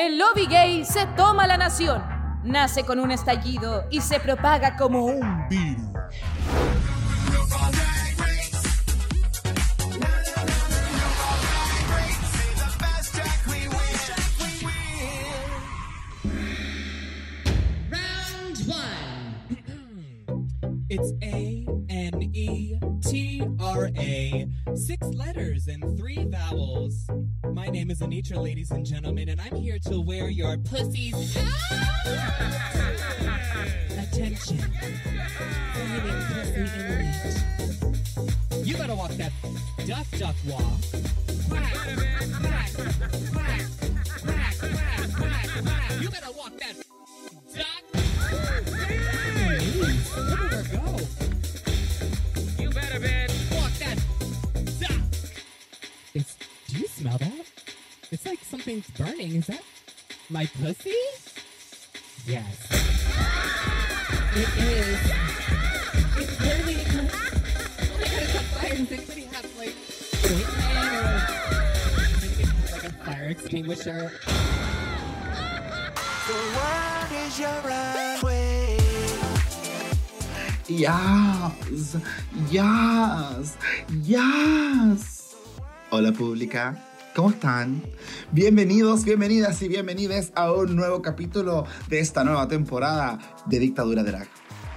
El lobby gay se toma la nación. Nace con un estallido y se propaga como un virus. It's A N E T R A. Six letters and three vowels. My name is Anitra, ladies and gentlemen, and I'm here to wear your pussies Attention. You gotta walk that duck duck walk. Quack, quack, quack, quack, quack, quack, quack. You gotta walk something's burning. Is that my pussy? Yes. It is. It's burning. Oh my god, it's on fire. Does anybody have like wait, or does have like a fire extinguisher? Yes, yes, yes. Hola pública, ¿cómo están? Bienvenidos, bienvenidas y bienvenidas a un nuevo capítulo de esta nueva temporada de Dictadura Drag.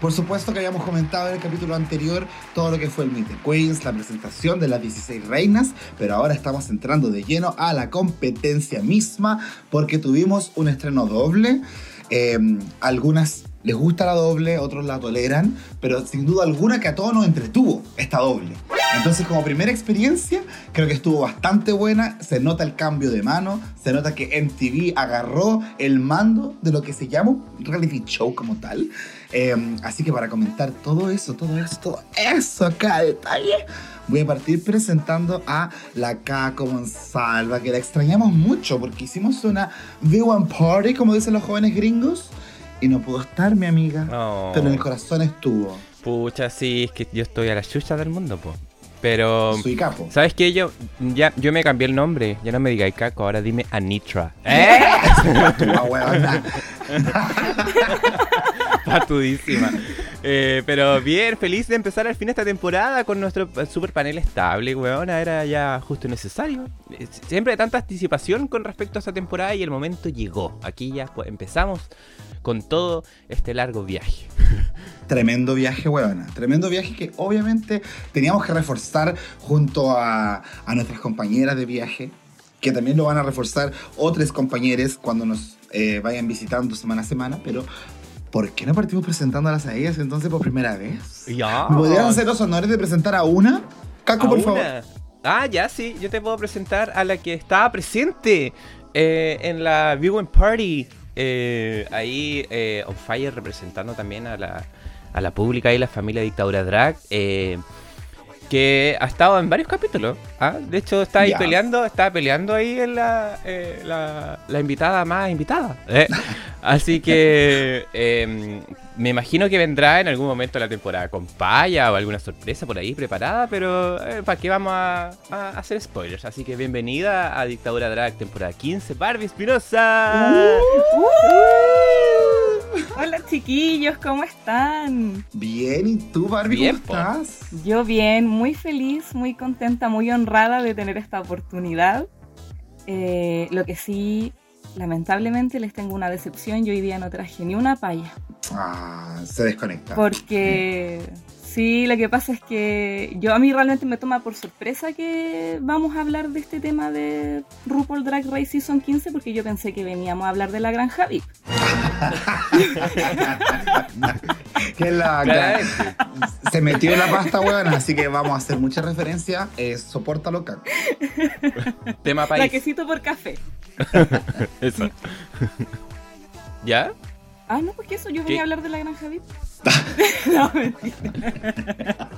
Por supuesto que habíamos comentado en el capítulo anterior todo lo que fue el Meet the Queens, la presentación de las 16 reinas, pero ahora estamos entrando de lleno a la competencia misma porque tuvimos un estreno doble. Eh, algunas les gusta la doble, otros la toleran, pero sin duda alguna que a todos nos entretuvo esta doble. Entonces, como primera experiencia, creo que estuvo bastante buena. Se nota el cambio de mano, se nota que MTV agarró el mando de lo que se llama reality show como tal. Eh, así que para comentar todo eso, todo eso, todo eso acá detalle, voy a partir presentando a la Caco Monsalva, que la extrañamos mucho porque hicimos una V1 Party, como dicen los jóvenes gringos, y no pudo estar mi amiga, Oh. pero en el corazón estuvo. Pucha, sí, es que yo estoy a la chucha del mundo, po. Pero, Soy capo. ¿sabes qué? Yo ya yo me cambié el nombre. Ya no me digáis Caco, ahora dime Anitra. ¿Eh? Patudísima. Eh, pero bien, feliz de empezar al fin esta temporada con nuestro super panel estable, weona. Era ya justo necesario. Eh, Siempre tanta anticipación con respecto a esta temporada y el momento llegó. Aquí ya empezamos con todo este largo viaje. Tremendo viaje, huevona. Tremendo viaje que obviamente teníamos que reforzar junto a, a nuestras compañeras de viaje, que también lo van a reforzar otros compañeros cuando nos eh, vayan visitando semana a semana, pero ¿por qué no partimos presentándolas a ellas entonces por primera vez? Ya. ¿Me podrían hacer los honores de presentar a una? Caco, ¿A por una? favor. Ah, ya sí, yo te puedo presentar a la que estaba presente eh, en la Viewing Party. eh, ahí eh, On Fire representando también a la, a la pública y la familia Dictadura Drag. eh, que ha estado en varios capítulos. ¿ah? De hecho, está ahí peleando, está peleando ahí en la, eh, la, la invitada más invitada. ¿eh? Así que eh, me imagino que vendrá en algún momento de la temporada con paya o alguna sorpresa por ahí preparada, pero ¿para qué vamos a, a hacer spoilers? Así que bienvenida a Dictadura Drag temporada 15, Barbie Espinosa. Hola chiquillos, ¿cómo están? Bien, ¿y tú, Barbie, Bien, cómo estás? Yo bien, muy feliz, muy contenta, muy honrada de tener esta oportunidad. Eh, lo que sí, lamentablemente les tengo una decepción, yo hoy día no traje ni una palla. Ah, se desconecta. Porque sí, lo que pasa es que yo a mí realmente me toma por sorpresa que vamos a hablar de este tema de RuPaul Drag Race Season 15 porque yo pensé que veníamos a hablar de la Granja VIP. que la, se metió en la pasta, weón, así que vamos a hacer mucha referencia. Eh, sopórtalo, Caco. Tema país. Laquecito por café. Eso. ¿Ya? Ah, no, porque eso, yo ¿Qué? venía a hablar de la granja VIP. no, mentira.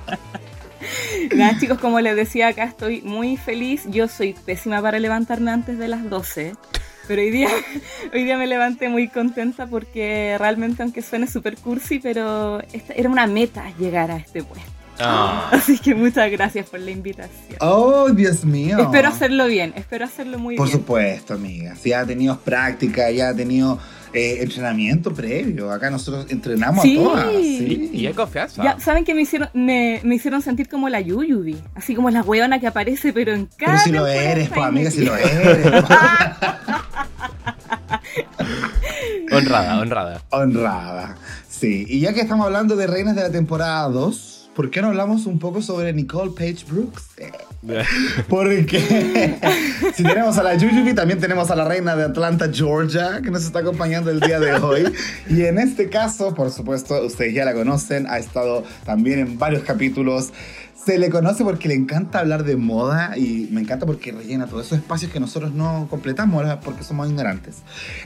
Nada, chicos, como les decía acá, estoy muy feliz. Yo soy pésima para levantarme antes de las 12. Pero hoy día, hoy día me levanté muy contenta porque realmente, aunque suene súper cursi, pero esta- era una meta llegar a este puesto. Ah. Así que muchas gracias por la invitación. Oh, Dios mío. Espero hacerlo bien, espero hacerlo muy Por bien. supuesto, amiga. Si ya ha tenido práctica, ya ha tenido eh, entrenamiento previo. Acá nosotros entrenamos Sí. a todas. Y, Sí. y hay confianza. Ya, ¿saben que me hicieron, me, me hicieron sentir como la Yuyubi? Así como la hueona que aparece, pero en cada Pero si lo eres, pues amiga, si lo eres. po. Honrada, honrada. Honrada. Sí. Y ya que estamos hablando de reinas de la temporada 2, ¿por qué no hablamos un poco sobre Nicole Page Brooks? Porque si tenemos a la Yuyubi, también tenemos a la reina de Atlanta, Georgia, que nos está acompañando el día de hoy. Y en este caso, por supuesto, ustedes ya la conocen, ha estado también en varios capítulos. Se le conoce porque le encanta hablar de moda y me encanta porque rellena todos esos espacios que nosotros no completamos porque somos ignorantes.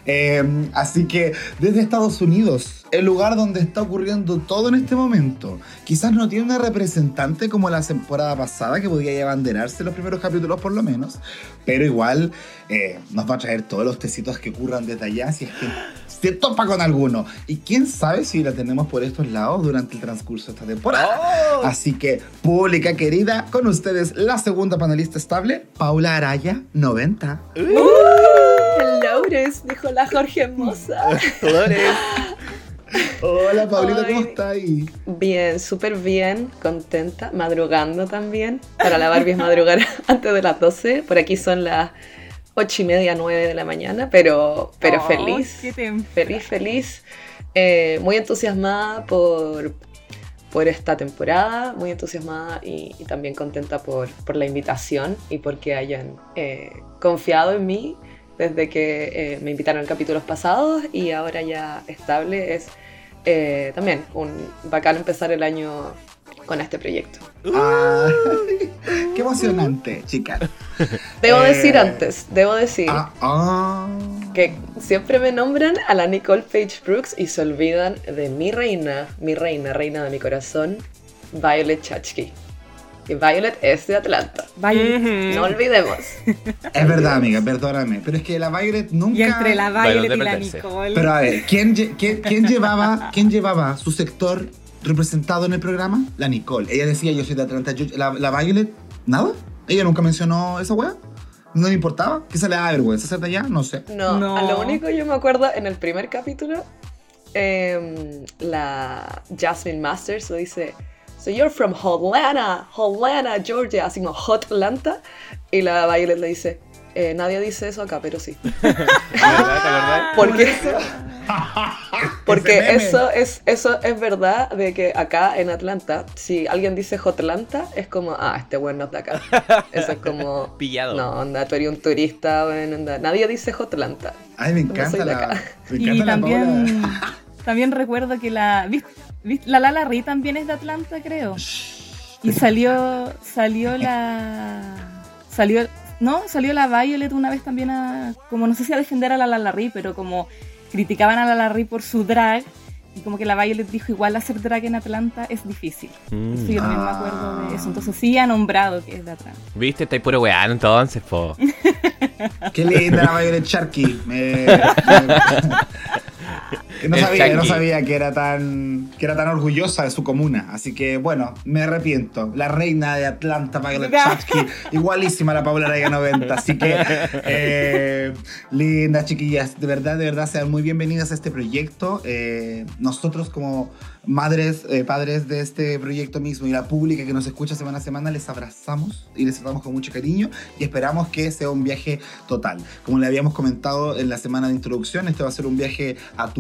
Eh, así que desde Estados Unidos, el lugar donde está ocurriendo todo en este momento, quizás no tiene una representante como la temporada pasada que podía abanderarse los primeros capítulos por lo menos, pero igual eh, nos va a traer todos los tecitos que ocurran desde allá si es que se topa con alguno. Y quién sabe si la tenemos por estos lados durante el transcurso de esta temporada. Así que, pública querida, con ustedes la segunda panelista estable, Paula Araya, 90. Laures, dijo la Jorge hermosa. Dolores. Hola, Paulita, ¿cómo Ay. está ahí? Bien, súper bien, contenta, madrugando también. Para la Barbie es madrugar antes de las 12. Por aquí son las 8 y media, 9 de la mañana, pero, pero Oh, feliz. Feliz, feliz. Eh, muy entusiasmada por, por esta temporada, muy entusiasmada y, y también contenta por, por la invitación y porque hayan eh, confiado en mí desde que eh, me invitaron en capítulos pasados y ahora ya estable. Es eh, también un bacán empezar el año con este proyecto. Ay, qué emocionante, chicas. Debo Eh, decir antes, debo decir Ah, ah. que siempre me nombran a la Nicole Page Brooks y se olvidan de mi reina, mi reina, reina de mi corazón, Violet Chachki. Y Violet es de Atlanta. Vaya. No olvidemos. Es verdad, amiga, perdóname. Pero es que la Violet nunca. Y entre la Violet de y la. Nicole. Pero a ver, ¿quién, quién- quién llevaba, ¿quién llevaba su sector representado en el programa? La Nicole. Ella decía, yo soy de Atlanta. Yo- la, la Violet, nada. Ella nunca mencionó esa wea. No le importaba. Quizá le da vergüenza ser de allá, no sé. No, No. a lo único yo me acuerdo en el primer capítulo, em, la Jasmine Masters lo dice, so you're from Atlanta, Atlanta, Georgia, así como Hot Atlanta, y la Violet le dice, "Eh, nadie dice eso acá, pero sí. ¿Te acordás? Porque, porque eso es, eso es verdad de que acá en Atlanta, si alguien dice Hotlanta, es como, ah, este weón no es de acá. Eso es como, Pillado. no, onda, tú eres un turista, weón, onda. Nadie dice Hotlanta. Ay, me encanta la. acá. Me y la también, también recuerdo que la. ¿viste? ¿viste? La Lala Ri también es de Atlanta, creo. Y salió. Salió la. Salió. No, salió la Violet una vez también a. Como no sé si a defender a la Lala Ri, pero como criticaban a la Lala Ri por su drag. Y como que la Violet dijo, igual hacer drag en Atlanta es difícil. Mm. Eso yo también me acuerdo de eso. Entonces sí ha nombrado que es de Atlanta. Viste, estáis puro weando entonces, po. Qué linda la Violet Sharky. Me- me- no sabía, no sabía que era tan que era tan orgullosa de su comuna. Así que bueno, me arrepiento. La reina de Atlanta, Violet Sharky, igualísima a la Paula Araya 90. Así que eh, lindas chiquillas, de verdad, de verdad, sean muy bienvenidas a este proyecto. Eh, nosotros como madres, eh, padres de este proyecto mismo y la pública que nos escucha semana a semana, les abrazamos y les tratamos con mucho cariño y esperamos que sea un viaje total. Como le habíamos comentado en la semana de introducción, este va a ser un viaje a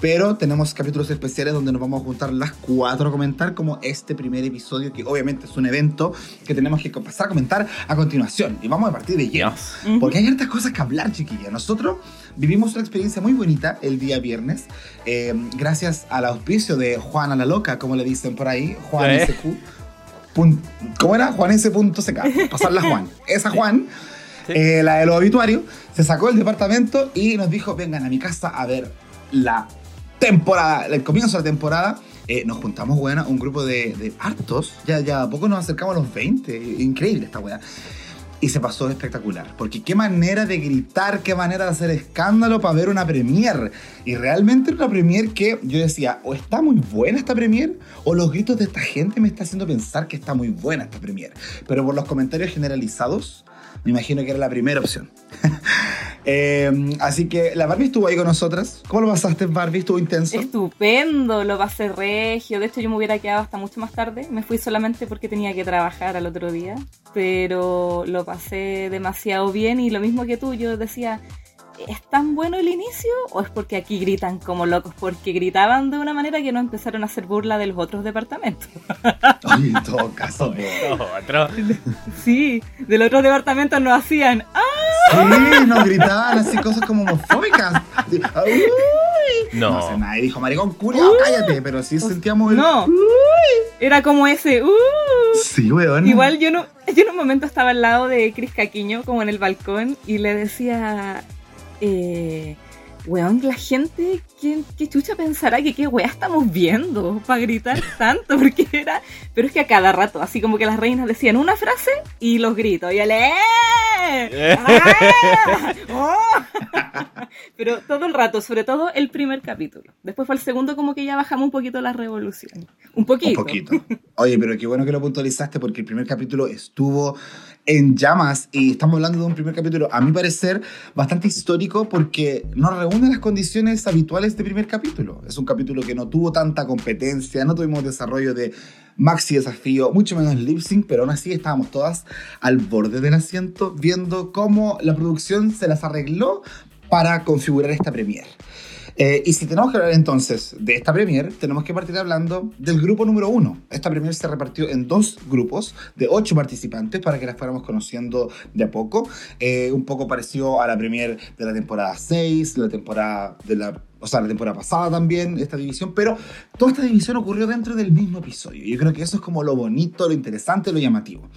pero tenemos capítulos especiales donde nos vamos a juntar las cuatro a comentar, como este primer episodio, que obviamente es un evento que tenemos que pasar a comentar a continuación. Y vamos a partir de lleno. Dios. Porque hay hartas cosas que hablar, chiquilla. Nosotros vivimos una experiencia muy bonita el día viernes, eh, gracias al auspicio de Juana la Loca, como le dicen por ahí, Juan ¿Eh? SQ. ¿Cómo era? JuanS.ck. Pasarla a Juan. Esa Juan, Sí. eh, la de los obituarios, se sacó el departamento y nos dijo: vengan a mi casa a ver la temporada, el comienzo de la temporada. Eh, nos juntamos, buena, un grupo de, de hartos. Ya, ya poco nos acercamos a los 20. Increíble esta weá. y se pasó espectacular. Porque qué manera de gritar, qué manera de hacer escándalo para ver una premier. Y realmente una premier que yo decía, o está muy buena esta premier, o los gritos de esta gente me está haciendo pensar que está muy buena esta premier. Pero por los comentarios generalizados, me imagino que era la primera opción. Eh, así que la Barbie estuvo ahí con nosotras. ¿Cómo lo pasaste, Barbie? ¿Estuvo intenso? Estupendo, lo pasé regio. De hecho, yo me hubiera quedado hasta mucho más tarde. Me fui solamente porque tenía que trabajar al otro día. Pero lo pasé demasiado bien y lo mismo que tú, yo decía, ¿es tan bueno el inicio o es porque aquí gritan como locos? Porque gritaban de una manera que no empezaron a hacer burla de los otros departamentos. Ay, en todo caso. Otro. Sí, de los otros departamentos no hacían ¡Ah! Sí, nos gritaban así cosas como homofóbicas. Así, "Uy". No No. sé, nadie dijo, maricón, culiao, cállate. Pero sí sentíamos el... No, era como ese ¡Uh! Sí, weón. Igual yo, no, yo en un momento estaba al lado de Cris Caquiño, como en el balcón, y le decía, eh, weón, la gente, ¿qué, qué chucha pensará que qué weá estamos viendo para gritar tanto? Porque era, pero es que a cada rato, así como que las reinas decían una frase y los gritos, y él, ¡eh! ¡Ah! ¡Oh! Pero todo el rato, sobre todo el primer capítulo. Después fue el segundo como que ya bajamos un poquito la revolución. Un poquito. Un poquito. Oye, pero qué bueno que lo puntualizaste porque el primer capítulo estuvo en llamas y estamos hablando de un primer capítulo, a mi parecer, bastante histórico porque no reúne las condiciones habituales de primer capítulo. Es un capítulo que no tuvo tanta competencia, no tuvimos desarrollo de maxi desafío, mucho menos lip sync, pero aún así estábamos todas al borde del asiento viendo cómo la producción se las arregló para configurar esta premiere. Eh, y si tenemos que hablar entonces de esta premier, tenemos que partir hablando del grupo número uno. Esta premier se repartió en dos grupos de ocho participantes para que las fuéramos conociendo de a poco. Eh, un poco parecido a la premier de la temporada 6, la temporada de la o sea, la temporada pasada también, esta división, pero toda esta división ocurrió dentro del mismo episodio. Yo creo que eso es como lo bonito, lo interesante, lo llamativo.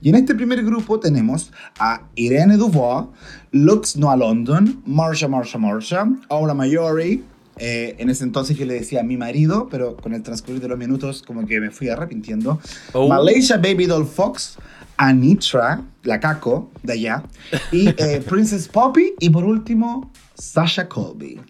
Y en este primer grupo tenemos a Irene Dubois, Lux Noah London, Marsha Marsha Marsha, Aura Mayori, eh, en ese entonces yo le decía a mi marido, pero con el transcurrir de los minutos como que me fui arrepintiendo. Oh. Malaysia Baby Doll Fox, Anitra, la Caco de allá, y eh, Princess Poppy, y por último, Sasha Colby.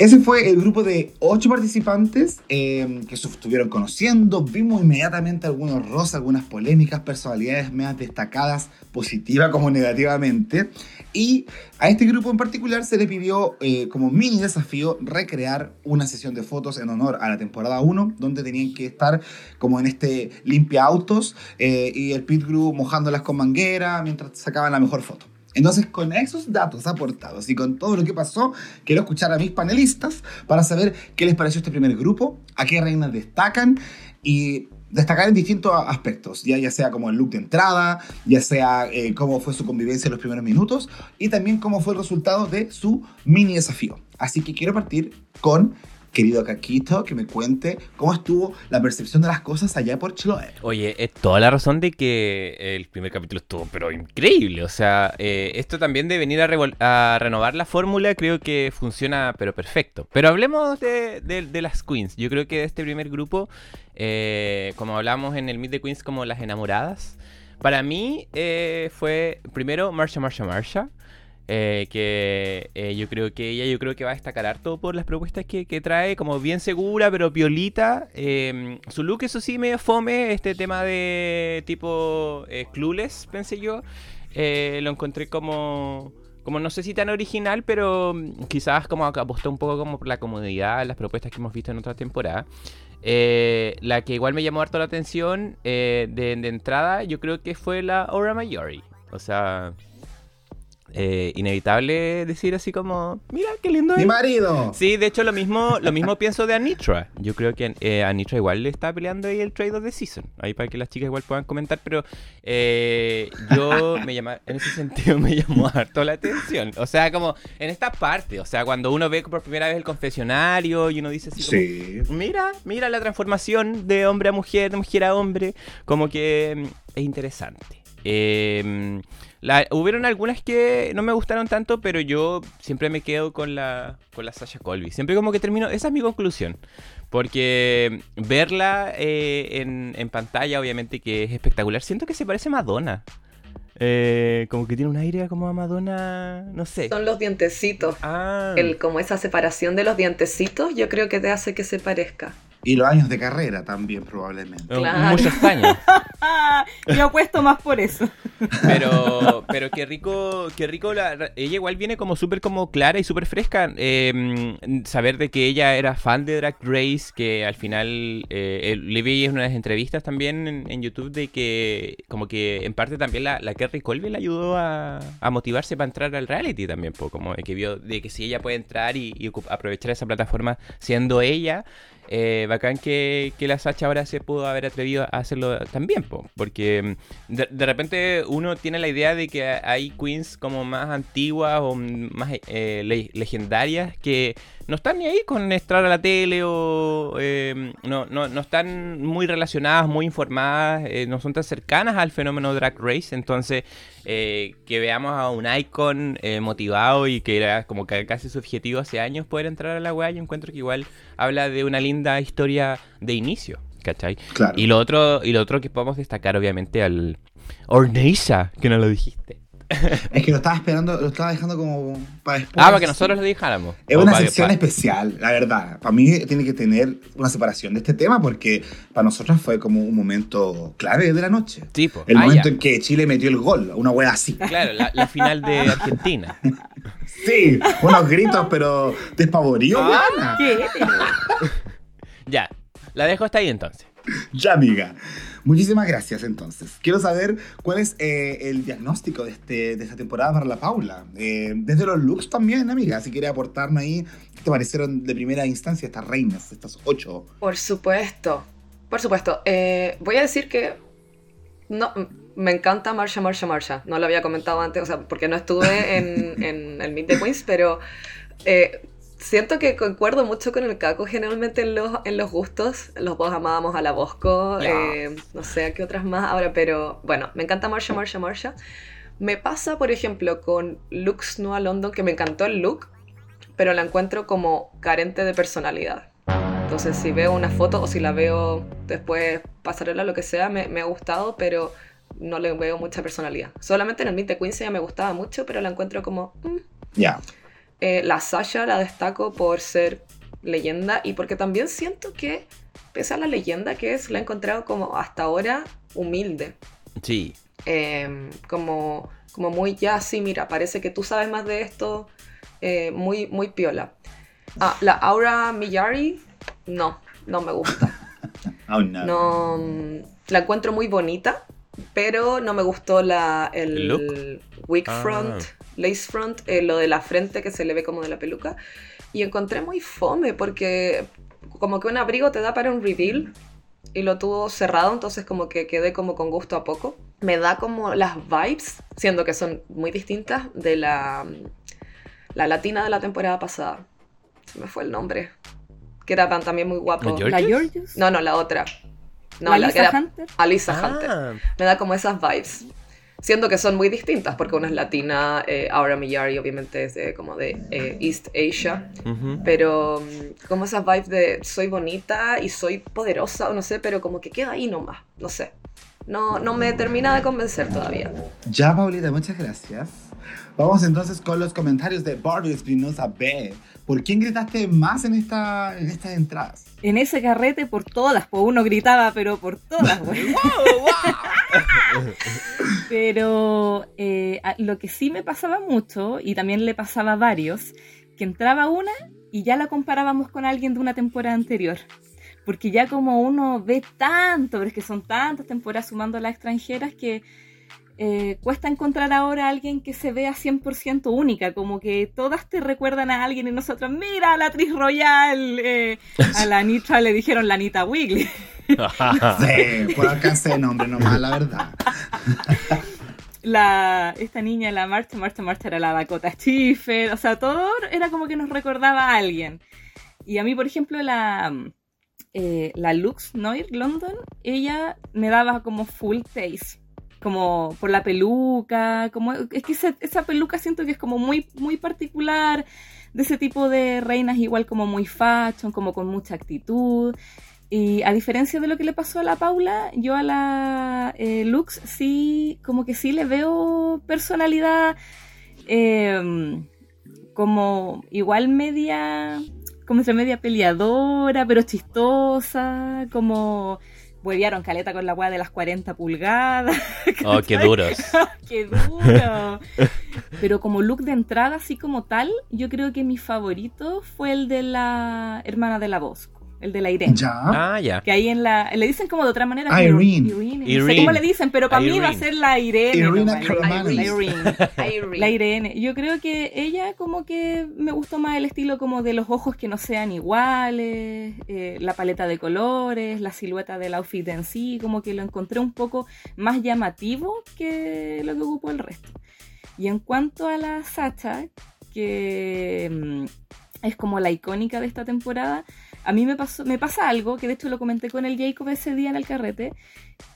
Ese fue el grupo de ocho participantes eh, que se estuvieron conociendo. Vimos inmediatamente algunos rosas, algunas polémicas, personalidades más destacadas, positiva como negativamente. Y a este grupo en particular se le pidió eh, como mini desafío recrear una sesión de fotos en honor a la temporada 1, donde tenían que estar como en este limpia autos eh, y el pit crew mojándolas con manguera mientras sacaban la mejor foto. Entonces, con esos datos aportados y con todo lo que pasó, quiero escuchar a mis panelistas para saber qué les pareció este primer grupo, a qué reinas destacan y destacar en distintos aspectos, ya, sea como el look de entrada, ya sea eh, cómo fue su convivencia en los primeros minutos y también cómo fue el resultado de su mini desafío. Así que quiero partir con querido Caquito que me cuente cómo estuvo la percepción de las cosas allá por Chiloé. Oye, es toda la razón de que el primer capítulo estuvo, pero increíble. O sea, eh, esto también de venir a, renovar la fórmula creo que funciona, pero perfecto. Pero hablemos de las queens. Yo creo que de este primer grupo, eh, como hablamos en el Meet the Queens como las enamoradas, para mí eh, fue primero Marsha, Marsha, Marsha. Eh, que eh, yo creo que ella yo creo que va a destacar harto por las propuestas que, que trae, como bien segura, pero piolita. Eh, su look, eso sí, medio fome, este tema de tipo eh, clueless, pensé yo. Eh, lo encontré como, como no sé si tan original, pero mm, quizás como apostó un poco como por la comodidad, las propuestas que hemos visto en otra temporada. Eh, la que igual me llamó harto la atención de, de entrada, yo creo que fue la Aura Mayori. O sea, eh, inevitable decir así como, mira qué lindo ¡Mi es. marido! Sí, de hecho lo mismo, lo mismo pienso de Anitra. Yo creo que eh, Anitra igual le está peleando ahí el trade of the season. Ahí para que las chicas igual puedan comentar, pero eh, yo me llama, en ese sentido me llamó harto la atención. O sea, como en esta parte, o sea, cuando uno ve por primera vez el confesionario y uno dice así como, Sí. Mira, mira la transformación de hombre a mujer, de mujer a hombre, como que mm, es interesante. Eh, la- hubieron algunas que no me gustaron tanto, pero yo siempre me quedo con la, con la Sasha Colby. Siempre como que termino, esa es mi conclusión. Porque verla eh, en, en pantalla, obviamente que es espectacular. Siento que se parece a Madonna. Eh, como que tiene un aire como a Madonna, no sé. Son los dientecitos. Ah, El, como esa separación de los dientecitos, yo creo que te hace que se parezca. Y los años de carrera también, probablemente. claro. muchos años. Yo apuesto más por eso. Pero, pero qué rico, qué rico. La, ella igual viene como súper como clara y súper fresca. eh, saber de que ella era fan de Drag Race, que al final eh, le vi en unas entrevistas también en, en YouTube de que como que en parte también la, la Kerry Colby le ayudó a, a motivarse para entrar al reality también, po, como de que vio de que si ella puede entrar y, y aprovechar esa plataforma siendo ella. Eh, bacán que, que la Sacha ahora se pudo haber atrevido a hacerlo también, po, porque mm, de, de repente uno tiene la idea de que hay queens como más antiguas o más eh, le- legendarias que no están ni ahí con entrar a la tele o eh, no, no, no están muy relacionadas, muy informadas, eh, no son tan cercanas al fenómeno Drag Race, entonces eh, que veamos a un icon eh, motivado y que era como que casi su objetivo hace años poder entrar a la weá, yo encuentro que igual habla de una linda historia de inicio, ¿cachai? Claro. Y lo otro, y lo otro que podemos destacar, obviamente, al Orneisa, que no lo dijiste. Es que lo estaba esperando, lo estaba dejando como para después. Ah, para que nosotros lo dijéramos. Es una sección especial, la verdad. Para mí tiene que tener una separación de este tema porque para nosotros fue como un momento clave de la noche. Sí, po. El Ah, momento ya. en que Chile metió el gol, una wea así. Claro, la, la final de Argentina. Sí, unos gritos, pero despavoridos, Ah. Ya, la dejo hasta ahí entonces. Ya, amiga. Muchísimas gracias, entonces. Quiero saber cuál es eh, el diagnóstico de, este, de esta temporada para la Paula. Eh, desde los looks también, amiga. Si quiere aportarme ahí, ¿qué te parecieron de primera instancia estas reinas, estas ocho? Por supuesto, por supuesto. Eh, voy a decir que no, me encanta Marsha, Marsha, Marsha. No lo había comentado antes, o sea, porque no estuve en, el Meet the Queens, pero siento que concuerdo mucho con el Caco generalmente en los, en los gustos. Los dos amábamos a la Bosco, eh, no sé a qué otras más ahora, pero bueno, me encanta Marsha, Marsha, Marsha. Me pasa, por ejemplo, con Lux Noah London, que me encantó el look, pero la encuentro como carente de personalidad. Entonces, si veo una foto o si la veo después pasarela, lo que sea, me, me ha gustado, pero no le veo mucha personalidad. Solamente en el Meet the Queens ella me gustaba mucho, pero la encuentro como... mm. Ya. Eh, la Sasha la destaco por ser leyenda y porque también siento que, pese a la leyenda que es, la he encontrado como hasta ahora humilde. Sí. Eh, como, como muy ya, sí, mira, parece que tú sabes más de esto, eh, muy, muy piola. Ah, la Aura Miyari, no, no me gusta. Oh, no. No, la encuentro muy bonita, pero no me gustó la, el ¿El look? wig Ah. front, lace front, eh, lo de la frente que se le ve como de la peluca. Y encontré muy fome porque como que un abrigo te da para un reveal y lo tuvo cerrado, entonces como que quedé como con gusto a poco. Me da como las vibes, siendo que son muy distintas, de la, la latina de la temporada pasada. Se me fue el nombre. Que era también muy guapo. ¿La Georgios? No, no, la otra. No, ¿La que era Hunter? Alisa Hunter. Ah, Me da como esas vibes. Siendo que son muy distintas, porque una es latina, eh, Aura Miyari obviamente es de, como de eh, East Asia, ujú. pero mm, como esas vibes de soy bonita y soy poderosa, o no sé, pero como que queda ahí nomás, no sé. No, no me termina de convencer todavía. Ya, Paulita, muchas gracias. Vamos entonces con los comentarios de Barbie Espinosa B. ¿Por quién gritaste más en, esta, en estas entradas? En ese carrete por todas, pues uno gritaba, pero por todas, güey. Pero eh, a- lo que sí me pasaba mucho, y también le pasaba a varios, que entraba una y ya la comparábamos con alguien de una temporada anterior. Porque ya como uno ve tanto, pero es que son tantas temporadas sumando las extranjeras que eh, cuesta encontrar ahora a alguien que se vea 100% única, como que todas te recuerdan a alguien y nosotros, mira, a la actriz royal, eh, a la Nitra le dijeron la Anita Wigley. Sí, por alcance de nombre nomás, la verdad. la, esta niña, la Marta, Marta, Marta era la Dakota Schiffer, o sea, todo era como que nos recordaba a alguien. Y a mí, por ejemplo, la, eh, la Lux Noir London, ella me daba como full taste, como por la peluca, como es que esa, peluca siento que es como muy, muy particular, de ese tipo de reinas igual como muy fashion, como con mucha actitud. Y a diferencia de lo que le pasó a la Paula, yo a la eh, Lux sí, como que sí le veo personalidad eh, como igual media, como entre media peleadora, pero chistosa, como huevearon caleta con la weá de las 40 pulgadas. Oh, qué duros. ¡Qué duro! Pero como look de entrada, así como tal, yo creo que mi favorito fue el de la hermana de la Bosco, el de la Irene. Ya. Ah, ya. Que ahí en la. Le dicen como de otra manera. Ah, pero- Irene. Irene, No sé Irene. cómo le dicen, pero para mí va a Irene. ser la Irene. Irene nomás, Caramanis. la Irene. Irene. La Irene. Yo creo que ella como que me gustó más el estilo como de los ojos que no sean iguales, eh, la paleta de colores, la silueta del outfit en sí, como que lo encontré un poco más llamativo que lo que ocupó el resto. Y en cuanto a la Sacha, que mm, es como la icónica de esta temporada, a mí me, pasó, me pasa algo, que de hecho lo comenté con el Jacob ese día en el carrete,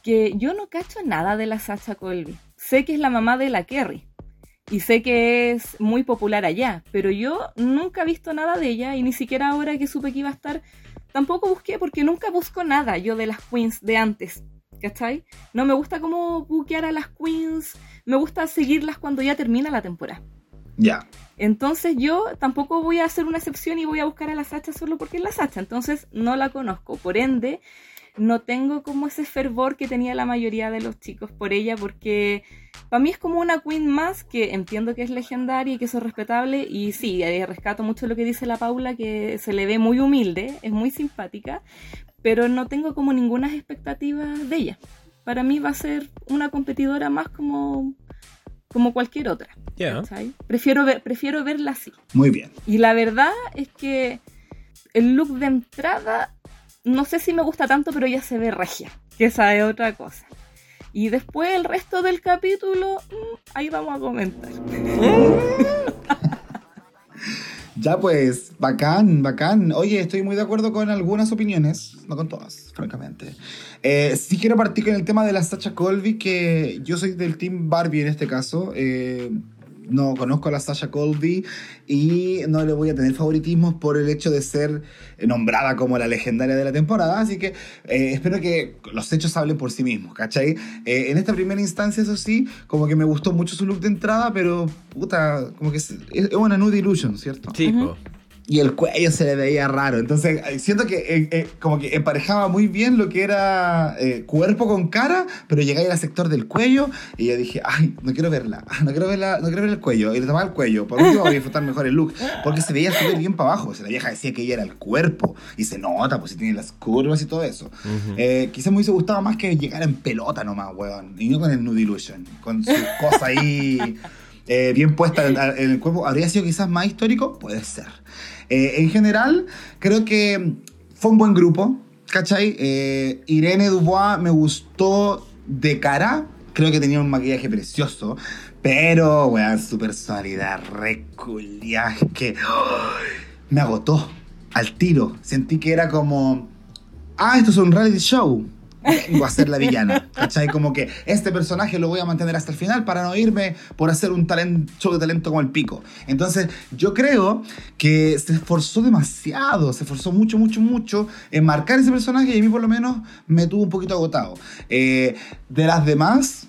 que yo no cacho nada de la Sacha Colby. Sé que es la mamá de la Kerry. Y sé que es muy popular allá, pero yo nunca he visto nada de ella y ni siquiera ahora que supe que iba a estar, tampoco busqué porque nunca busco nada yo de las queens de antes, ¿cachai? No me gusta cómo buquear a las queens, me gusta seguirlas cuando ya termina la temporada. Ya. Entonces yo tampoco voy a hacer una excepción y voy a buscar a la Sacha solo porque es la Sacha, entonces no la conozco. Por ende, no tengo como ese fervor que tenía la mayoría de los chicos por ella porque para mí es como una queen más que entiendo que es legendaria y que es respetable y sí, eh, rescato mucho lo que dice la Paula que se le ve muy humilde, es muy simpática, pero no tengo como ninguna expectativa de ella. Para mí va a ser una competidora más como como cualquier otra. ¿Cachai? Prefiero, ver, prefiero verla así. Muy bien. Y la verdad es que el look de entrada, no sé si me gusta tanto, pero ya se ve regia, que esa es otra cosa. Y después el resto del capítulo, mm, ahí vamos a comentar. Ya pues, bacán, bacán. Oye, estoy muy de acuerdo con algunas opiniones, no con todas, francamente. Eh, sí quiero partir con el tema de la Sacha Colby, que yo soy del Team Barbie en este caso. Eh, no conozco a la Sasha Colby y no le voy a tener favoritismos por el hecho de ser nombrada como la legendaria de la temporada, así que eh, espero que los hechos hablen por sí mismos, ¿cachai? Eh, en esta primera instancia, eso sí, como que me gustó mucho su look de entrada, pero puta, como que es, es una nude illusion, ¿cierto? Sí, Ujú. po. Y el cuello se le veía raro. Entonces, eh, siento que eh, eh, como que emparejaba muy bien lo que era eh, cuerpo con cara, pero llegáis al sector del cuello y yo dije, ay, no quiero verla, no quiero verla, no quiero ver el cuello. Y le tomaba el cuello. Por último, voy a disfrutar mejor el look, porque se veía súper bien para abajo. O sea, la vieja decía que ella era el cuerpo y se nota, pues si tiene las curvas y todo eso. Ujú. Eh, quizás me hubiese gustado más que llegara en pelota nomás, weón. Y no con el Nude Illusion. Con su cosa ahí eh, bien puesta en, en el cuerpo. ¿Habría sido quizás más histórico? Puede ser. Eh, en general, creo que fue un buen grupo. ¿Cachai? Eh, Irene Dubois me gustó de cara. Creo que tenía un maquillaje precioso. Pero, weón, su personalidad reculia que me agotó al tiro. Sentí que era como ah, esto es un reality show. Vengo a ser la villana. ¿Cachai? Como que este personaje lo voy a mantener hasta el final para no irme por hacer un talent, show de talento como el pico. Entonces, yo creo que se esforzó demasiado, se esforzó mucho, mucho, mucho en marcar ese personaje y a mí por lo menos me tuvo un poquito agotado. Eh, de las demás,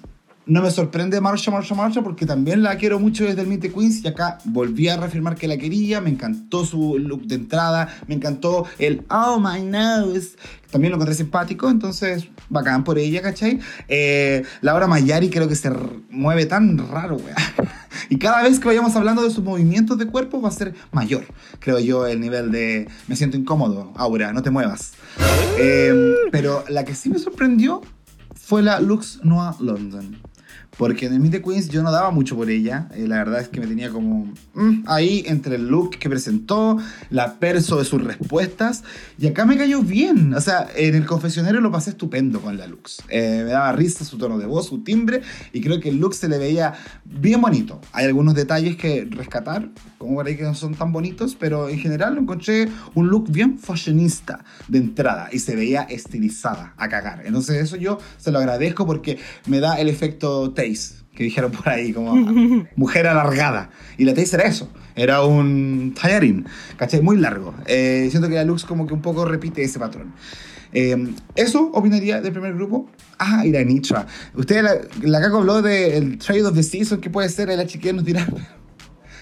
no me sorprende Marsha, Marsha, Marsha, porque también la quiero mucho desde el Meet the Queens y acá volví a reafirmar que la quería. Me encantó su look de entrada, me encantó el Oh my nose. También lo encontré simpático, entonces bacán por ella, ¿cachai? Eh, Laura Mayari creo que se mueve tan raro, weá. Y cada vez que vayamos hablando de sus movimientos de cuerpo va a ser mayor, creo yo, el nivel de me siento incómodo, Aura, no te muevas. Eh, pero la que sí me sorprendió fue la Lux Noir London. Porque en el Meet the Queens yo no daba mucho por ella. eh, la verdad es que me tenía como mm, ahí entre el look que presentó, la perso de sus respuestas. Y acá me cayó bien. O sea, en el confesionario lo pasé estupendo con la Lux. Eh, me daba risa su tono de voz, su timbre. Y creo que el look se le veía bien bonito. Hay algunos detalles que rescatar, como por ahí que no son tan bonitos. Pero en general lo encontré un look bien fashionista de entrada. Y se veía estilizada a cagar. Entonces eso yo se lo agradezco porque me da el efecto Taze. Que dijeron por ahí, como mujer alargada. Y la Taze era eso. Era un tallarín, ¿cachai? Muy largo. Eh, siento que la Lux como que un poco repite ese patrón. Eh, eso opinaría del primer grupo. Ah, y la Nitra. Usted, la, la Caco habló del Trade of the Season, que puede ser, la chiquilla nos dirá.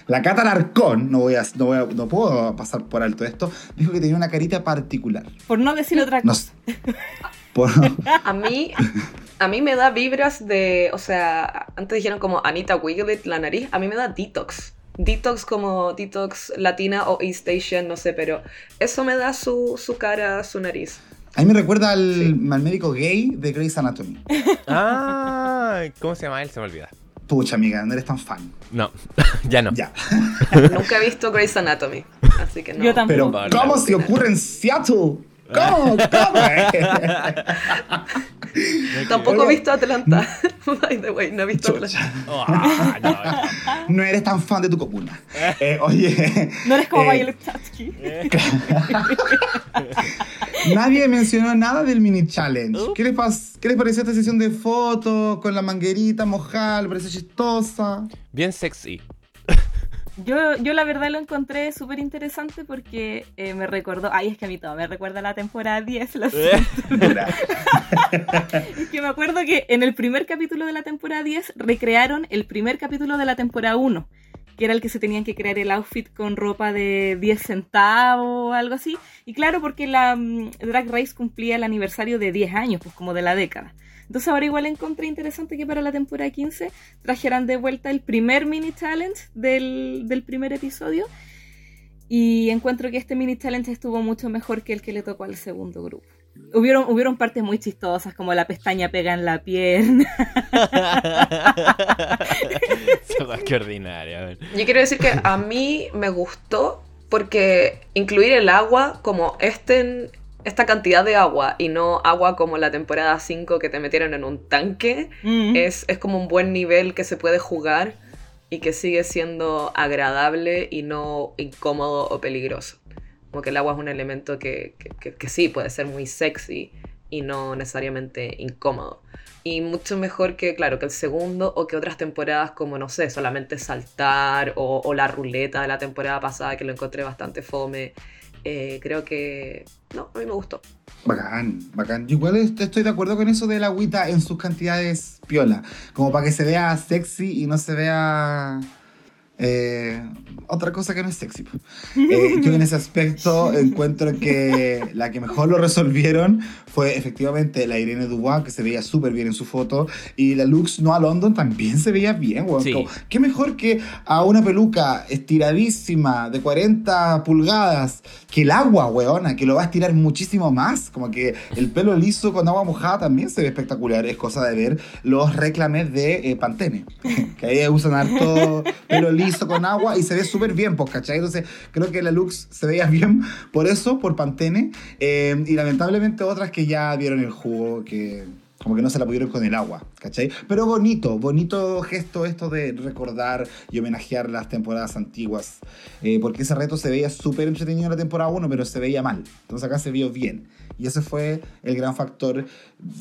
La Cata Larcón, no, voy a, no, voy a- no puedo pasar por alto esto, dijo que tenía una carita particular. Por no decir otra No cosa. sé. Por- A mí, a mí me da vibras de, o sea, antes dijeron como Anita Wiglet, la nariz, a mí me da detox. Detox como detox latina o East Asian, no sé, pero eso me da su, su cara, su nariz. a mí me recuerda al, al médico gay de Grey's Anatomy. Ah, ¿cómo se llama él? Se me olvida. Pucha, amiga, no eres tan fan. No, ya no. Ya. Nunca he visto Grey's Anatomy, así que no. Yo tampoco. Pero. ¿cómo se ocurre en Seattle? ¿Cómo? ¿Cómo? Tampoco he visto Atlanta. By the way, no he visto Atlanta. Ah, no, eres tan fan de tu comuna. Eh, oye. No eres como eh, Violet Chachki. Nadie mencionó nada del mini challenge. Uh. ¿Qué les, pas- ¿Qué les pareció esta sesión de fotos con la manguerita mojada? ¿Le pareció chistosa? Bien sexy. Yo, yo la verdad lo encontré súper interesante porque eh, me recordó, ay es que a mí todo me recuerda a la temporada 10, lo. Mira. Es que me acuerdo que en el primer capítulo de la temporada 10 recrearon el primer capítulo de la temporada 1, que era el que se tenían que crear el outfit con ropa de 10 centavos o algo así. Y claro, porque la mm, Drag Race cumplía el aniversario de 10 años, pues como de la década. Entonces ahora igual encontré interesante que para la temporada 15 trajeran de vuelta el primer mini challenge del, del primer episodio. Y encuentro que este mini challenge estuvo mucho mejor que el que le tocó al segundo grupo. Hubieron, hubieron partes muy chistosas, como la pestaña pega en la pierna. Weá, Qué ordinaria. Yo quiero decir que a mí me gustó porque incluir el agua como este, esta cantidad de agua y no agua como la temporada 5 que te metieron en un tanque Mm. es, es como un buen nivel que se puede jugar y que sigue siendo agradable y no incómodo o peligroso. Como que el agua es un elemento que, que- que- que sí puede ser muy sexy y no necesariamente incómodo. Y mucho mejor que, claro, que el segundo o que otras temporadas como, no sé, solamente saltar o, o la ruleta de la temporada pasada que lo encontré bastante fome. Eh, creo que... No, a mí me gustó. Bacán, bacán. Yo igual est- estoy de acuerdo con eso de la agüita en sus cantidades piola. Como para que se vea sexy y no se vea eh, otra cosa que no es sexy. Eh, yo en ese aspecto encuentro que la que mejor lo resolvieron fue efectivamente la Irene Dubois, que se veía súper bien en su foto, y la Lux Noah London también se veía bien, weón. Sí. Qué mejor que a una peluca estiradísima de 40 pulgadas que el agua, weona, que lo va a estirar muchísimo más. Como que el pelo liso con agua mojada también se ve espectacular. Es cosa de ver los reclames de eh, Pantene, que ahí usan harto pelo liso con agua y se ve súper bien, pues, ¿cachai? Entonces creo que la Lux se veía bien por eso, por Pantene. eh, y lamentablemente otras que ya vieron el jugo, que como que no se la pudieron con el agua, ¿cachai? Pero bonito, bonito gesto esto de recordar y homenajear las temporadas antiguas. eh, porque ese reto se veía súper entretenido en la temporada 1, pero se veía mal. Entonces acá se vio bien. Y ese fue el gran factor.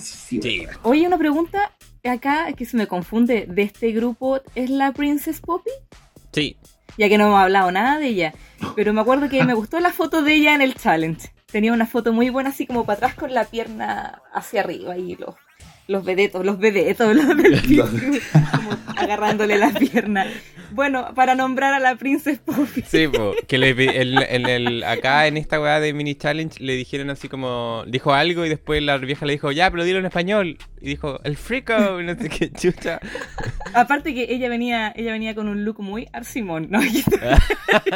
Sí. Sí. Oye, una pregunta acá que se me confunde de este grupo, ¿es la Princess Poppy? Sí. Ya que no hemos hablado nada de ella. Pero me acuerdo que me gustó la foto de ella en el challenge. Tenía una foto muy buena así como para atrás con la pierna hacia arriba y los, los vedetos, los vedetos, los del como agarrándole la pierna. Bueno, para nombrar a la Princess Poppy. Sí, po, que le, el- en el, acá en esta weá de mini challenge le dijeron así como, dijo algo y después la vieja le dijo, ya, pero dilo en español. Y dijo, el frico, no sé qué chucha. Aparte que ella venía, ella venía con un look muy arsimón, ¿no?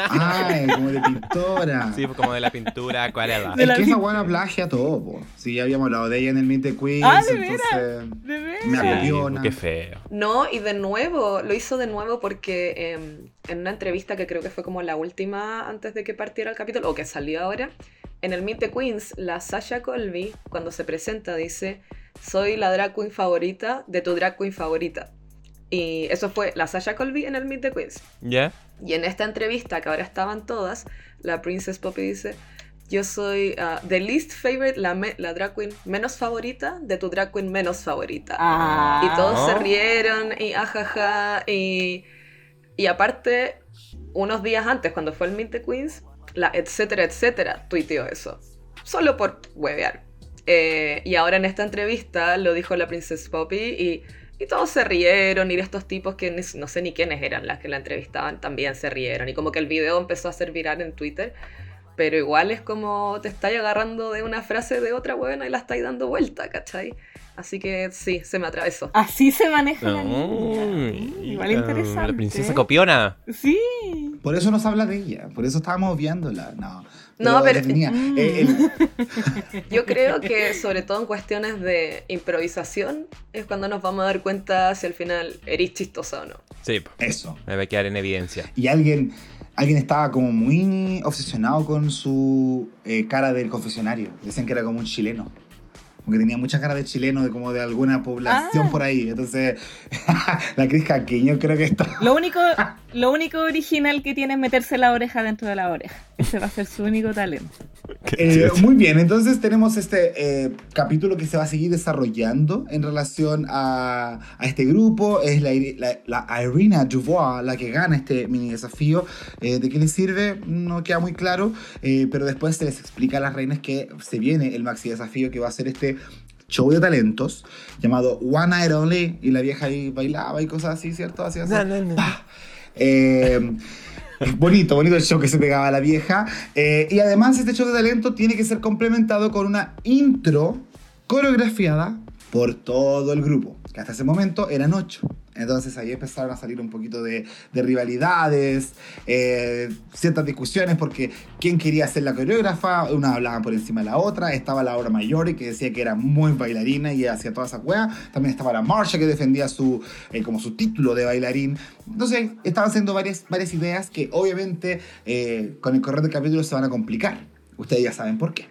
Ay, como de pintora. Sí, pues como de la pintura, acuarela. Es que esa buena plagia todo, po. Sí, ya habíamos hablado de ella en el Meet the Quiz. Ah, ¿de veras? Entonces, De veras. Me Sí, acopiona. qué feo. No, y de nuevo, lo hizo de nuevo porque eh, en una entrevista que creo que fue como la última antes de que partiera el capítulo, o que salió ahora, en el Meet the Queens, la Sasha Colby, cuando se presenta, dice, soy la drag queen favorita de tu drag queen favorita. Y eso fue la Sasha Colby en el Meet the Queens. ¿Ya? Y en esta entrevista, que ahora estaban todas, la Princess Poppy dice, yo soy ah, the least favorite, la, me- la drag queen menos favorita de tu drag queen menos favorita. Ah. Y todos se rieron y ajaja. Y, y aparte, unos días antes, cuando fue el Meet the Queens, la etcétera, etcétera, tuiteó eso. Solo por huevear. Eh, y ahora en esta entrevista lo dijo la Princess Poppy y, y todos se rieron. Y estos tipos que ni- no sé ni quiénes eran las que la entrevistaban también se rieron. Y como que el video empezó a ser viral en Twitter. Pero igual es como te estáis agarrando de una frase de otra buena y la estáis dando vuelta, ¿cachai? Así que sí, se me atravesó. Así se maneja la No, niña. Igual la- interesante. La princesa copiona. Sí. Por eso nos habla de ella, por eso estábamos viéndola. No, No, pero- tenía- Mm. eh, el- Yo creo que sobre todo en cuestiones de improvisación es cuando nos vamos a dar cuenta si al final eres chistosa o no. Sí, eso. me va a quedar en evidencia. Y alguien, alguien estaba como muy obsesionado con su eh, cara del confesionario. Decían que era como un chileno. Porque tenía mucha cara de chileno, de como de alguna población Ah. por ahí. Entonces, la Cris Caquiño creo que está. Lo único, lo único original que tiene es meterse la oreja dentro de la oreja. Ese va a ser su único talento. Eh, muy bien, entonces tenemos este eh, capítulo que se va a seguir desarrollando en relación a, a este grupo. Es la, la, la Irina Dubois la que gana este mini desafío. Eh, ¿De qué le sirve? No queda muy claro, eh, pero después se les explica a las reinas que se viene el maxi desafío que va a ser este show de talentos llamado One Night Only y la vieja ahí bailaba y cosas así, ¿cierto? Así, así. No, no, no. Eh, bonito, bonito el show que se pegaba a la vieja. Eh, y además este show de talento tiene que ser complementado con una intro coreografiada por todo el grupo, que hasta ese momento eran ocho. Entonces ahí empezaron a salir un poquito de, de rivalidades, eh, ciertas discusiones porque quién quería ser la coreógrafa, una hablaban por encima de la otra, estaba Laura Mayori que decía que era muy bailarina y hacía toda esa wea, también estaba la Marsha que defendía su, eh, como su título de bailarín. Entonces estaban haciendo varias, varias ideas que obviamente eh, con el correr del capítulo se van a complicar. Ustedes ya saben por qué.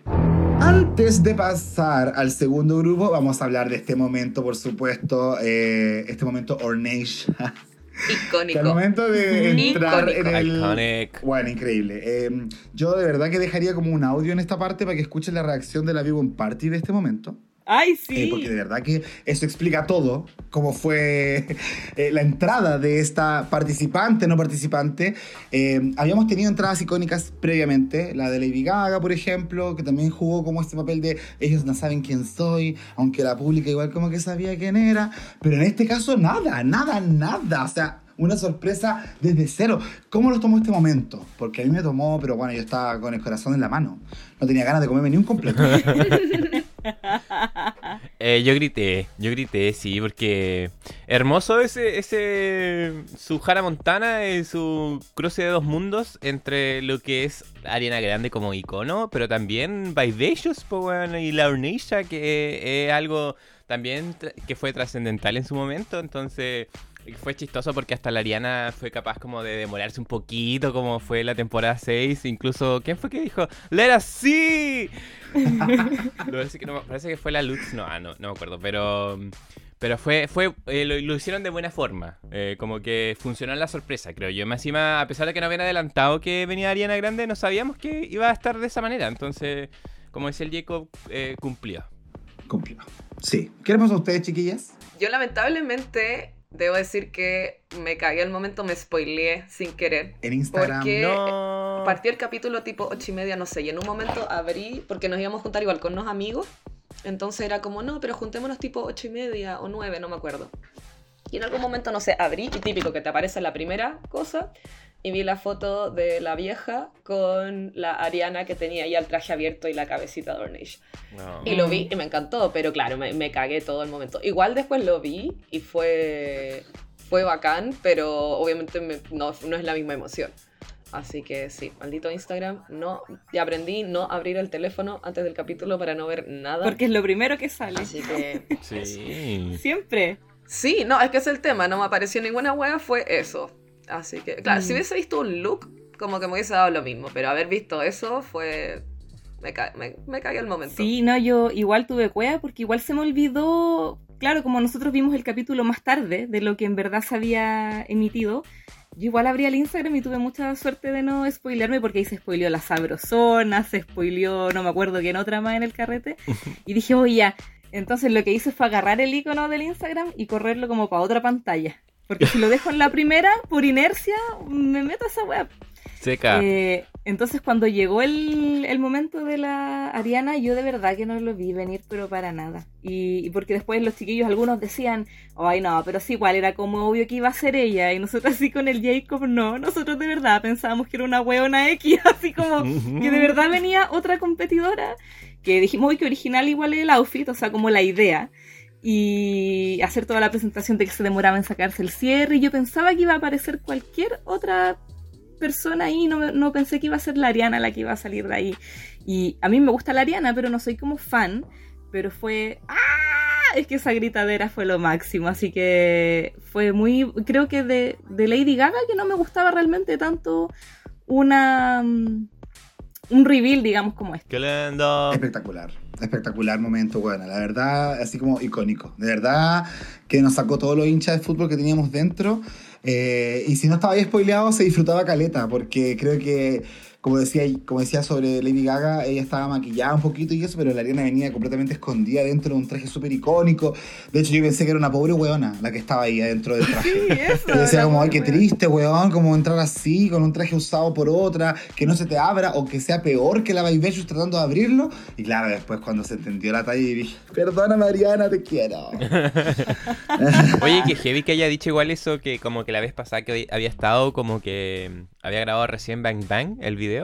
Antes de pasar al segundo grupo, vamos a hablar de este momento, por supuesto, eh, este momento Ornage. Que al Icónico. momento de entrar en Icónico. el... Iconic. Bueno, increíble. Eh, yo de verdad que dejaría como un audio en esta parte para que escuchen la reacción de la Vivo en Party de este momento. ¡Ay, Eh, sí! porque de verdad que eso explica todo, cómo fue eh, la entrada de esta participante, no participante. Eh, habíamos tenido entradas icónicas previamente, la de Lady Gaga, por ejemplo, que también jugó como este papel de ellos no saben quién soy, aunque la pública igual como que sabía quién era, pero en este caso nada, nada, nada, o sea... Una sorpresa desde cero. ¿Cómo los tomó este momento? Porque a mí me tomó, pero bueno, yo estaba con el corazón en la mano. No tenía ganas de comerme ni un completo. Eh, yo grité, yo grité, sí, porque hermoso ese, ese su Hannah Montana y su cruce de dos mundos entre lo que es Ariana Grande como icono, pero también Vivacious y la Ornisha, que es algo también que fue trascendental en su momento, entonces fue chistoso porque hasta la Ariana fue capaz como de demorarse un poquito, como fue la temporada 6, incluso, ¿quién fue que dijo? ¡Let us see! Lo parece, que no- parece que fue la Lutz, no, ah, no, no me acuerdo, pero pero fue fue eh, lo, lo hicieron de buena forma, eh, como que funcionó la sorpresa, creo yo. Más encima, a pesar de que no habían adelantado que venía Ariana Grande, no sabíamos que iba a estar de esa manera, entonces, como decía el Jacob, eh, cumplió. Cumplió. Sí. ¿Qué les pasó a ustedes, chiquillas? Yo lamentablemente debo decir que me cagué al momento, me spoileé sin querer. En Instagram. Porque No. partió el capítulo tipo ocho y media, no sé, y en un momento abrí, porque nos íbamos a juntar igual con unos amigos, entonces era como, no, pero juntémonos tipo ocho y media o nueve, no me acuerdo. Y en algún momento, no sé, abrí, y típico que te aparece la primera cosa, y vi la foto de la vieja con la Ariana que tenía ya el traje abierto y la cabecita de Ornish. No. Y lo vi y me encantó, pero claro, me, me cagué todo el momento. Igual después lo vi y fue, fue bacán, pero obviamente me- no, no es la misma emoción. Así que sí, maldito Instagram. No, ya aprendí no abrir el teléfono antes del capítulo para no ver nada. Porque es lo primero que sale. Así que Sí. Siempre. sí, no, es que es el tema. No me apareció ninguna wea, fue eso. Así que, claro, Mm. si hubiese visto un look, como que me hubiese dado lo mismo. Pero haber visto eso fue. Me, ca me, me cagué el momento. Sí, no, yo igual tuve cueva porque igual se me olvidó, claro, como nosotros vimos el capítulo más tarde de lo que en verdad se había emitido, yo igual abrí el Instagram y tuve mucha suerte de no spoilearme porque ahí se spoileó la sabrosona, se spoileó, no me acuerdo quién otra más en el carrete, y dije, oye, ya, entonces lo que hice fue agarrar el icono del Instagram y correrlo como para otra pantalla. Porque si lo dejo en la primera, por inercia, me meto a esa web. Seca. Eh, entonces cuando llegó el, el momento de la Ariana, yo de verdad que no lo vi venir, pero para nada. Y, y porque después los chiquillos, algunos decían, ay no, pero sí, igual era como obvio que iba a ser ella. Y nosotros así con el Jacob, no, nosotros de verdad pensábamos que era una hueona X, así como que de verdad venía otra competidora, que dijimos uy, que original igual el outfit, o sea, como la idea. Y hacer toda la presentación de que se demoraba en sacarse el cierre. Y yo pensaba que iba a aparecer cualquier otra persona ahí, no, no pensé que iba a ser la Ariana la que iba a salir de ahí. Y a mí me gusta la Ariana, pero no soy como fan. Pero fue. ¡Ah! Es que esa gritadera fue lo máximo. Así que fue muy. Creo que de, Lady Gaga que no me gustaba realmente tanto una. mm, Un reveal, digamos, como este. ¡Qué lindo! Espectacular, espectacular momento, bueno, la verdad, así como icónico. De verdad que nos sacó todos los hinchas de fútbol que teníamos dentro. Eh, y si no estaba ahí spoileado, se disfrutaba caleta, porque creo que, como decía, como decía sobre Lady Gaga, ella estaba maquillada un poquito y eso, pero la Ariana venía completamente escondida dentro de un traje súper icónico. De hecho, yo pensé que era una pobre weona la que estaba ahí adentro del traje. Sí, eso. Yo decía como, ay, qué triste, weón, como entrar así, con un traje usado por otra, que no se te abra, o que sea peor que la Baibeshus tratando de abrirlo. Y claro, después cuando se entendió la talla y dije, perdona Mariana, te quiero. Oye, que heavy que haya dicho igual eso, que como que la vez pasada que había estado, como que mm, había grabado recién Bang Bang, el video.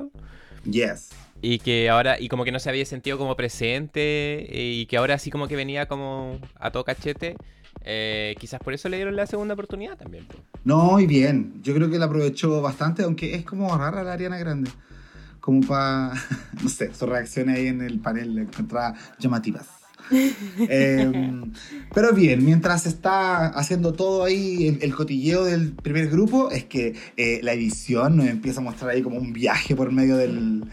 Yes. Y que ahora, y como que no se había sentido como presente, y que ahora sí como que venía como a todo cachete. eh, quizás por eso le dieron la segunda oportunidad también. No, y bien. Yo creo que la aprovechó bastante, aunque es como rara la Ariana Grande. Como para, no sé, sus reacciones ahí en el panel encontraba llamativas. Eh, pero bien, mientras está haciendo todo ahí el, el cotilleo del primer grupo, es que eh, la edición nos empieza a mostrar ahí como un viaje por medio del,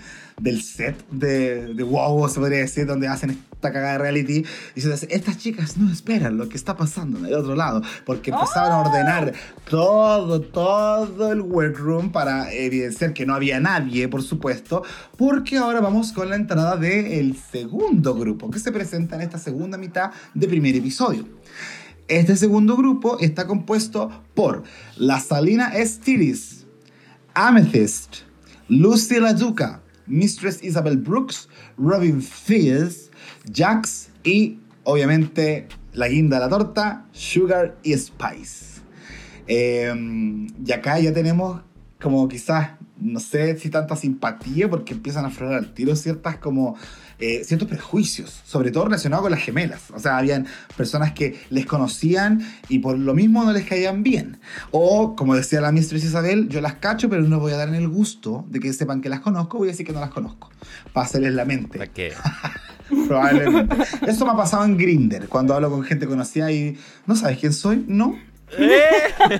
del set de, de WoW, se podría decir, donde hacen esta cagada de reality. Y se dice, estas chicas no esperan lo que está pasando en el otro lado, porque empezaban a ordenar todo, todo el workroom para evidenciar que no había nadie, por supuesto, porque ahora vamos con la entrada del segundo grupo que se presenta en esta segunda mitad de primer episodio. Este segundo grupo está compuesto por la Salina Stilis, Amethyst, Lucy LaDuca, Mistress Isabel Brooks, Robin Fierce, Jax y, obviamente, la guinda de la torta, Sugar y Spice. Eh, y acá ya tenemos como quizás, no sé si tanta simpatía, porque empiezan a aflorar al tiro ciertas como eh, ciertos prejuicios, sobre todo relacionados con las gemelas. O sea, habían personas que les conocían y por lo mismo no les caían bien. O, como decía la Mistress Isabel, yo las cacho, pero no voy a dar en el gusto de que sepan que las conozco, voy a decir que no las conozco. Hacerles la mente. ¿Para qué? Probablemente. Eso me ha pasado en Grinder, cuando hablo con gente conocida y no sabes quién soy, no. Eh,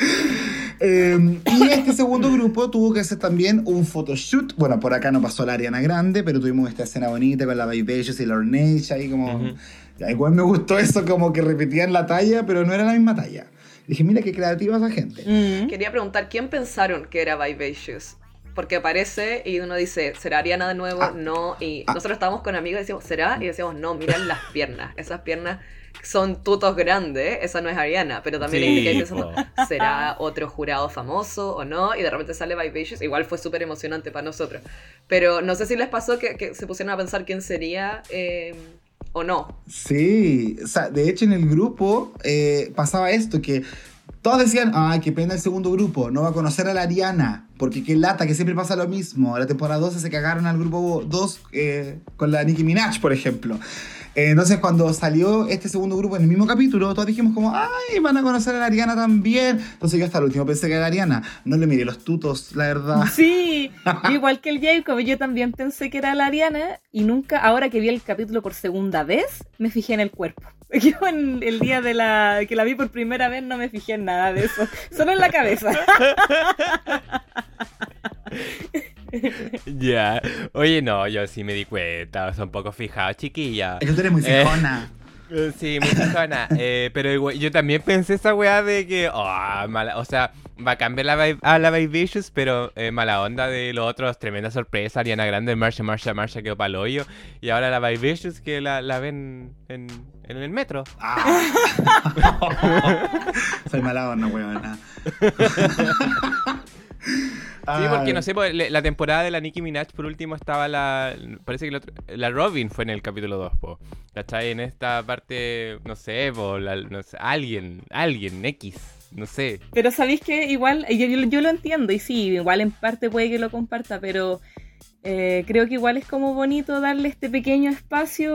y este segundo grupo tuvo que hacer también un photoshoot. Bueno, por acá no pasó la Ariana Grande, pero tuvimos esta escena bonita con la Vivacious y la Ornage ahí como... Ujú. Ya, igual me gustó eso, como que repetían la talla, pero no era la misma talla. Dije, mira qué creativa esa gente. Mm. Quería preguntar, ¿quién pensaron que era Vivacious? Porque aparece y uno dice, ¿será Ariana de nuevo? Ah. No. Y Ah. nosotros estábamos con amigos y decíamos, ¿será? Y decíamos, no, miren las piernas. Esas piernas son tutos grandes. Esa no es Ariana. Pero también hay gente que hay Sí, pensando, po. ¿será otro jurado famoso o no? Y de repente sale Vivacious. Igual fue súper emocionante para nosotros. Pero no sé si les pasó que, que se pusieron a pensar quién sería eh, o no. Sí, o sea, de hecho en el grupo eh, pasaba esto, que todos decían, ay, qué pena el segundo grupo, no va a conocer a la Ariana, porque qué lata, que siempre pasa lo mismo. La temporada 12 se cagaron al grupo 2 eh, con la Nicki Minaj, por ejemplo. Eh, entonces cuando salió este segundo grupo en el mismo capítulo, todos dijimos como, ay, van a conocer a la Ariana también. Entonces yo hasta el último pensé que era Ariana. No le miré los tutos, la verdad. Sí, yo igual que el Jacob, yo también pensé que era la Ariana y nunca, ahora que vi el capítulo por segunda vez, me fijé en el cuerpo. Yo en el día de la que la vi por primera vez no me fijé en nada de eso, solo en la cabeza. Ya. Oye, no, yo sí me di cuenta. Son poco fijados, chiquilla. Es que tú eres muy Eh. fijona. Eh, Sí, muy fijona. Eh, pero yo también pensé esa weá de que, oh, mala, o sea, va a cambiar la vibe- a la Vivacious, pero eh, mala onda de los otros, tremenda sorpresa. Ariana Grande, Marsha, Marsha, Marsha quedó pa'l hoyo. Y ahora la Vivacious que la, la ven en, en el metro. Ah. Soy mala onda, weona. Sí, porque no sé, pues, la temporada de la Nicki Minaj por último estaba la. Parece que otro- la Robin fue en el capítulo 2, po. ¿Cachai? En esta parte, no sé, po, la- no sé, alguien, alguien, X, no sé. Pero sabéis que igual, yo, yo- yo lo entiendo y sí, igual en parte puede que lo comparta, pero eh, creo que igual es como bonito darle este pequeño espacio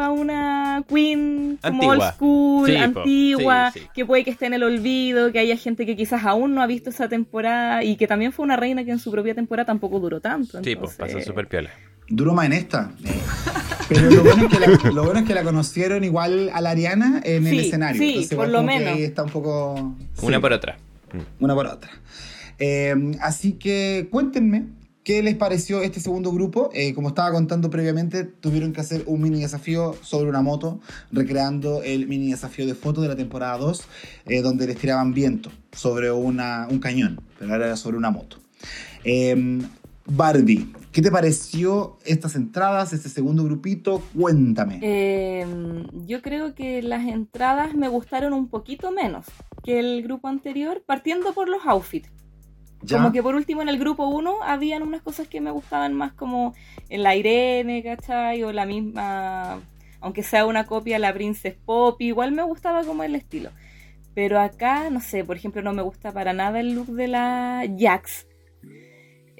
a una queen como Antigua. old school, Sí, antigua, Sí, sí. que puede que esté en el olvido, que haya gente que quizás aún no ha visto esa temporada y que también fue una reina que en su propia temporada tampoco duró tanto. Sí, pues pasó súper piola. Duro más en esta. Pero lo bueno, es que la, lo bueno es que la conocieron igual a la Ariana en el Sí, escenario. sí, Entonces, por lo menos. está un poco. Una sí, por otra. una por otra. Eh, así que cuéntenme qué les pareció este segundo grupo. Eh, como estaba contando previamente, tuvieron que hacer un mini desafío sobre una moto, recreando el mini desafío de fotos de la temporada 2, eh, donde les tiraban viento sobre un cañón, pero ahora era sobre una moto. Eh, Barbie, ¿qué te pareció estas entradas, este segundo grupito? Cuéntame. Eh, yo creo que las entradas me gustaron un poquito menos que el grupo anterior, partiendo por los outfits. Como que por último en el grupo 1 habían unas cosas que me gustaban más como en la Irene, ¿cachai? O la misma, aunque sea una copia la Princess Pop, igual me gustaba como el estilo. Pero acá, no sé, por ejemplo, no me gusta para nada el look de la Jax.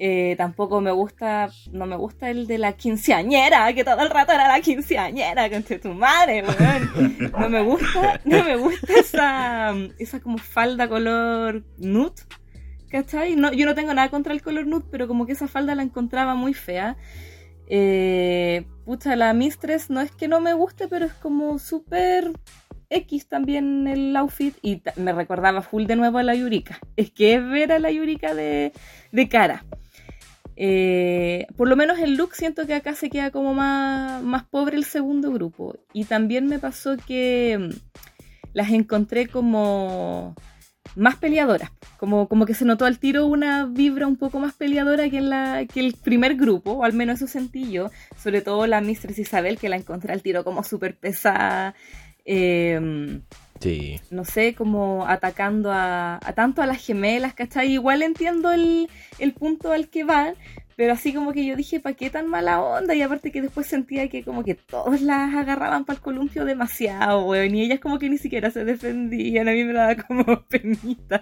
Eh, tampoco me gusta, no me gusta el de la quinceañera, que todo el rato era la quinceañera, entre tu madre, weón. No me gusta, no me gusta esa, esa como falda color nude, ¿cachai? No, yo no tengo nada contra el color nude, pero como que esa falda la encontraba muy fea. Eh, pucha, la Mistress no es que no me guste, pero es como súper X también el outfit y me recordaba full de nuevo a la Yurika. Es que es ver a la Yurika de, de cara. Eh, por lo menos el look siento que acá se queda como más, más pobre el segundo grupo. Y también me pasó que mm, las encontré como más peleadoras. Como, como que se notó al tiro una vibra un poco más peleadora que, en la, que el primer grupo, o al menos eso sentí yo. Sobre todo la Mistress Isabel, que la encontré al tiro como súper pesada. Eh, Sí. no sé, como atacando a, a tanto a las gemelas, ¿cachai? Igual entiendo el, el punto al que van, pero así como que yo dije, ¿para qué tan mala onda? Y aparte que después sentía que como que todos las agarraban para el columpio demasiado, weón, y ellas como que ni siquiera se defendían, a mí me daba como penita.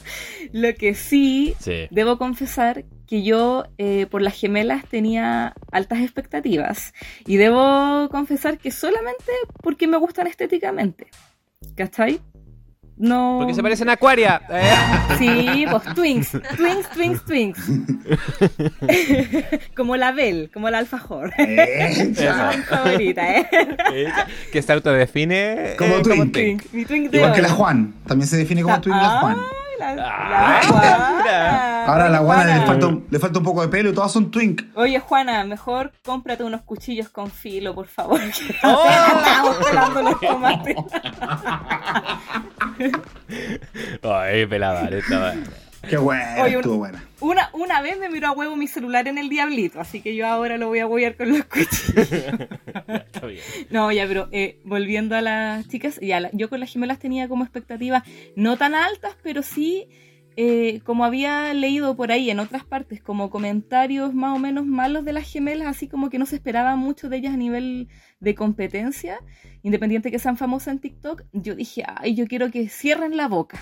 Lo que sí, Sí. Debo confesar que yo eh, por las gemelas tenía altas expectativas y debo confesar que solamente porque me gustan estéticamente. ¿Cachai? No. Porque se parecen a Aquaria. ¿eh? Sí, pues twins, twins, twins, twins. como la Belle, como la alfajor. Eh, Esa es mi favorita, ¿eh? que se autodefine Como eh, twin. twink. Mi twin de Igual que la. Juan. También se define como twin la Juan. Ay, la, Ah, la Juana. Ahora a la Juana le falta, un- le falta un poco de pelo y todas son twink. Oye, Juana, mejor cómprate unos cuchillos con filo, por favor. que ¡Oh! Estamos pelando los tomates. Ay, pelada, esta Qué buena, Oye, un- estuvo buena. Una, una vez me miró a huevo mi celular en el diablito, así que yo ahora lo voy a huear con los cuchillos. Está bien. No, ya, pero eh, volviendo a las chicas, ya, la- yo con las gemelas tenía como expectativas no tan altas, pero sí, eh, como había leído por ahí en otras partes, como comentarios más o menos malos de las gemelas, así como que no se esperaba mucho de ellas a nivel de competencia, independiente que sean famosas en TikTok, yo dije, ay, yo quiero que cierren la boca.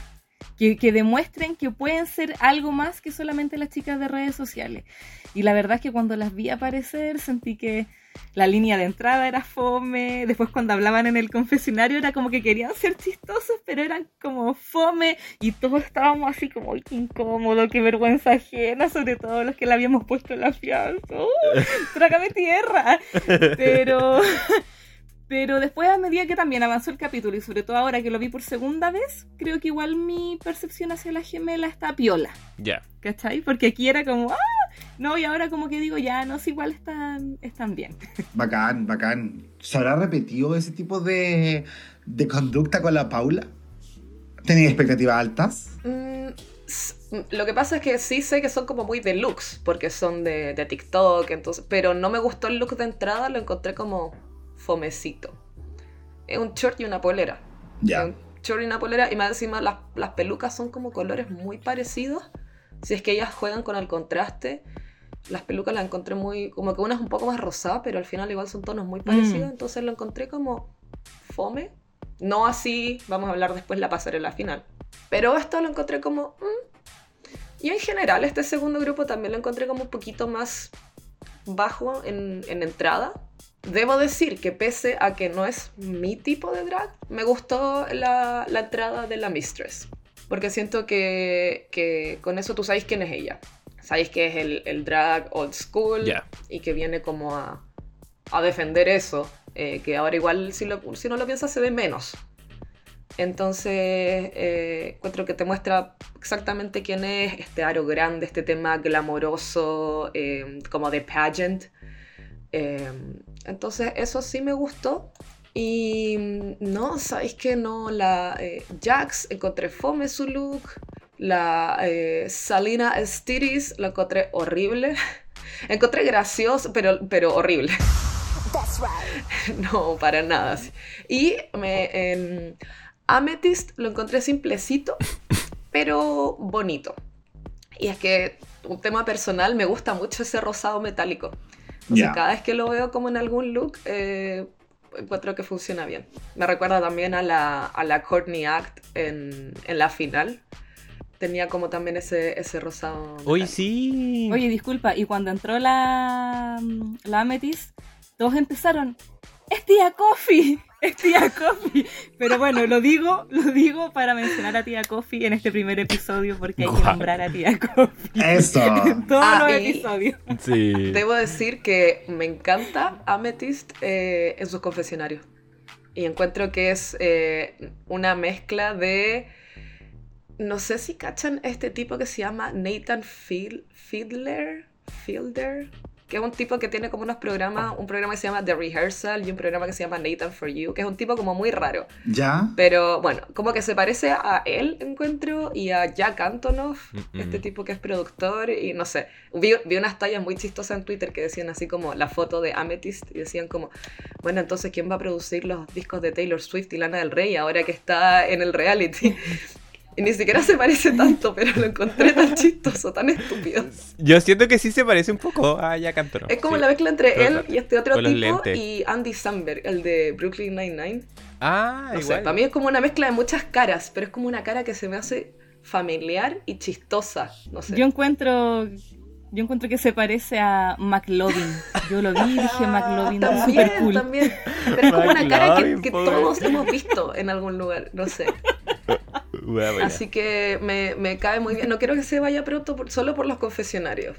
Que, que demuestren que pueden ser algo más que solamente las chicas de redes sociales. Y la verdad es que cuando las vi aparecer sentí que la línea de entrada era fome, después cuando hablaban en el confesionario era como que querían ser chistosos, pero eran como fome y todos estábamos así como "Ay, qué incómodo, qué vergüenza ajena, sobre todo los que le habíamos puesto la fianza. ¡Uh! trágame tierra. Pero pero después a medida que también avanzó el capítulo y sobre todo ahora que lo vi por segunda vez, creo que igual mi percepción hacia la gemela está piola. Ya. ¿Cachai? Porque aquí era como, ah, no, y ahora como que digo, ya, no, si igual están, están bien. Bacán, bacán. ¿Se habrá repetido ese tipo de, de conducta con la Paula? ¿Tenía expectativas altas? Mm, lo que pasa es que sí sé que son como muy deluxe, porque son de, de TikTok, entonces, pero no me gustó el look de entrada, lo encontré como fomecito. Es un short y una polera. Ya. un short y una polera, y más encima las, las pelucas son como colores muy parecidos. si es que ellas juegan con el contraste, las pelucas las encontré muy, como que una es un poco más rosada, pero al final igual son tonos muy parecidos, entonces lo encontré como fome. No así, vamos a hablar después la pasarela final. Pero esto lo encontré como... mm. Y en general este segundo grupo también lo encontré como un poquito más bajo en, en entrada. Debo decir que pese a que no es mi tipo de drag, me gustó la, la entrada de la Mistress. Porque siento que, que con eso tú sabes quién es ella. Sabéis que es el, el drag old school y que viene como a, a defender eso. eh, que ahora igual si, lo, si no lo piensas se ve menos. Entonces, eh, encuentro que te muestra exactamente quién es, este aro grande, este tema glamoroso, eh, como de pageant. Eh, entonces, eso sí me gustó. Y mm, no, sabéis que no, la eh, Jax encontré fome su look. La eh, Salina Stiris la encontré horrible. encontré gracioso, pero, pero horrible. No, para nada. Y me, em, Amethyst lo encontré simplecito, pero bonito. Y es que un tema personal, me gusta mucho ese rosado metálico. Entonces, Ya. cada vez que lo veo como en algún look, eh, encuentro que funciona bien. Me recuerda también a la, a la Courtney Act en, en la final. Tenía como también ese, ese rosado. Hoy metálico. sí. Oye, disculpa, y cuando entró la, la Amethyst, todos empezaron, ¡es tía Coffee! ¡Es tía Coffee! Pero bueno, lo digo, lo digo para mencionar a tía Coffee en este primer episodio porque hay que nombrar a tía Coffee. Eso. En todos Ah, los episodios. Sí. Debo decir que me encanta Amethyst eh, en sus confesionarios. Y encuentro que es eh, una mezcla de. No sé si cachan este tipo que se llama Nathan Fiedler. Fielder. Que es un tipo que tiene como unos programas. Un programa que se llama The Rehearsal y un programa que se llama Nathan for You. Que es un tipo como muy raro. ¿Ya? Pero bueno, como que se parece a él, encuentro, y a Jack Antonoff, este tipo que es productor, y no sé. Vi, vi unas tallas muy chistosas en Twitter que decían así como la foto de Amethyst, y decían como, bueno, entonces, ¿quién va a producir los discos de Taylor Swift y Lana del Rey ahora que está en el reality? Y ni siquiera se parece tanto, pero lo encontré tan chistoso, tan estúpido. Yo siento que sí se parece un poco a Jack Antonoff. Es como sí. la mezcla entre él y este otro con tipo y Andy Samberg, el de Brooklyn Nine-Nine. Ah, No sé, igual. para mí es como una mezcla de muchas caras, pero es como una cara que se me hace familiar y chistosa. No sé. Yo encuentro, yo encuentro que se parece a McLovin. Yo lo vi y dije McLovin, también, super cool. también. Pero es como una cara que, McLovin, todos hemos visto en algún lugar, no sé. Así que me, me cae muy bien. No quiero que se vaya pronto por- solo por los confesionarios.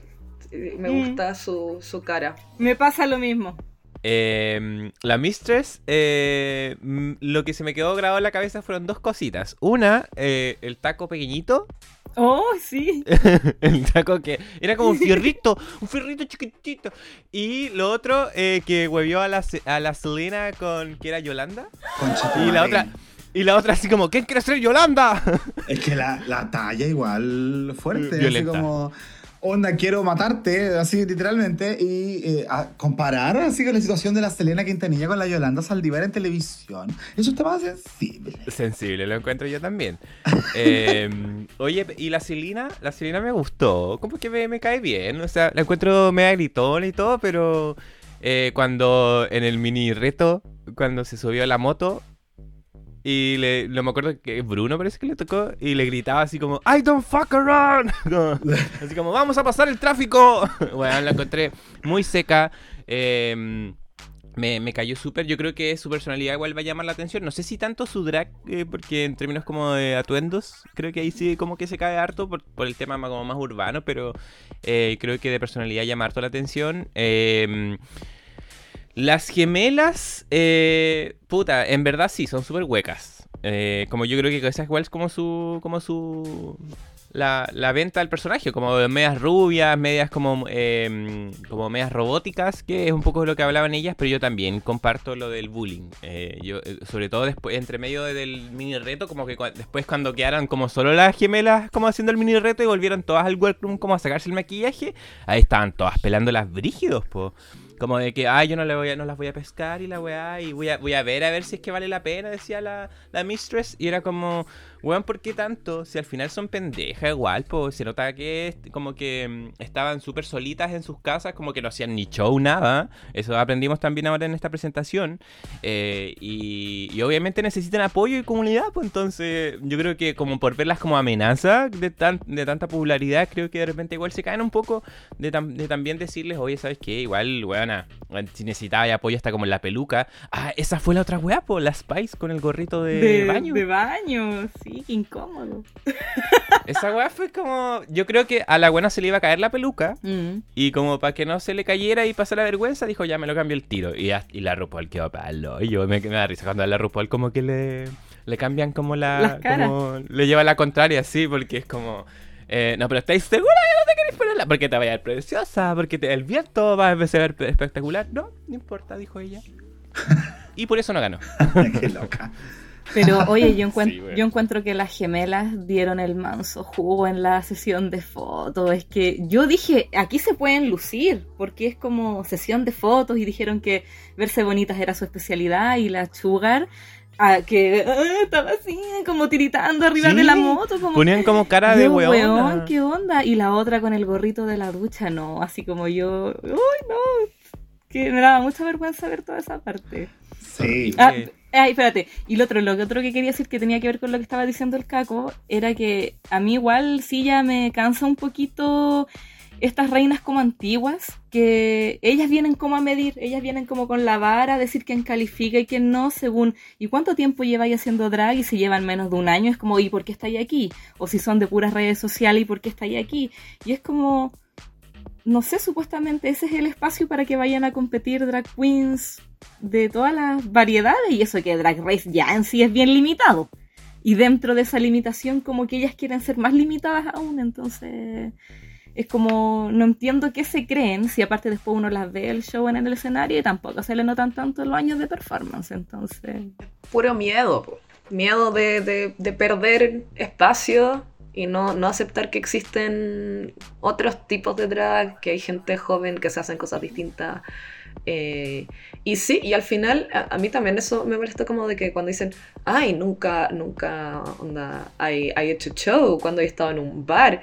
Me Mm. gusta su, su cara. Me pasa lo mismo. Eh, la Mistress, eh, mm, lo que se me quedó grabado en la cabeza fueron dos cositas. Una, eh, el taco pequeñito. Oh, sí. el taco que era como un fierrito, un fierrito chiquitito. Y lo otro, eh, que huevió a la, a la Selena con que era Yolanda. Concha tu Y la otra, y la otra así como, ¿quién quiere ser Yolanda? Es que la, la talla igual fuerte, así Violenta. como, onda, quiero matarte, así literalmente, y eh, a comparar así con la situación de la Selena Quintanilla con la Yolanda Saldívar en televisión, eso está más sensible. Sensible, lo encuentro yo también. Eh, oye, y la Celina, la Celina me gustó, como que me, me cae bien, o sea, la encuentro media gritona y todo, pero eh, cuando en el mini reto, cuando se subió a la moto, y le, no me acuerdo que Bruno parece que le tocó, y le gritaba así como, I don't fuck around, así como, vamos a pasar el tráfico. bueno, la encontré muy seca. eh, me, me cayó súper. Yo creo que su personalidad igual va a llamar la atención. No sé si tanto su drag, eh, porque en términos como de atuendos, creo que ahí sí como que se cae harto por, por el tema más, como más urbano, pero eh, creo que de personalidad llama harto la atención. Eh, las gemelas, eh, puta, en verdad sí, son súper huecas. Eh, como yo creo que esa igual es como su. como su. La, la venta del personaje, como medias rubias, medias como, eh, como medias robóticas, que es un poco lo que hablaban ellas, pero yo también comparto lo del bullying. Eh, yo, eh, sobre todo después, entre medio del mini reto, como que después cuando quedaron como solo las gemelas como haciendo el mini reto y volvieron todas al workroom como a sacarse el maquillaje, ahí estaban todas pelando las brígidos, po. Como de que, ay, yo no, le voy a, no las voy a pescar y la weá, y voy a, voy a ver a ver si es que vale la pena, decía la, la mistress. Y era como, weón, ¿por qué tanto? Si al final son pendejas igual, pues se nota que como que mm, estaban súper solitas en sus casas, como que no hacían ni show, nada. Eso aprendimos también ahora en esta presentación. Eh, y, y obviamente necesitan apoyo y comunidad, pues entonces yo creo que como por verlas como amenaza de, tan, de tanta popularidad, creo que de repente igual se caen un poco de, tam- de también decirles, oye, ¿sabes qué? Igual, weona, si necesitaba apoyo hasta como en la peluca. Ah, esa fue la otra weá, pues, la Spice con el gorrito de, baño. de baño, sí, qué incómodo. Esa weá fue como, yo creo que a la buena se le iba a caer la peluca. Mm. Y como para que no se le cayera y pasara vergüenza, dijo, ya me lo cambio el tiro. Y, ya- y la RuPaul quedó palo. Y yo me, me da risa cuando a la RuPaul como que le, le cambian como la... Las caras. como le lleva la contraria, sí, porque es como... eh, no, pero ¿estáis segura que no te queréis ponerla? Porque te vaya a ver preciosa, porque te- el viento va a empezar a ver espectacular. No, no importa, dijo ella. y por eso no ganó. Qué loca. Pero oye, yo, encuent- Sí, bueno. yo encuentro que las gemelas dieron el manso jugo en la sesión de fotos. Es que yo dije, aquí se pueden lucir, porque es como sesión de fotos y dijeron que verse bonitas era su especialidad y la Sugar, ah, que ah, estaba así, como tiritando arriba Sí, de la moto. Como, Ponían como cara de weón. weón, ¿qué onda? Y la otra con el gorrito de la ducha, no, así como yo, uy, no, que me daba mucha vergüenza ver toda esa parte. Sí. Ah, Sí. Ay, espérate. Y lo otro, lo otro que quería decir que tenía que ver con lo que estaba diciendo el Caco, era que a mí igual sí ya me cansa un poquito estas reinas como antiguas, que ellas vienen como a medir, ellas vienen como con la vara a decir quién califica y quién no, según y cuánto tiempo lleváis haciendo drag y si llevan menos de un año, es como, ¿y por qué estáis aquí? O si son de puras redes sociales, ¿y por qué estáis aquí? Y es como, no sé, supuestamente ese es el espacio para que vayan a competir drag queens de todas las variedades y eso que Drag Race ya en sí es bien limitado. Y dentro de esa limitación como que ellas quieren ser más limitadas aún, entonces es como no entiendo qué se creen si aparte después uno las ve el show en el escenario y tampoco se le notan tanto los años de performance, entonces Puro miedo, miedo de, de- de perder espacio y no, no aceptar que existen otros tipos de drag, que hay gente joven que se hacen cosas distintas. Eh, y sí, y al final a, a mí también eso me molesta como de que cuando dicen, ay, nunca, nunca, onda, hay, hay hecho show cuando he estado en un bar.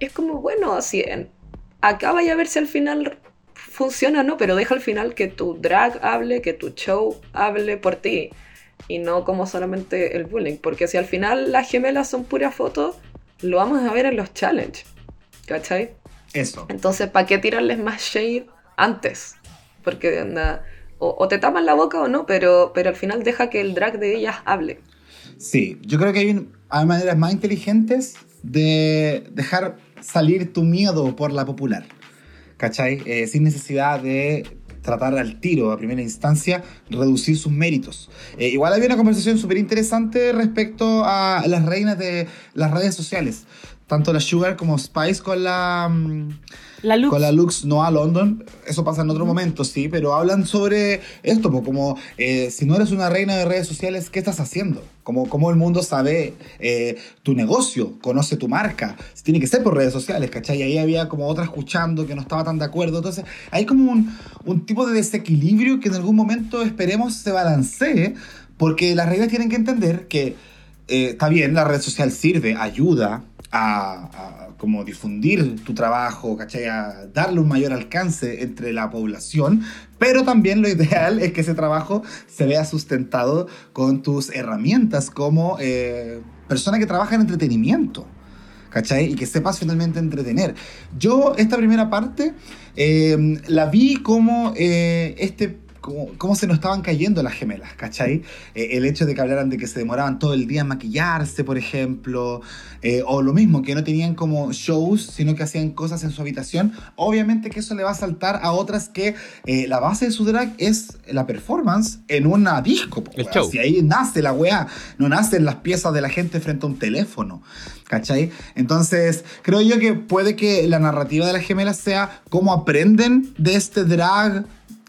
Es como, bueno, así, en- acá vaya a ver si al final funciona o no, pero deja al final que tu drag hable, que tu show hable por ti y no como solamente el bullying, porque si al final las gemelas son puras fotos, lo vamos a ver en los challenge, ¿cachai? Eso. Entonces, ¿para qué tirarles más shade antes? Porque onda, o, o te tapan la boca o no, pero, pero al final deja que el drag de ellas hable. Sí, yo creo que hay, hay maneras más inteligentes de dejar salir tu miedo por la popular. ¿Cachai? Eh, sin necesidad de tratar al tiro a primera instancia, reducir sus méritos. Eh, igual había una conversación súper interesante respecto a las reinas de las redes sociales. Tanto la Sugar como Spice con la... mm, la luz con la Lux no a London, eso pasa en otro momento, sí, pero hablan sobre esto, como eh, si no eres una reina de redes sociales, ¿qué estás haciendo? Como, como el mundo sabe eh, tu negocio, conoce tu marca, tiene que ser por redes sociales, ¿cachai? Y ahí había como otra escuchando que no estaba tan de acuerdo, entonces hay como un, un tipo de desequilibrio que en algún momento esperemos se balancee, porque las reinas tienen que entender que eh, está bien, la red social sirve, ayuda a, a como difundir tu trabajo, ¿cachai? A darle un mayor alcance entre la población, pero también lo ideal es que ese trabajo se vea sustentado con tus herramientas como eh, persona que trabaja en entretenimiento. ¿Cachai? Y que sepas finalmente entretener. Yo esta primera parte eh, la vi como eh, este cómo, cómo se nos estaban cayendo las gemelas, ¿cachai? Eh, el hecho de que hablaran de que se demoraban todo el día en maquillarse, por ejemplo, eh, o lo mismo, que no tenían como shows, sino que hacían cosas en su habitación, obviamente que eso le va a saltar a otras que eh, la base de su drag es la performance en una disco. po, El weá. show. Si ahí nace la weá, no nacen las piezas de la gente frente a un teléfono. ¿Cachai? Entonces, creo yo que puede que la narrativa de las gemelas sea cómo aprenden de este drag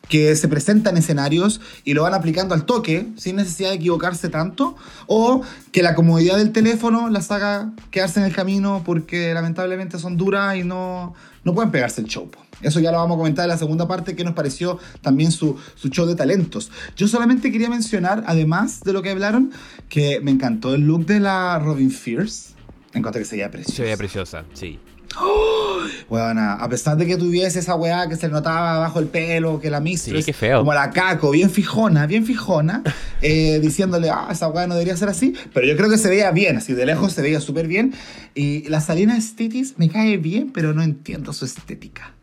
que se presentan escenarios y lo van aplicando al toque, sin necesidad de equivocarse tanto, o que la comodidad del teléfono las haga quedarse en el camino porque lamentablemente son duras y no, no pueden pegarse el show. Eso ya lo vamos a comentar en la segunda parte, que nos pareció también su, su show de talentos. Yo solamente quería mencionar, además de lo que hablaron, que me encantó el look de la Robin Fierce. Encontré que se veía preciosa. Se veía preciosa, sí. Weona, a pesar de que tuviese esa weá que se notaba bajo el pelo, que la mistress, Sí, qué feo. como la caco, bien fijona, bien fijona, eh, diciéndole, ah, esa weá no debería ser así, pero yo creo que se veía bien, así de lejos se veía súper bien. Y la Salina Stitis me cae bien, pero no entiendo su estética.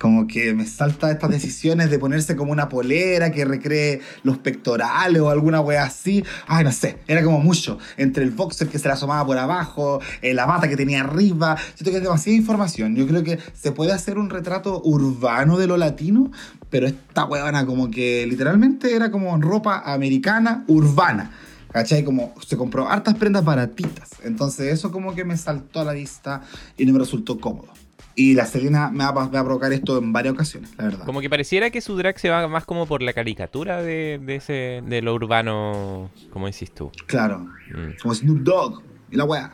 Como que me salta estas decisiones de ponerse como una polera que recree los pectorales o alguna wea así. Ay, no sé. Era como mucho. Entre el boxer que se le asomaba por abajo, eh, la bata que tenía arriba. Siento que es demasiada información. Yo creo que se puede hacer un retrato urbano de lo latino, pero esta huevona como que literalmente era como ropa americana urbana. ¿Cachai? Como se compró hartas prendas baratitas. Entonces eso como que me saltó a la vista y no me resultó cómodo. Y la Selena me va, a- me va a provocar esto en varias ocasiones, la verdad. Como que pareciera que su drag se va más como por la caricatura de, de ese de lo urbano, como decís tú. Claro. Mm. Como Snoop Dogg y la wea.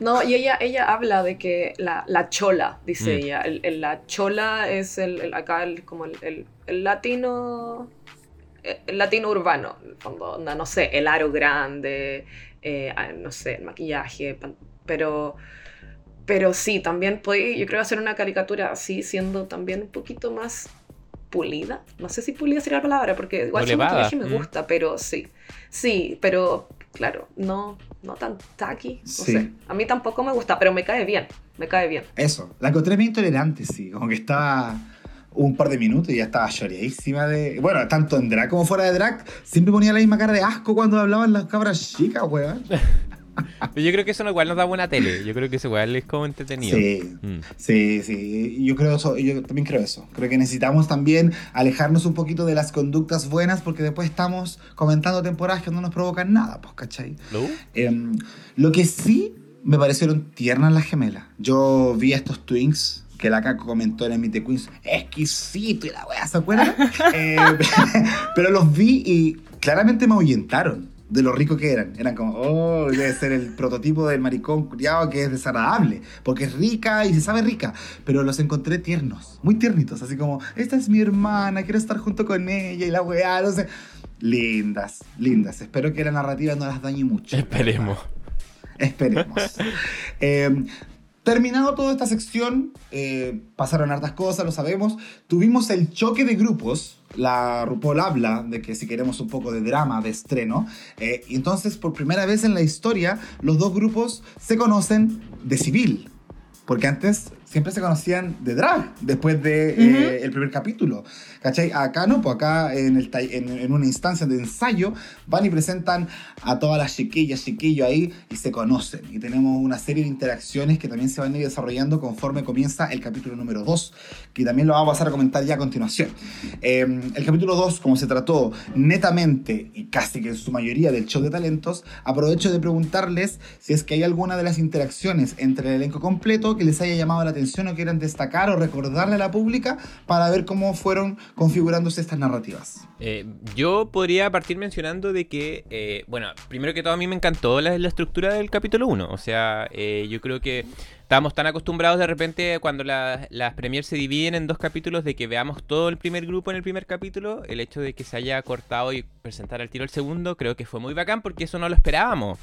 No, y ella, ella habla de que la, la chola, dice Mm. ella. El, el- la chola es el, el- acá el, como el, el- el latino. El latino urbano, en el fondo, onda, no sé, el aro grande, eh, ah, no sé, el maquillaje, pero, pero sí, también puede, yo creo hacer una caricatura así, siendo también un poquito más pulida. No sé si pulida sería la palabra, porque igual O su elevada, maquillaje me mm. gusta, pero sí, sí, pero claro, no, no tan tacky, no Sí. sé. A mí tampoco me gusta, pero me cae bien, me cae bien. Eso. La encontré bien intolerante, sí. Como que estaba un par de minutos y ya estaba choreadísima de... Bueno, tanto en drag como fuera de drag, siempre ponía la misma cara de asco cuando hablaban las cabras chicas, weón. Pero yo creo que eso no igual nos da buena tele. Yo creo que eso igual es como entretenido. Sí. Mm. Sí, sí, yo creo eso, yo también creo eso. Creo que necesitamos también alejarnos un poquito de las conductas buenas porque después estamos comentando temporadas que no nos provocan nada, pues, ¿cachai? ¿Lo? Em, lo que sí me parecieron tiernas las gemelas. Yo vi a estos twins que la Caco comentó en el Meet the Queens, exquisito y la weá, ¿se acuerdan? Eh, pero los vi y claramente me ahuyentaron de lo rico que eran. Eran como, oh, debe ser el prototipo del maricón criado que es desagradable, porque es rica y se sabe rica. Pero los encontré tiernos, muy tiernitos, así como, esta es mi hermana, quiero estar junto con ella y la weá, no sé. Lindas, lindas. Espero que la narrativa no las dañe mucho. Esperemos. Esperemos. Eh, terminado toda esta sección, eh, pasaron hartas cosas, lo sabemos. Tuvimos el choque de grupos. La RuPaul habla de que si queremos un poco de drama, de estreno. eh, entonces, por primera vez en la historia, los dos grupos se conocen de civil. Porque antes siempre se conocían de drag, después de eh, el primer capítulo. ¿Cachai? Acá no, pues acá en, el, en, en una instancia de ensayo van y presentan a todas las chiquillas, chiquillos ahí y se conocen. Y tenemos una serie de interacciones que también se van a ir desarrollando conforme comienza el capítulo número 2, que también lo vamos a pasar a comentar ya a continuación. Eh, el capítulo 2, como se trató netamente y casi que en su mayoría del show de talentos, aprovecho de preguntarles si es que hay alguna de las interacciones entre el elenco completo que les haya llamado la atención o quieran destacar o recordarle a la pública para ver cómo fueron configurándose estas narrativas. Eh, yo podría partir mencionando de que, eh, bueno, primero que todo a mí me encantó la, la estructura del capítulo 1. O sea, eh, yo creo que estábamos tan acostumbrados de repente cuando la- las premiers se dividen en dos capítulos de que veamos todo el primer grupo en el primer capítulo. El hecho de que se haya cortado y presentar al tiro el segundo creo que fue muy bacán porque eso no lo esperábamos.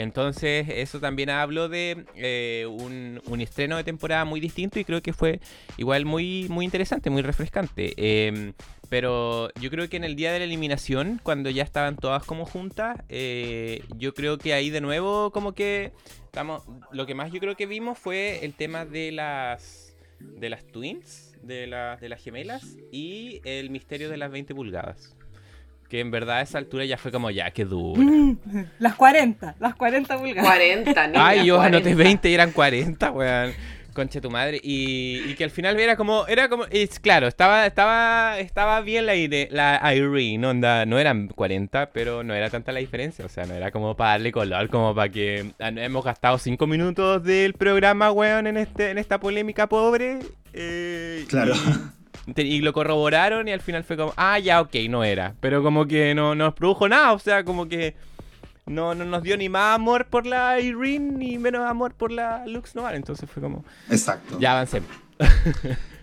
Entonces, eso también hablo de eh, un, estreno de temporada muy distinto y creo que fue igual muy, muy interesante, muy refrescante. Em, pero yo creo que en el día de la eliminación, cuando ya estaban todas como juntas, eh, yo creo que ahí de nuevo como que estamos, lo que más yo creo que vimos fue el tema de las de las twins, de las de las gemelas y el misterio de las 20 pulgadas. Que en verdad a esa altura ya fue como ya, qué duro. Mm, Las 40, las 40 pulgadas. 40, niña, Ay, yo 40. anoté 20 y eran 40, weón. Concha tu madre. Y, y que al final era como. Era como. Es claro, estaba, estaba, estaba bien la, la Irene, onda. No eran 40, pero no era tanta la diferencia. O sea, no era como para darle color, como para que. ah, no, Hemos gastado 5 minutos del programa, weón, en este, en esta polémica pobre. eh, Claro. y lo corroboraron y al final fue como, ah, ya, ok, no era. Pero como que no no nos produjo nada, o sea, como que no, no nos dio ni más amor por la Irene ni menos amor por la Lux Noir. Entonces fue como, Exacto. ya avancemos.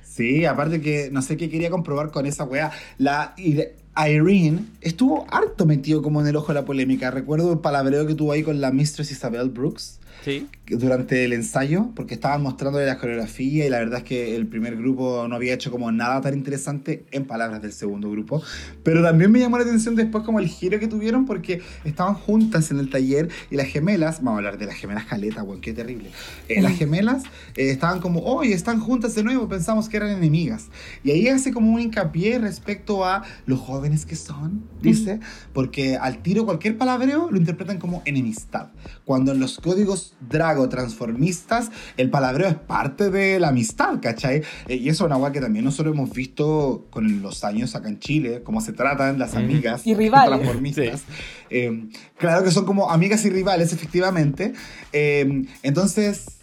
Sí, aparte que no sé qué quería comprobar con esa weá. La Ir- Irene estuvo harto metido como en el ojo de la polémica. Recuerdo el palabreo que tuvo ahí con la Mistress Isabel Brooks Sí. durante el ensayo, porque estaban mostrándole la coreografía y la verdad es que el primer grupo no había hecho como nada tan interesante en palabras del segundo grupo. Pero también me llamó la atención después como el giro que tuvieron porque estaban juntas en el taller y las gemelas, vamos a hablar de las gemelas caleta, weón, qué terrible. Eh, las gemelas eh, estaban como, oye, están juntas de nuevo, pensamos que eran enemigas. Y ahí hace como un hincapié respecto a los jóvenes que son, dice, porque al tiro cualquier palabreo lo interpretan como enemistad. Cuando en los códigos drago transformistas el palabreo es parte de la amistad, ¿cachai? Eh, y eso es una guay que también nosotros hemos visto con los años acá en Chile, cómo se tratan las amigas Y rivales. transformistas. Eh, claro que son como amigas y rivales, efectivamente. Eh, entonces,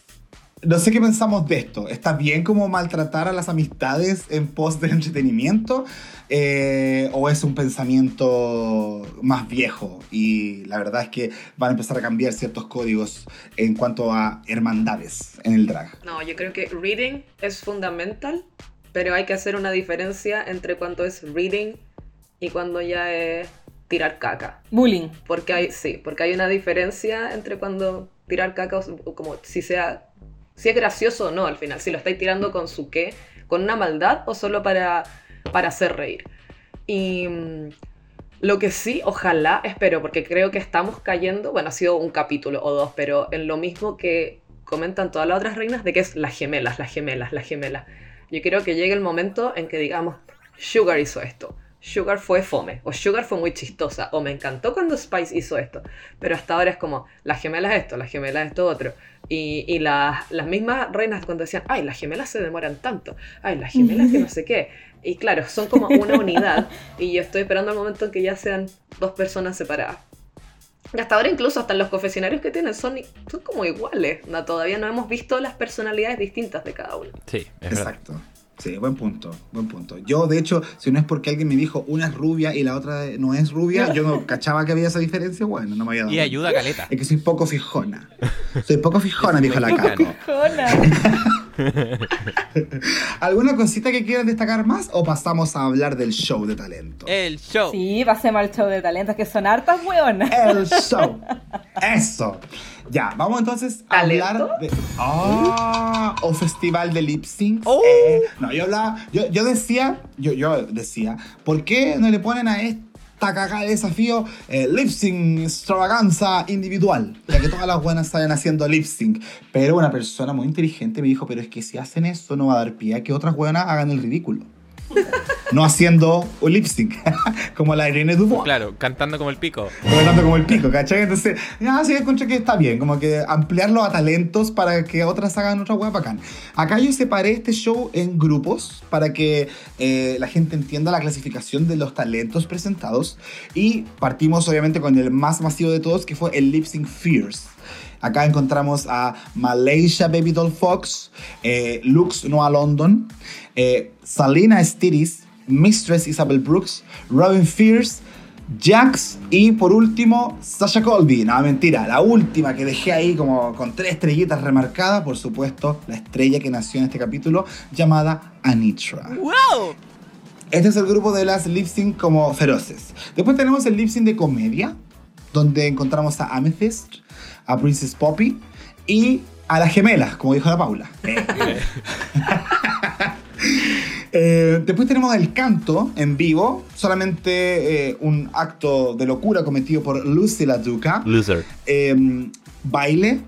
no sé qué pensamos de esto. ¿Está bien como maltratar a las amistades en pos de entretenimiento? Eh, ¿O es un pensamiento más viejo? Y la verdad es que van a empezar a cambiar ciertos códigos en cuanto a hermandades en el drag. No, yo creo que reading es fundamental, pero hay que hacer una diferencia entre cuando es reading y cuando ya es tirar caca. Bullying. Porque hay, sí, porque hay una diferencia entre cuando tirar caca, o- o como si sea, si es gracioso o no al final, si lo estáis tirando con su qué, con una maldad o solo para, para hacer reír. Y mm, lo que sí, ojalá, espero, porque creo que estamos cayendo, bueno, ha sido un capítulo o dos, pero en lo mismo que comentan todas las otras reinas, de que es las gemelas, las gemelas, las gemelas. Yo creo que llegue el momento en que digamos, Sugar hizo esto, Sugar fue fome, o Sugar fue muy chistosa, o me encantó cuando Spice hizo esto, pero hasta ahora es como, las gemelas esto, las gemelas esto otro. Y, y las, las mismas reinas cuando decían, ay, las gemelas se demoran tanto, ay, las gemelas que no sé qué. Y claro, son como una unidad, y yo estoy esperando el momento en que ya sean dos personas separadas. Y hasta ahora incluso hasta los confesionarios que tienen son, son como iguales. No, todavía no hemos visto las personalidades distintas de cada uno. Sí, es verdad. Sí, buen punto, buen punto. Yo, de hecho, si no es porque alguien me dijo una es rubia y la otra no es rubia, yo no cachaba que había esa diferencia, bueno, no me había dado Y ayuda caleta. Es que soy poco fijona. Soy poco fijona, dijo la. Caco. ¿Alguna cosita que quieras destacar más o pasamos a hablar del show de talento? El show. Sí, pasemos al show de talentos, que son hartas weonas. El show. Eso. Ya, vamos entonces a ¿Talento? hablar de. ¡Ah! o festival de lip sync. Oh. Eh, no, yo hablaba. Yo, yo decía. Yo, yo decía. ¿Por qué no le ponen a esta cagada de desafío eh, lip sync extravaganza individual? Ya que todas las buenas salen haciendo lip sync. Pero una persona muy inteligente me dijo: Pero es que si hacen eso, no va a dar pie a que otras buenas hagan el ridículo. No haciendo un lip sync. como la Irene Dubois. Claro, cantando como el pico. Hablando como el pico, ¿cachai? Entonces, ya sí encontré que está bien, como que ampliarlo a talentos para que otras hagan otra hueá bacán. Acá yo separé este show en grupos para que eh, la gente entienda la clasificación de los talentos presentados. Y partimos obviamente con el más masivo de todos, que fue el Lip Sync Fierce. Acá encontramos a Malaysia Baby Doll Fox, eh, Lux Noah London, eh, Salina Stiris, Mistress Isabel Brooks, Robin Fierce, Jax y por último Sasha Colby. No, mentira, la última que dejé ahí como con tres estrellitas remarcadas, por supuesto, la estrella que nació en este capítulo llamada Anitra. ¡Wow! Este es el grupo de las lip sync como feroces. Después tenemos el lip sync de comedia, donde encontramos a Amethyst, a Princess Poppy y a las gemelas, como dijo la Paula. Eh, después tenemos el canto en vivo, solamente eh, un acto de locura cometido por Lucy la Duca. Loser. Eh, baile,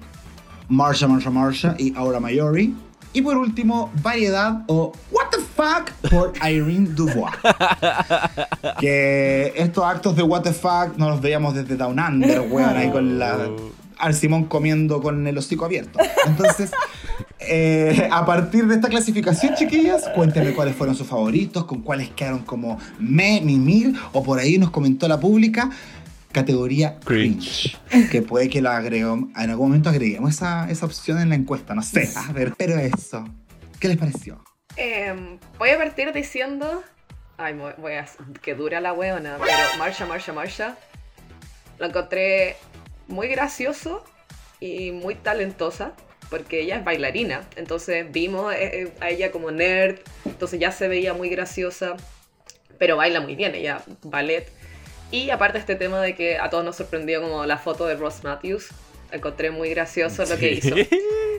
Marsha, Marsha, Marsha y Aura Mayori. Y por último, variedad o What the fuck por Irene Dubois. que estos actos de What the fuck no los veíamos desde Down Under, weón, ahí con la. Al Simón comiendo con el hocico abierto. Entonces, eh, a partir de esta clasificación, chiquillas, cuéntenme cuáles fueron sus favoritos, con cuáles quedaron como me, mimir, o por ahí nos comentó la pública, categoría cringe. Que puede que la agreguemos, en algún momento agreguemos esa, esa opción en la encuesta, no sé. A ver, pero eso, ¿qué les pareció? Em, voy a partir diciendo. Ay, voy- voy a. que dura la weona, pero Marsha, Marsha, Marsha. Lo encontré muy gracioso y muy talentosa. Porque ella es bailarina. Entonces vimos eh, eh, a ella como nerd. Entonces ya se veía muy graciosa. Pero baila muy bien, ella ballet. Y aparte este tema de que a todos nos sorprendió como la foto de Ross Matthews. Encontré muy gracioso lo que hizo.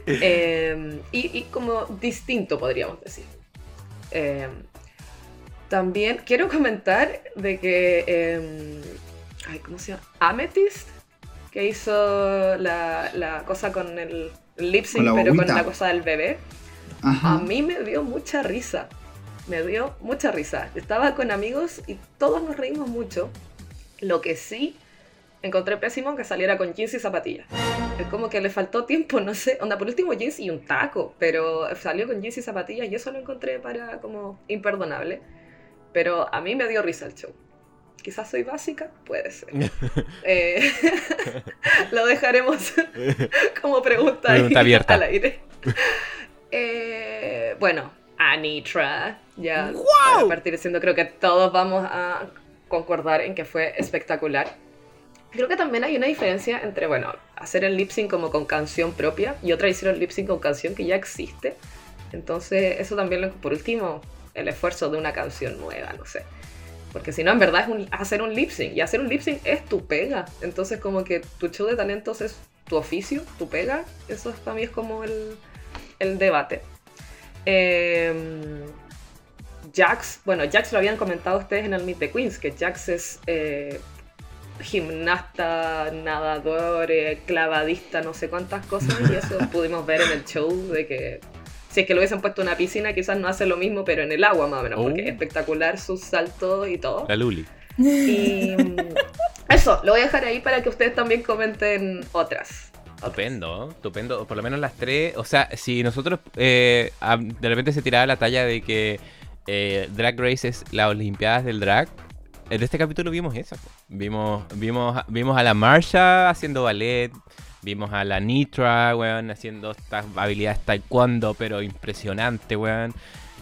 Eh, y, y como distinto, podríamos decir. Eh, también quiero comentar de que. eh, ay, ¿Cómo se llama? Amethyst, que hizo la, la cosa con el lip sync, Con pero con la cosa del bebé. A Ajá. mí me dio mucha risa. Me dio mucha risa. Estaba con amigos y todos nos reímos mucho. Lo que sí encontré pésimo que saliera con jeans y zapatillas. Es como que le faltó tiempo, no sé. Onda, por último jeans y un taco. Pero salió con jeans y zapatillas y eso lo encontré para como imperdonable. Pero a mí me dio risa el show. Quizás soy básica, puede ser. Eh, lo dejaremos como pregunta, ahí Pregunta abierta. al aire. Eh, bueno, Anitra, ya a partir diciendo creo que todos vamos a concordar en que fue espectacular. Creo que también hay una diferencia entre, bueno, hacer el lip sync como con canción propia y otra hicieron lip sync con canción que ya existe. Entonces, eso también, lo, por último, el esfuerzo de una canción nueva, no sé. Porque si no, en verdad es un- hacer un lip sync. Y hacer un lip sync es tu pega. Entonces, como que tu show de talentos es tu oficio, tu pega. Eso para mí es como el, el debate. Eh, Jax, bueno, Jax lo habían comentado ustedes en el Meet the Queens, que Jax es eh, gimnasta, nadador, eh, clavadista, no sé cuántas cosas, y eso pudimos ver en el show de que si es que lo hubiesen puesto en una piscina, quizás no hace lo mismo, pero en el agua más o menos, porque Oh. es espectacular sus saltos y todo. La Luli. Y mm, eso, lo voy a dejar ahí para que ustedes también comenten otras. Estupendo, estupendo. Por lo menos las tres. O sea, si nosotros eh, de repente se tiraba la talla de que eh, Drag Race es las Olimpiadas del Drag, en este capítulo vimos eso. Vimos, vimos, vimos a la Marsha haciendo ballet. Vimos a la Nitra, weón, haciendo estas habilidades taekwondo, pero impresionante, weón.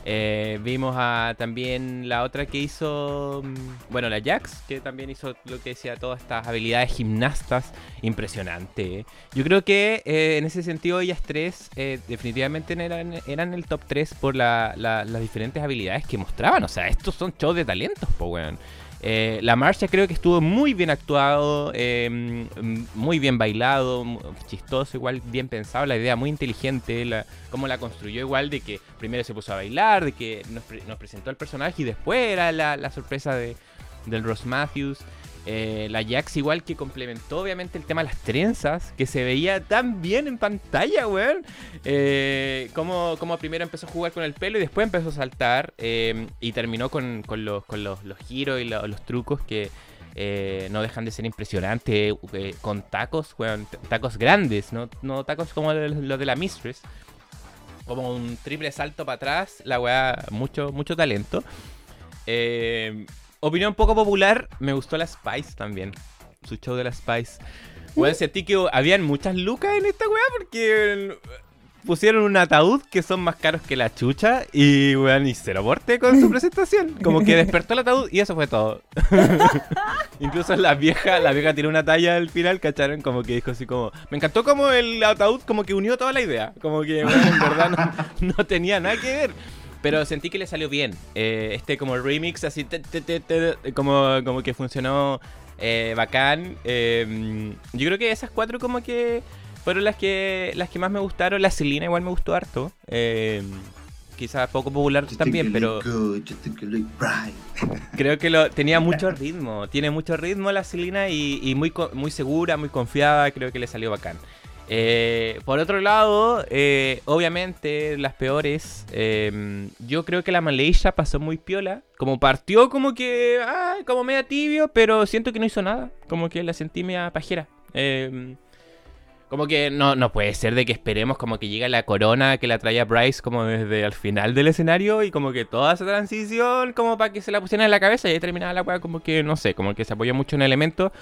Eh, vimos a también la otra que hizo, mm, bueno, la Jax, que también hizo lo que decía, todas estas habilidades gimnastas. Impresionante. eh. Yo creo que eh, en ese sentido ellas tres definitivamente eran, eran el top 3 por la- la- las diferentes habilidades que mostraban. O sea, estos son shows de talentos, po, weón. Eh, la marcha creo que estuvo muy bien actuado, eh, muy bien bailado, chistoso, igual bien pensado, la idea muy inteligente, la, cómo la construyó igual de que primero se puso a bailar, de que nos, pre- nos presentó el personaje y después era la, la sorpresa de, del Ross Matthews. Eh, la Jax igual que complementó obviamente el tema de las trenzas, que se veía tan bien en pantalla, weón. Eh, como, como primero empezó a jugar con el pelo y después empezó a saltar eh, y terminó con, con los, con los, los giros y lo- los trucos que no dejan de ser impresionantes, con tacos, weón, tacos grandes, no, no tacos como los los de la Mistress. Como un triple salto para atrás, la weá, mucho, mucho talento. Eh, opinión poco popular, me gustó la Spice también. Su show de la Spice. Weón, sentí que habían muchas lucas en esta weá porque pusieron un ataúd que son más caros que la chucha y weón, y cero aporte con su presentación. Como que despertó el ataúd y eso fue todo. Incluso la vieja, la vieja tiró una talla al final, ¿cacharon? Como que dijo así como... Me encantó como el ataúd como que unió toda la idea. Como que weón, en verdad no, no tenía nada que ver. Pero sentí que le salió bien. Eh, este como remix así, te, te, te, te, como, como que funcionó eh, bacán. Eh, yo creo que esas cuatro como que fueron las que las que más me gustaron. La Selena igual me gustó harto. Eh, quizás poco popular Yo también, pero good, creo que lo, tenía mucho ritmo. Tiene mucho ritmo la Selena y, y muy, muy segura, muy confiada. Creo que le salió bacán. Eh, por otro lado, eh, obviamente las peores, eh, yo creo que la Malaysia pasó muy piola. Como partió como que, ah, como media tibio, pero siento que no hizo nada. Como que la sentí media pajera. Eh, como que no, no puede ser de que esperemos como que llegue la corona que la traía Bryce como desde el final del escenario y como que toda esa transición como para que se la pusieran en la cabeza y ahí terminaba la weá como que no sé, como que se apoyó mucho en el elemento.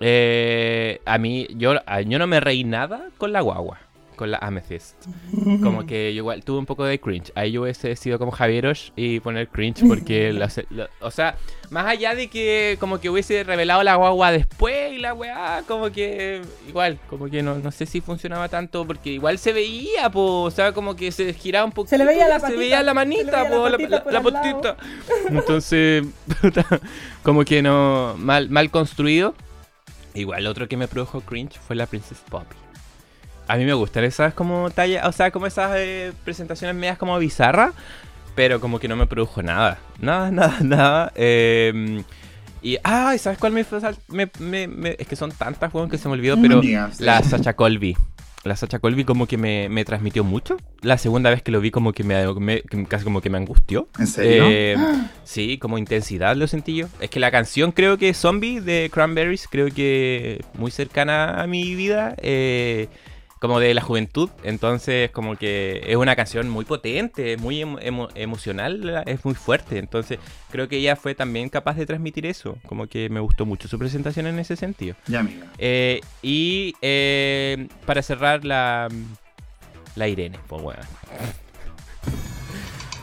Eh, a mí, yo, yo no me reí nada con la guagua. con la Amethyst. Como que yo igual tuve un poco de cringe. Ahí yo hubiese sido como Javieros y poner cringe porque, se- la- o sea, más allá de que como que hubiese revelado la guagua después y la weá, como que igual, como que no, no sé si funcionaba tanto porque igual se veía, po, o sea, como que se giraba un poco. Se le veía la Se patita, veía la manita, veía la po, la, patita la- patita. Entonces, como que no, mal, mal construido. Igual otro que me produjo cringe fue la Princess Poppy. A mí me gustan esas como tallas, o sea, como esas eh, presentaciones medias como bizarras, pero como que no me produjo nada. Nada, nada, nada. eh, y, ay, ¿sabes cuál me, me, me- me- Es que son tantas, weón, que se me olvidó, pero la Sacha Colby. La Sacha Colby como que me, me transmitió mucho. La segunda vez que lo vi como que me, me- casi como que me angustió. ¿En serio? Eh, sí, como intensidad lo sentí yo. Es que la canción creo que Zombie de Cranberries, creo que muy cercana a mi vida, eh, como de la juventud. Entonces, como que es una canción muy potente, muy emo- emo- emocional, es muy fuerte. Entonces, creo que ella fue también capaz de transmitir eso. Como que me gustó mucho su presentación en ese sentido. Ya, amiga. Eh, y eh, para cerrar, la, la Irene, pues bueno.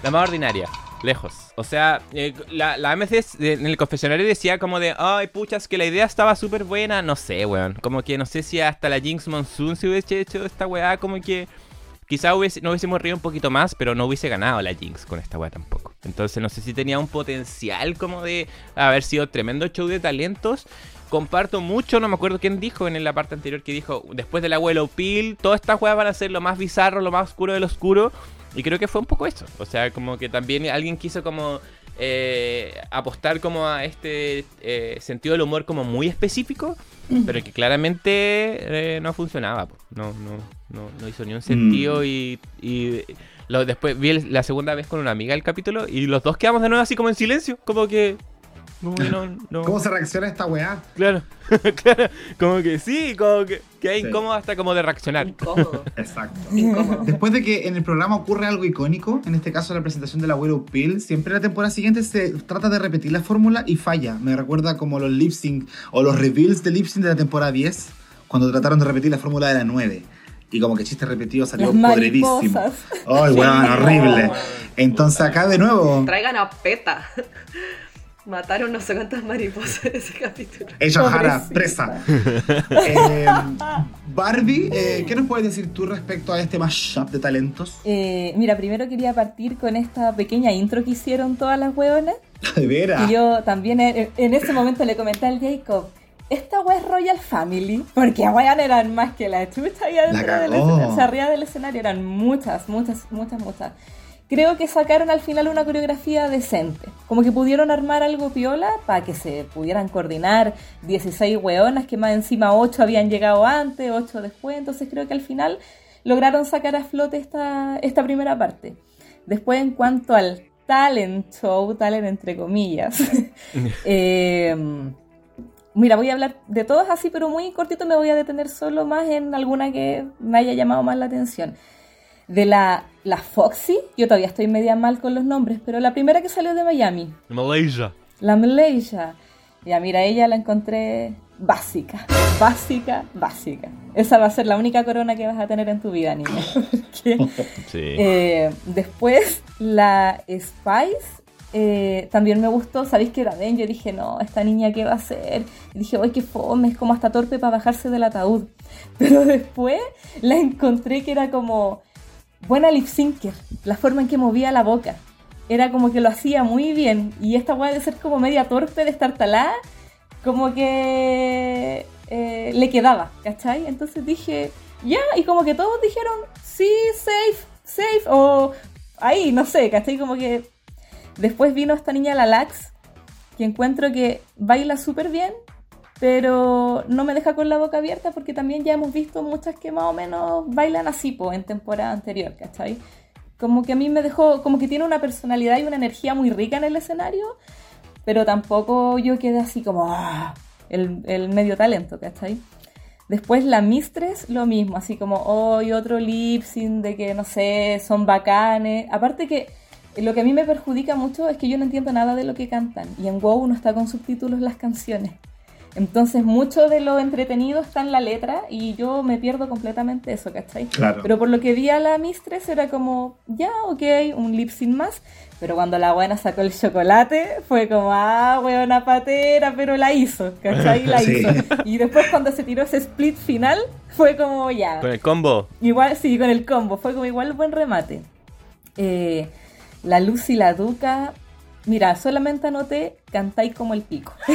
La más ordinaria, lejos. O sea, eh, la, la de- en el confesionario decía como de, ay, puchas, que la idea estaba súper buena. No sé, weón. Como que no sé si hasta la Jinx Monsoon se hubiese hecho esta weá, como que quizá hubiese, no hubiésemos reído un poquito más, pero no hubiese ganado la Jinx con esta weá tampoco. Entonces no sé si tenía un potencial como de haber sido tremendo show de talentos. Comparto mucho, no me acuerdo quién dijo en la parte anterior que dijo, después del abuelo Peel, todas estas weas van a ser lo más bizarro, lo más oscuro del oscuro. Y creo que fue un poco eso. O sea, como que también alguien quiso como eh, apostar como a este eh, sentido del humor como muy específico, pero que claramente eh, no funcionaba. No, no, no, no hizo ni un sentido y... y lo, después vi la segunda vez con una amiga el capítulo y los dos quedamos de nuevo así como en silencio, como que... Como que no, no- ¿Cómo se reacciona esta weá? Claro, claro, como que sí, como que, que es Sí. incómodo hasta como de reaccionar. Incómodo. Exacto. Incómodo. Después de que en el programa ocurre algo icónico, en este caso la presentación del abuelo Peel, siempre la temporada siguiente se trata de repetir la fórmula y falla. Me recuerda como los lip sync o los reveals de lip sync de la temporada 10, cuando trataron de repetir la fórmula de la 9. Y como que chiste repetido salió podridísimo. ¡Ay, weón, horrible! Entonces acá de nuevo, Traigan a PETA. Mataron no sé cuántas mariposas en ese capítulo. ella Jara, presa. Eh, Barbie, eh, ¿qué nos puedes decir tú respecto a este mashup de talentos? Eh, mira, primero quería partir con esta pequeña intro que hicieron todas las hueonas. De veras. Y yo también en, en ese momento le comenté al Jacob, esta wea es Royal Family, porque weón eran más que la chucha y adentro La del escenario, o sea, arriba del escenario eran muchas, muchas, muchas, muchas. Creo que sacaron al final una coreografía decente, como que pudieron armar algo piola para que se pudieran coordinar 16 weonas, que más encima 8 habían llegado antes, 8 después, entonces creo que al final lograron sacar a flote esta, esta primera parte. Después en cuanto al talent show, talent entre comillas, eh, mira, voy a hablar de todas así, pero muy cortito me voy a detener solo más en alguna que me haya llamado más la atención. De la, la Foxy, yo todavía estoy media mal con los nombres, pero la primera que salió de Miami, Malaysia. la Malaysia. Ya, mira, ella la encontré básica, básica, básica. Esa va a ser la única corona que vas a tener en tu vida, niña. Porque, Sí. eh, después, la Spice eh, también me gustó. Sabéis que era Ben. Yo dije, no, esta niña, ¿qué va a hacer? Y dije, ¡ay, qué fome! Es como hasta torpe para bajarse del ataúd. Pero después la encontré que era como buena lip syncer. La forma en que movía la boca. Era como que lo hacía muy bien. Y esta weá de ser como media torpe, de estar talada, como que eh, le quedaba, ¿cachai? Entonces dije, ya, y como que todos dijeron, sí, safe, safe, o ahí, no sé, ¿cachai? Como que después vino esta niña, la Lax, que encuentro que baila súper bien, pero no me deja con la boca abierta porque también ya hemos visto muchas que más o menos bailan así, po, en temporada anterior, ¿cachai? Como que a mí me dejó, como que tiene una personalidad y una energía muy rica en el escenario, pero tampoco yo quedé así como ah, el, el medio talento, ¿cachai? Después la Mistress, lo mismo, así como hoy otro lip sync de que no sé, son bacanes. Aparte que lo que a mí me perjudica mucho es que yo no entiendo nada de lo que cantan y en WoW no está con subtítulos las canciones. Entonces, mucho de lo entretenido está en la letra y yo me pierdo completamente eso, ¿cachai? Claro. Pero por lo que vi a la Mistress era como, ya, ok, un lip sync más. Pero cuando la buena sacó el chocolate, fue como, ah, una patera, pero la hizo, ¿cachai? La Sí. hizo. Y después cuando se tiró ese split final, fue como, ya. Con el combo. Igual, sí, con el combo, fue como igual buen remate. Eh, la Luz y la Duca, mira, solamente anoté cantáis como el pico.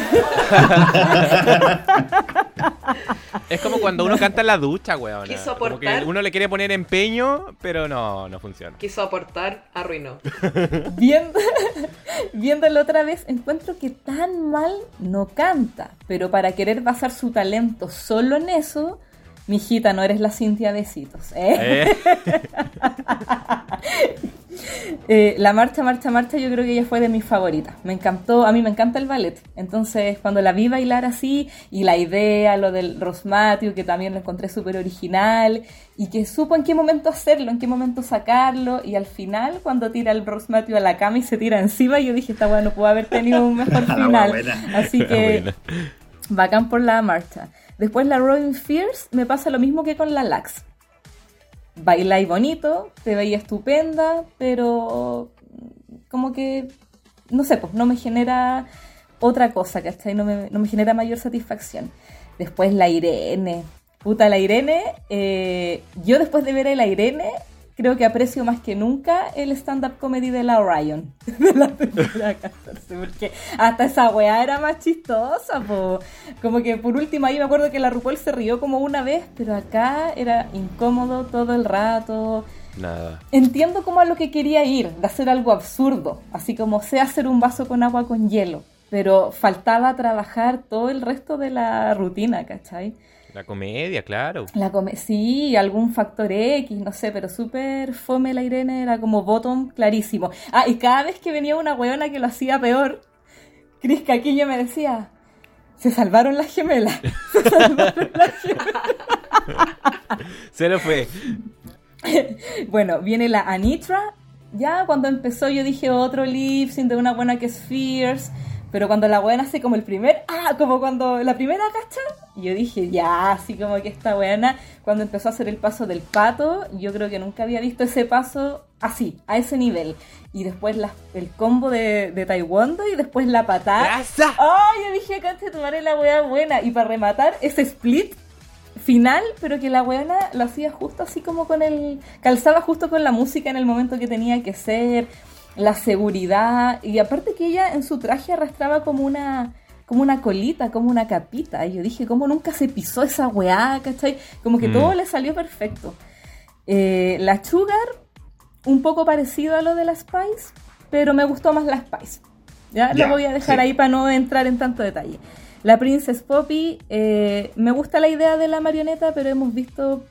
Es como cuando uno canta en la ducha, weón. Quiso Como que aportar. uno le quiere poner empeño, pero no, no funciona. Quiso aportar, arruinó. Viendo, viéndolo otra vez, encuentro que tan mal no canta, pero para querer basar su talento solo en eso, mijita, no eres la Cintia Besitos, ¿eh? Eh, Eh, la marcha, marcha, marcha, yo creo que ella fue de mis favoritas. Me encantó, a mí me encanta el ballet. Entonces, cuando la vi bailar así, y la idea, lo del Rosmatio, que también lo encontré súper original, y que supo en qué momento hacerlo, en qué momento sacarlo, y al final, cuando tira el Rosmatio a la cama y se tira encima, yo dije, esta weá no pudo haber tenido un mejor final. Así que, bacán por la marcha. Después la Robin Fierce me pasa lo mismo que con la Lax. Baila y bonito, te veía estupenda, pero como que, no sé, pues no me genera otra cosa, ¿cachai? No me, no me genera mayor satisfacción. Después la Irene. Puta, la Irene, eh, yo después de ver a la Irene, creo que aprecio más que nunca el stand-up comedy de la Orion. De la temporada 14, porque hasta esa weá era más chistosa, po. Como que por último ahí me acuerdo que la RuPaul se rió como una vez, pero acá era incómodo todo el rato. Nada. Entiendo como a lo que quería ir, de hacer algo absurdo, así como sé hacer un vaso con agua con hielo, pero faltaba trabajar todo el resto de la rutina, ¿cachai? La comedia, claro. La come sí, algún factor X, no sé, pero súper fome la Irene, era como bottom clarísimo. Ah, y cada vez que venía una weona que lo hacía peor, Cris Caquillo me decía, se salvaron las gemelas. Se salvaron las gemelas. Se lo fue. Bueno, viene la Anitra. Ya cuando empezó yo dije otro lip de una buena que es Fierce. Pero cuando la buena hace como el primer, ah, como cuando la primera cacha, yo dije, ya, así como que esta buena, cuando empezó a hacer el paso del pato, yo creo que nunca había visto ese paso así, a ese nivel. Y después la- el combo de, de Taekwondo y después la patada. ¡Ay! yo dije, canche, tu madre la wea buena. Y para rematar, ese split final, pero que la weona lo hacía justo así como con el. calzaba justo con la música en el momento que tenía que ser, la seguridad. Y aparte que ella en su traje arrastraba como una. como una colita, como una capita. Y yo dije, ¿cómo nunca se pisó esa weá? ¿cachai? Como que Mm. todo le salió perfecto. Eh, la Sugar, un poco parecido a lo de la Spice, pero me gustó más la Spice. Ya, lo voy a dejar sí. ahí para no entrar en tanto detalle. La Princess Poppy, eh, me gusta la idea de la marioneta, pero hemos visto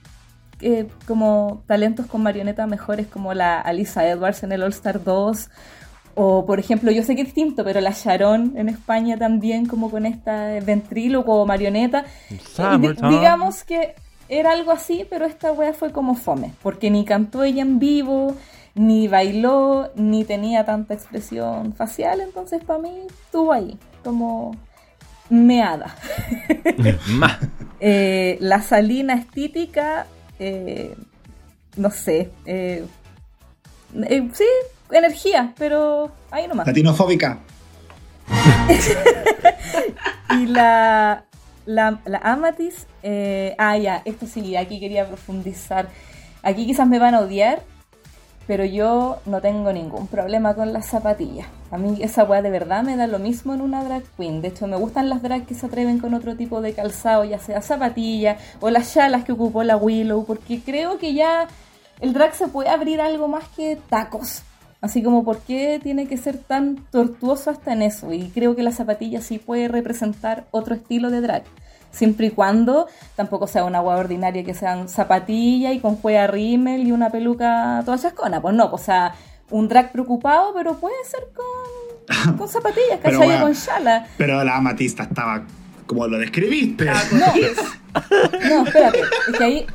eh, como talentos con marioneta mejores como la Alisa Edwards en el All Star 2. O, por ejemplo, yo sé que es distinto, pero la Sharon en España también, como con esta ventríloco o marioneta. Digamos que era algo así, pero esta wea fue como fome, porque ni cantó ella en vivo, ni bailó, ni tenía tanta expresión facial, entonces para mí estuvo ahí, como meada. Eh, la salina estítica, eh, no sé, eh, eh, sí, energía, pero ahí nomás. Latinofóbica. Y la, la, la Amatis, ah, ya, esto sí, aquí quería profundizar. Aquí quizás me van a odiar, pero yo no tengo ningún problema con las zapatillas. A mí esa weá de verdad me da lo mismo en una drag queen. De hecho, me gustan las drag que se atreven con otro tipo de calzado, ya sea zapatilla o las chalas que ocupó la Willow, porque creo que ya el drag se puede abrir algo más que tacos. Así como, ¿por qué tiene que ser tan tortuoso hasta en eso? Y creo que la zapatilla sí puede representar otro estilo de drag. Siempre y cuando tampoco sea una agua ordinaria que sean zapatillas y con juega rímel y una peluca toda chascona. Pues no, pues, o sea, un drag preocupado, pero puede ser con, con zapatillas, ¿cachai? bueno. Con chala. Pero la amatista estaba como lo describiste. No, espérate, es que ahí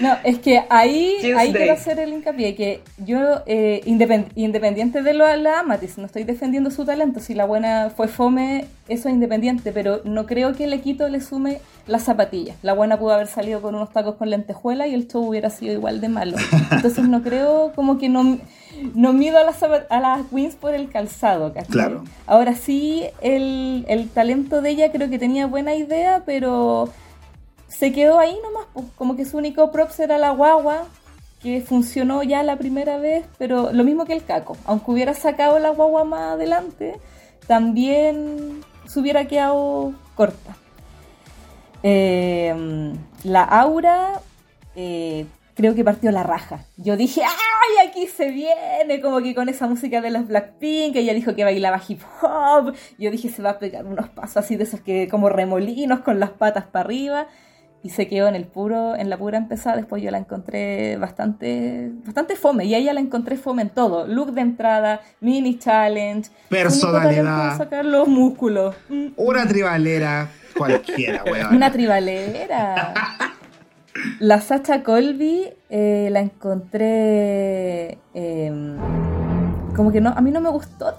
No, es que ahí, ahí quiero hacer el hincapié, que yo, eh, independ- independiente de lo de la Amatis, no estoy defendiendo su talento, si la buena fue fome, eso es independiente, pero no creo que el Equito le sume las zapatillas. La buena pudo haber salido con unos tacos con lentejuela y el show hubiera sido igual de malo. Entonces no creo, como que no, no mido a las, a las queens por el calzado, ¿cachai? Claro. Ahora sí, el, el talento de ella creo que tenía buena idea, pero se quedó ahí nomás, pues, como que su único props era la guagua, que funcionó ya la primera vez, pero lo mismo que el caco, aunque hubiera sacado la guagua más adelante, también se hubiera quedado corta. Eh, la aura eh, creo que partió la raja. Yo dije, ¡ay, aquí se viene! Como que con esa música de los Blackpink, ella dijo que bailaba hip hop. Yo dije, se va a pegar unos pasos así de esos que como remolinos con las patas para arriba. Y se quedó en el puro, en la pura empezada. Después yo la encontré bastante, bastante fome. Y a ella la encontré fome en todo. Look de entrada, mini challenge. Personalidad. Sacar los músculos. Mm, Una tribalera cualquiera, weón. una tribalera. La Sacha Colby eh, la encontré em, como que no, a mí no me gustó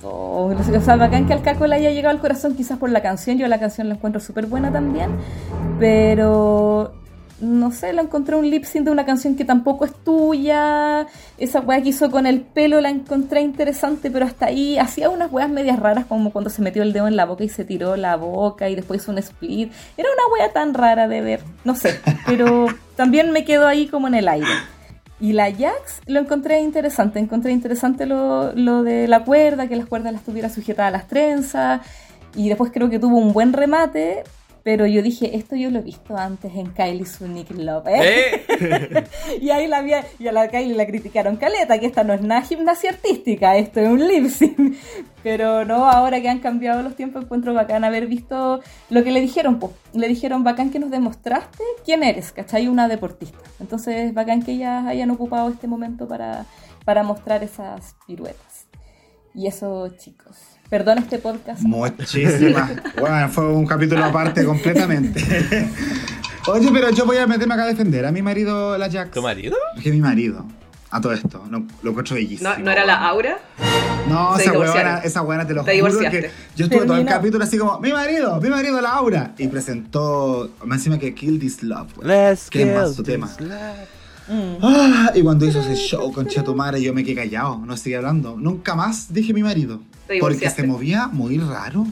tanto. O sea, bacán que al Caco le haya llegado al corazón quizás por la canción. Yo la canción la encuentro súper buena también. Pero no sé, la encontré un lip sync de una canción que tampoco es tuya. Esa weá que hizo con el pelo la encontré interesante, pero hasta ahí hacía unas weas medias raras, como cuando se metió el dedo en la boca y se tiró la boca y después hizo un split. Era una wea tan rara de ver, no sé, pero también me quedó ahí como en el aire. Y la Jax lo encontré interesante, encontré interesante lo, lo de la cuerda, que las cuerdas las tuviera sujetadas a las trenzas, y después creo que tuvo un buen remate, pero yo dije, esto yo lo he visto antes en Kylie Sonic Love. ¿eh? ¿Eh? Y ahí la vi, a- y a la Kylie la criticaron caleta, que esta no es nada gimnasia artística, esto es un lip sync. Pero no, ahora que han cambiado los tiempos, encuentro bacán haber visto lo que le dijeron, pues. Le dijeron bacán que nos demostraste quién eres, ¿cachai? Una deportista. Entonces, bacán que ellas hayan ocupado este momento para, para mostrar esas piruetas. Y eso, chicos. Perdón este podcast. Muchísimas. Bueno, fue un capítulo aparte completamente. Oye, pero yo voy a meterme acá a defender a mi marido, la Jax. ¿Tu marido? Es que mi marido. A todo esto. Lo, lo encuentro bellísimo. ¿No, ¿No era la aura? No, esa huevona, esa huevona te lo Te juro divorciaste. que yo estuve todo el capítulo así como, mi marido, mi marido Laura. Y presentó, más encima que Kill This Love. güey. Let's Qué kill más su this tema. Mm. Ah, y cuando hizo ese show con Chetumare yo me quedé callado, no seguí hablando. Nunca más dije mi marido. Porque se movía muy raro.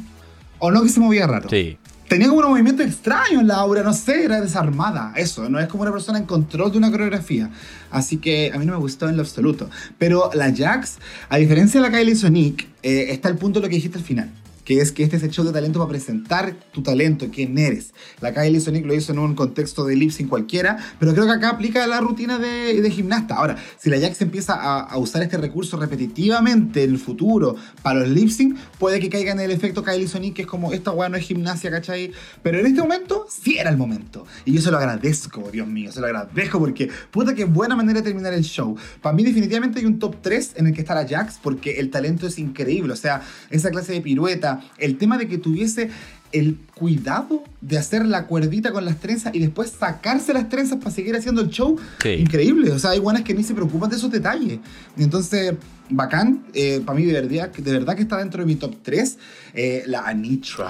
O no que se movía raro. Sí. Tenía como un movimiento extraño en la aura, no sé, era desarmada. Eso, no es como una persona en control de una coreografía. Así que a mí no me gustó en lo absoluto. Pero la Jax, a diferencia de la Kylie Sonic, eh, está el punto de lo que dijiste al final. Que es que este es el show de talento para presentar tu talento, quién eres. La Kylie Sonic lo hizo en un contexto de lip sync cualquiera, pero creo que acá aplica la rutina de, de gimnasta. Ahora, si la Jax empieza a, a usar este recurso repetitivamente en el futuro para los lip sync, puede que caiga en el efecto Kylie Sonic, que es como esta weá no es gimnasia, ¿cachai? Pero en este momento, sí era el momento. Y yo se lo agradezco, Dios mío, se lo agradezco porque, puta, qué buena manera de terminar el show. Para mí, definitivamente hay un top 3 en el que está la Jax, porque el talento es increíble. O sea, esa clase de pirueta, el tema de que tuviese el cuidado de hacer la cuerdita con las trenzas y después sacarse las trenzas para seguir haciendo el show, Sí. increíble. O sea, hay buenas que ni se preocupan de esos detalles. Y entonces, bacán, eh, para mí de verdad, de verdad que está dentro de mi top 3, eh, la Anitra.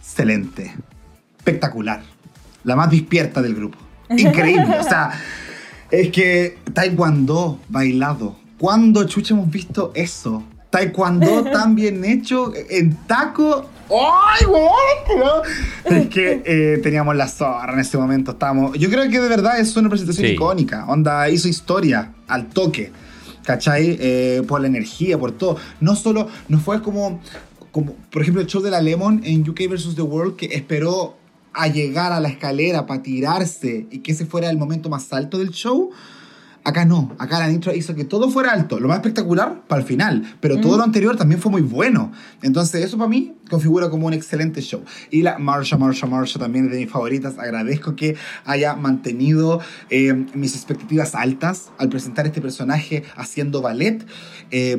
Excelente. Espectacular. La más despierta del grupo. Increíble. o sea, es que Taekwondo bailado. ¿Cuándo chucha hemos visto eso? Taekwondo tan bien hecho en taco. ¡Ay, weón! Es que eh, teníamos la zorra en ese momento. Estábamos. Yo creo que de verdad es una presentación Sí. icónica. Onda, hizo historia al toque. ¿Cachai? Eh, por la energía, por todo. No solo, no fue como, como, por ejemplo, el show de la Lemon en UK vs. The World que esperó a llegar a la escalera para tirarse y que ese fuera el momento más alto del show. Acá no, acá la Nitro hizo que todo fuera alto, lo más espectacular para el final, pero todo lo anterior también fue muy bueno. Entonces eso para mí configura como un excelente show. Y la Marsha, Marsha, Marsha también es de mis favoritas. Agradezco que haya mantenido eh, mis expectativas altas al presentar este personaje haciendo ballet. Eh,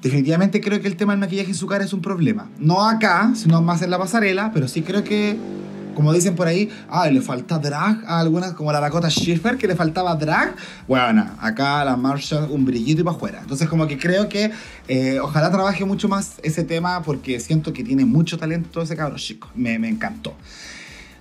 definitivamente creo que el tema del maquillaje en su cara es un problema. No acá, sino más en la pasarela, pero sí creo que como dicen por ahí, ah, le falta drag a algunas, como la Dakota Schiffer, que le faltaba drag. Bueno, acá la Marsha un brillito y para afuera. Entonces, como que creo que eh, ojalá trabaje mucho más ese tema porque siento que tiene mucho talento ese cabrón chico. Me encantó.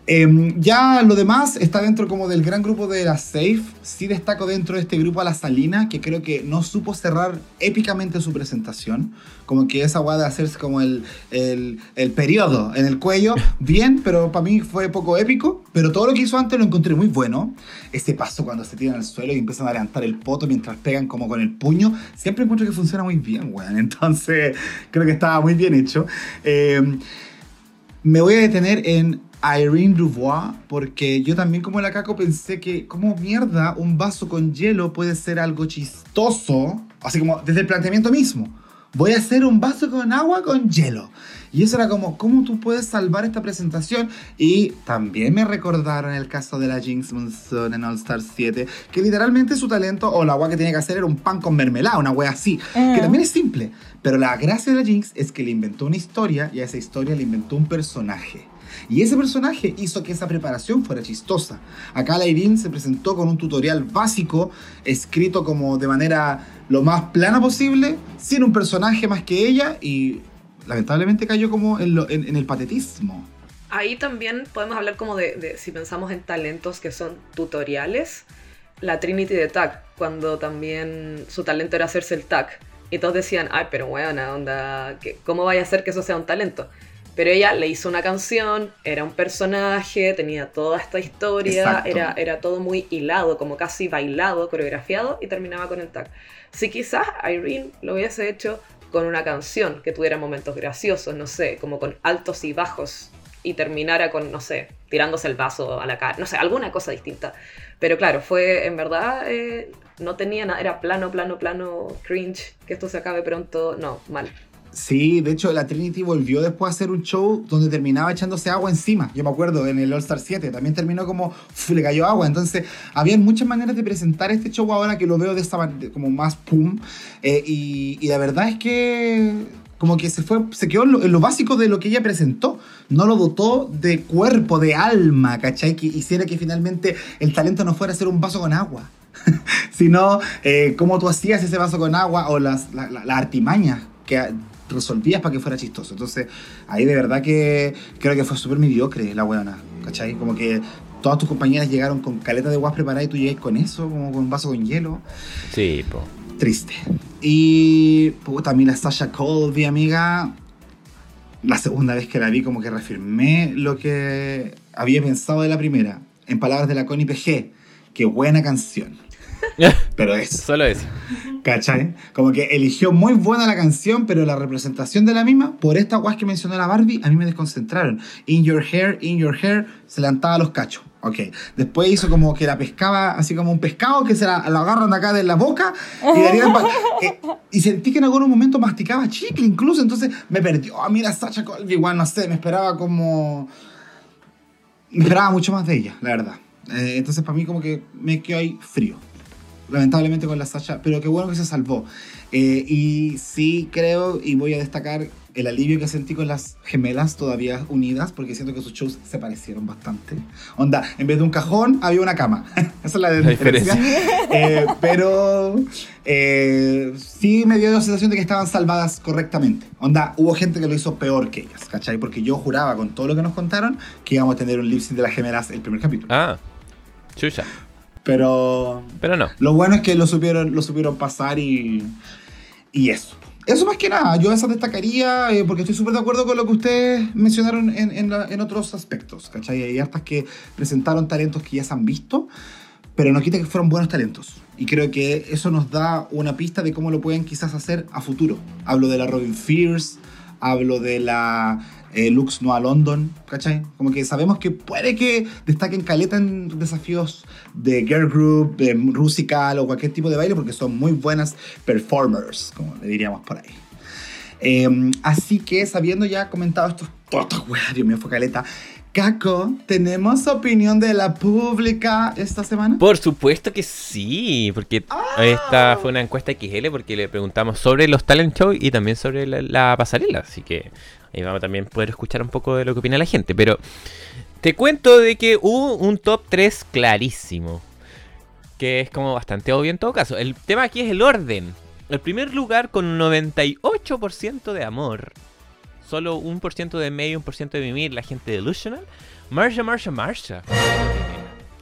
Em, ya lo demás está dentro como del gran grupo de la Safe. Sí destaco dentro de este grupo a la Salina, que creo que no supo cerrar épicamente su presentación. Como que esa guada de hacerse como el, el, el periodo en el cuello, bien, pero para mí fue poco épico. Pero todo lo que hizo antes lo encontré muy bueno. Ese paso cuando se tiran al suelo y empiezan a levantar el poto mientras pegan como con el puño, siempre encuentro que funciona muy bien, weón. Entonces creo que estaba muy bien hecho. Em, me voy a detener en Irene Dubois, porque yo también como la caco pensé que como mierda un vaso con hielo puede ser algo chistoso, así como desde el planteamiento mismo. Voy a hacer un vaso con agua con hielo. Y eso era como, ¿cómo tú puedes salvar esta presentación? Y también me recordaron el caso de la Jinx Monsoon en All Star 7, que literalmente su talento o la agua que tenía que hacer era un pan con mermelada, una wea así, que también es simple. Pero la gracia de la Jinx es que le inventó una historia y a esa historia le inventó un personaje. Y ese personaje hizo que esa preparación fuera chistosa. Acá la se presentó con un tutorial básico, escrito como de manera lo más plana posible, sin un personaje más que ella, y lamentablemente cayó como en, el patetismo. Ahí también podemos hablar como de, si pensamos en talentos que son tutoriales, la Trinity de tag, cuando también su talento era hacerse el tag. Y todos decían, ay, pero buena onda, ¿qué- ¿cómo vaya a ser que eso sea un talento? Pero ella le hizo una canción, era un personaje, tenía toda esta historia, era, era todo muy hilado, como casi bailado, coreografiado, y terminaba con el tag. Si quizás Irene lo hubiese hecho con una canción que tuviera momentos graciosos, no sé, como con altos y bajos, y terminara con, no sé, tirándose el vaso a la cara, no sé, alguna cosa distinta. Pero claro, fue en verdad, eh, no tenía nada, era plano, plano, plano, cringe, que esto se acabe pronto, no, mal. Sí, de hecho la Trinity volvió después a hacer un show donde terminaba echándose agua encima. Yo me acuerdo en el All Star 7, también terminó como uf, le cayó agua. Entonces, había muchas maneras de presentar este show ahora que lo veo de esta man- de- como más pum. Eh, y, y la verdad es que como que se fue, se quedó en lo, en lo básico de lo que ella presentó. No lo dotó de cuerpo, de alma, ¿cachai? Que hiciera que finalmente el talento no fuera a ser un vaso con agua. sino eh, tú hacías ese vaso con agua o las, la, la- las artimañas que resolvías para que fuera chistoso. Entonces, ahí de verdad que creo que fue súper mediocre la weona, ¿cachai? Como que todas tus compañeras llegaron con caleta de guas preparada y tú llegáis con eso, como con un vaso con hielo. Sí, po. Triste. Y a mí la Sasha Colby, amiga, la segunda vez que la vi como que reafirmé lo que había pensado de la primera. En palabras de la Connie PG, qué buena canción. Pero eso. Solo eso. ¿Cachai? Como que eligió muy buena la canción, pero la representación de la misma, por esta guas que mencionó la Barbie, a mí me desconcentraron. In Your Hair, In Your Hair, se levantaba los cachos. Ok. Después hizo como que la pescaba, así como un pescado que se la, la agarran acá de la boca y, la tiran eh, y sentí que en algún momento masticaba chicle incluso, entonces me perdió. A mí la Sacha Colby, igual no sé, me esperaba como. Me esperaba mucho más de ella, la verdad. Eh, entonces para mí como que me quedó ahí frío lamentablemente con la Sasha, pero qué bueno que se salvó. Eh, y sí creo, y voy a destacar el alivio que sentí con las gemelas todavía unidas, porque siento que sus shows se parecieron bastante. Onda, en vez de un cajón, había una cama. Esa es la, La diferencia. Eh, pero eh, sí me dio la sensación de que estaban salvadas correctamente. Onda, hubo gente que lo hizo peor que ellas, ¿cachai? Porque yo juraba con todo lo que nos contaron que íbamos a tener un lip sync de las gemelas el primer capítulo. Ah, chucha. Pero Pero no. lo bueno es que lo supieron, lo supieron pasar y, y eso. Eso más que nada, yo esa destacaría eh, porque estoy súper de acuerdo con lo que ustedes mencionaron en, en la- en otros aspectos, ¿cachai? Hay hartas que presentaron talentos que ya se han visto, pero no quita que fueron buenos talentos. Y creo que eso nos da una pista de cómo lo pueden quizás hacer a futuro. Hablo de la Robin Fierce, hablo de la eh, Lux Noa London, ¿cachai? Como que sabemos que puede que destaquen caleta en desafíos de girl group, de musical o cualquier tipo de baile porque son muy buenas performers, como le diríamos por ahí. Eh, así que, sabiendo ya comentado estos, weas, Dios mío, fue caleta. Caco, ¿tenemos opinión de la pública esta semana? Por supuesto que sí, porque esta fue una encuesta XL porque le preguntamos sobre los talent show y también sobre la, la pasarela, así que ahí vamos a también poder escuchar un poco de lo que opina la gente, pero Te cuento de que hubo un top 3 clarísimo. Que es como bastante obvio en todo caso. El tema aquí es el orden. El primer lugar con un 98% de amor. Solo un por ciento de medio, un por ciento de mimir, la gente delusional. Marsha, Marsha, Marsha.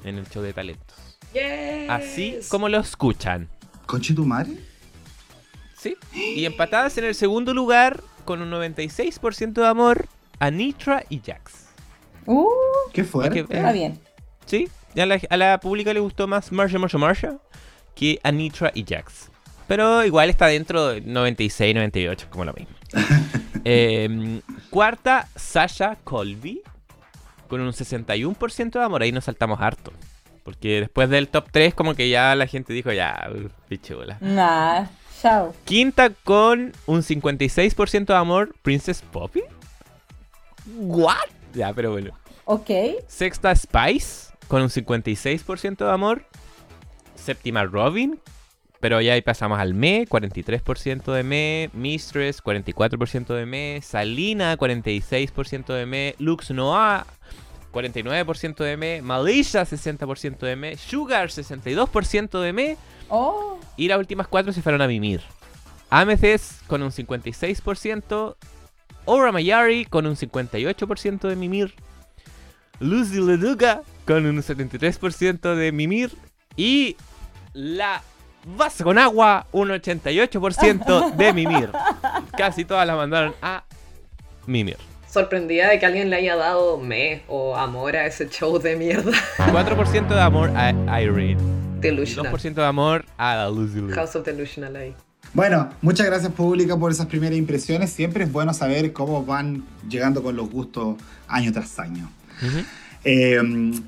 En el show de talentos. Yes. Así como lo escuchan. ¿Conchetumare? ¿Sí? Y empatadas en el segundo lugar con un 96% de amor, Anitra y Jax. Uh, ¿Qué fuerte? Ok, eh. está bien. ¿Sí? A la, a la pública le gustó más Marsha, Marsha, Marsha que Anitra y Jax. Pero igual está dentro de 96, 98, como lo mismo. Eh, cuarta, Sasha Colby, con un 61% de amor. Ahí nos saltamos harto. Porque después del top 3, como que ya la gente dijo, ya, pichula. Nah, chao. Quinta con un 56% de amor, Princess Poppy. ¿What? Ya, pero bueno. Ok. Sexta, Spice, con un 56% de amor. Séptima, Robin. Pero ya ahí pasamos al Me, 43% de Me. Mistress, 44% de Me. Salina, 46% de Me. Lux Noah, 49% de Me. Malisha, 60% de Me. Sugar, 62% de Me. Oh, Y las últimas cuatro se fueron a mimir. Amethyst con un 56%. Aura Mayari con un 58% de mimir. Lucy Leduca con un 73% de mimir. Y la Vaso con agua, un 88% de mimir. Casi todas las mandaron a mimir. Sorprendida de que alguien le haya dado me o amor a ese show de mierda. 4% de amor a Irene. Delusional. 2% de amor a la Lucy Liu. House of Delusional ahí. Bueno, muchas gracias pública por esas primeras impresiones. Siempre es bueno saber cómo van llegando con los gustos año tras año. Eh,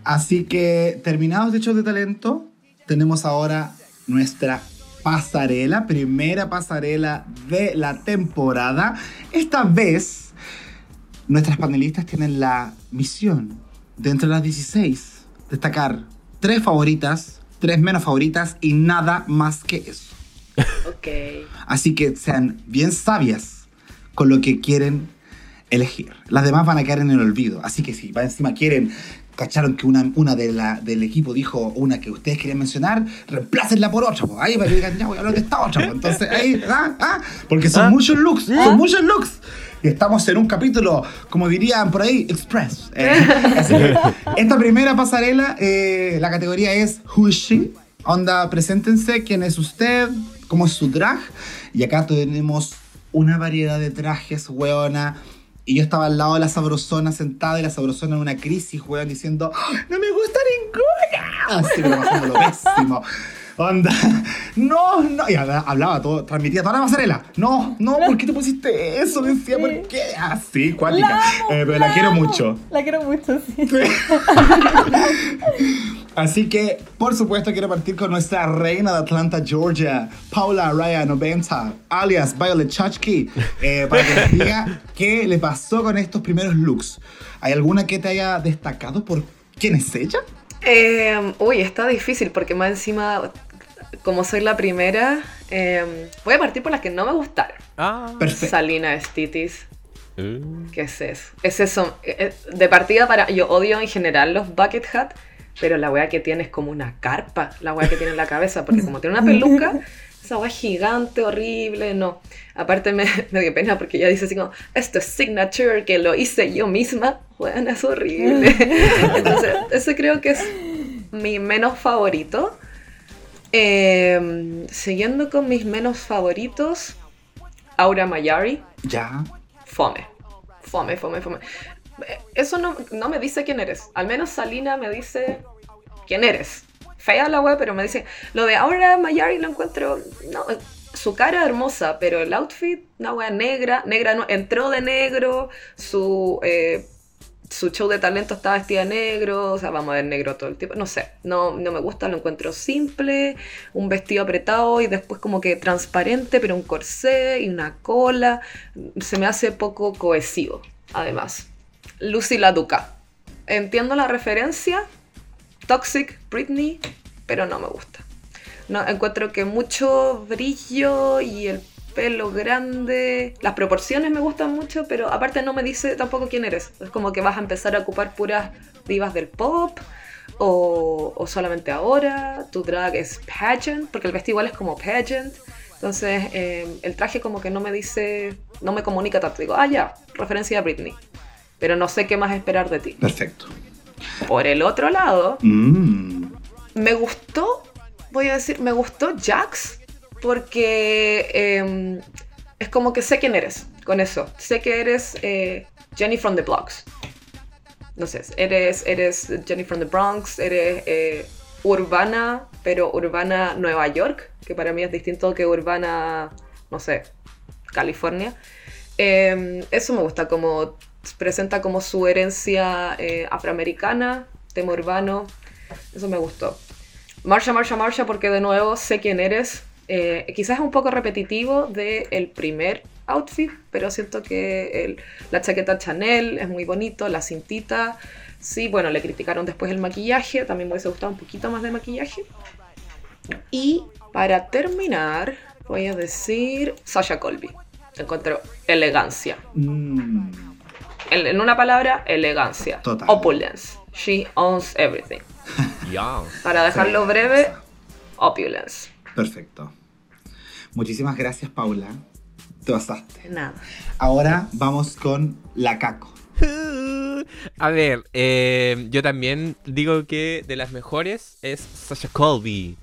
así que terminados de show de talento, tenemos ahora nuestra pasarela, primera pasarela de la temporada. Esta vez, nuestras panelistas tienen la misión de entre las 16 destacar tres favoritas, tres menos favoritas y nada más que eso. Ok. Así que sean bien sabias con lo que quieren elegir. Las demás van a quedar en el olvido. Así que si va encima quieren, cacharon que una, una de la, del equipo dijo una que ustedes querían mencionar, reemplácenla por otra. po. Ahí para que digan, ya voy a hablar de esta otra. po. Entonces, ahí, ah, ah, porque son Ah. muchos looks, son muchos looks. Y estamos en un capítulo, como dirían por ahí, express. Eh, así que esta primera pasarela, eh, la categoría es Who is she? Onda, preséntense, quién es usted, cómo es su drag. Y acá tenemos una variedad de trajes, weona. Y yo estaba al lado de la sabrosona sentada y la sabrosona en una crisis, weón, diciendo, "¡Ah, no me gusta ninguna. Así, pasando lo pésimo. Onda, no, no. Y habla- hablaba todo, transmitía toda la pasarela. No, no, ¿por qué te pusiste eso? Decía, ¿por qué? Así, cuática. La amo, Eh, pero la, quiero amo. mucho. La quiero mucho, sí. Así que, por supuesto, quiero partir con nuestra reina de Atlanta, Georgia, Paula Raya 90, alias Violet Chachki, eh, para que nos diga qué le pasó con estos primeros looks. ¿Hay alguna que te haya destacado por quién es ella? Eh, uy, está difícil porque más encima, como soy la primera, eh, voy a partir por las que no me gustaron. Ah. Perfecto. Salina Stitis. Uh. ¿Qué es eso? Es eso. eh, eh, De partida para. Yo odio en general los bucket hat, pero la wea que tiene es como una carpa, la wea que tiene en la cabeza, porque como tiene una peluca, esa wea es gigante, horrible, no. Aparte me, me dio pena porque ella dice así como, esto es signature, que lo hice yo misma. Bueno, es horrible. Entonces, ese creo que es mi menos favorito. Eh, siguiendo con mis menos favoritos, Aura Mayari. Ya. Fome. Fome, fome, fome. Eh, Eso no, no me dice quién eres. Al menos Salina me dice quién eres. Fea la web, pero me dice. Lo de ahora Mayari lo encuentro. No, su cara hermosa, pero el outfit, una wea negra. Negra no, entró de negro. Su. eh, su show de talento estaba vestida de negro, o sea, vamos a ver negro todo el tiempo, no sé, no, no me gusta, lo encuentro simple, un vestido apretado y después como que transparente, pero un corsé y una cola, se me hace poco cohesivo, además. Lucy la Duca, entiendo la referencia, Toxic, Britney, pero no me gusta. No, encuentro que mucho brillo y el pelo grande. Las proporciones me gustan mucho, pero aparte no me dice tampoco quién eres. Es como que vas a empezar a ocupar puras divas del pop o, o solamente ahora, tu drag es pageant, porque el vestido igual es como pageant. Entonces, eh, el traje como que no me dice, no me comunica tanto. Digo, ah, ya, referencia a Britney. Pero no sé qué más esperar de ti. Perfecto. Por el otro lado, Mm. me gustó, voy a decir, me gustó Jax porque eh, es como que sé quién eres con eso. Sé que eres eh, Jenny from the Blocks. No sé, eres, eres Jenny from the Bronx, eres eh, urbana, pero urbana Nueva York, que para mí es distinto que urbana, no sé, California. Eh, eso me gusta, como presenta como su herencia eh, afroamericana, tema urbano, eso me gustó. Marcha, marcha, marcha, porque de nuevo sé quién eres. Eh, quizás es un poco repetitivo del primer outfit, pero siento que el- la chaqueta Chanel es muy bonito, la cintita. Sí, bueno, le criticaron después el maquillaje, también me hubiese gustado un poquito más de maquillaje. Y para terminar, voy a decir Sasha Colby. Encuentro elegancia. Mm. En, en una palabra, elegancia. Total. Opulence. She owns everything. Ya. Para dejarlo Sí, breve, opulence. Perfecto. Muchísimas gracias, Paula. Te pasaste. Nada. Ahora vamos con la Caco. A ver, eh, yo también digo que de las mejores es Sasha Colby.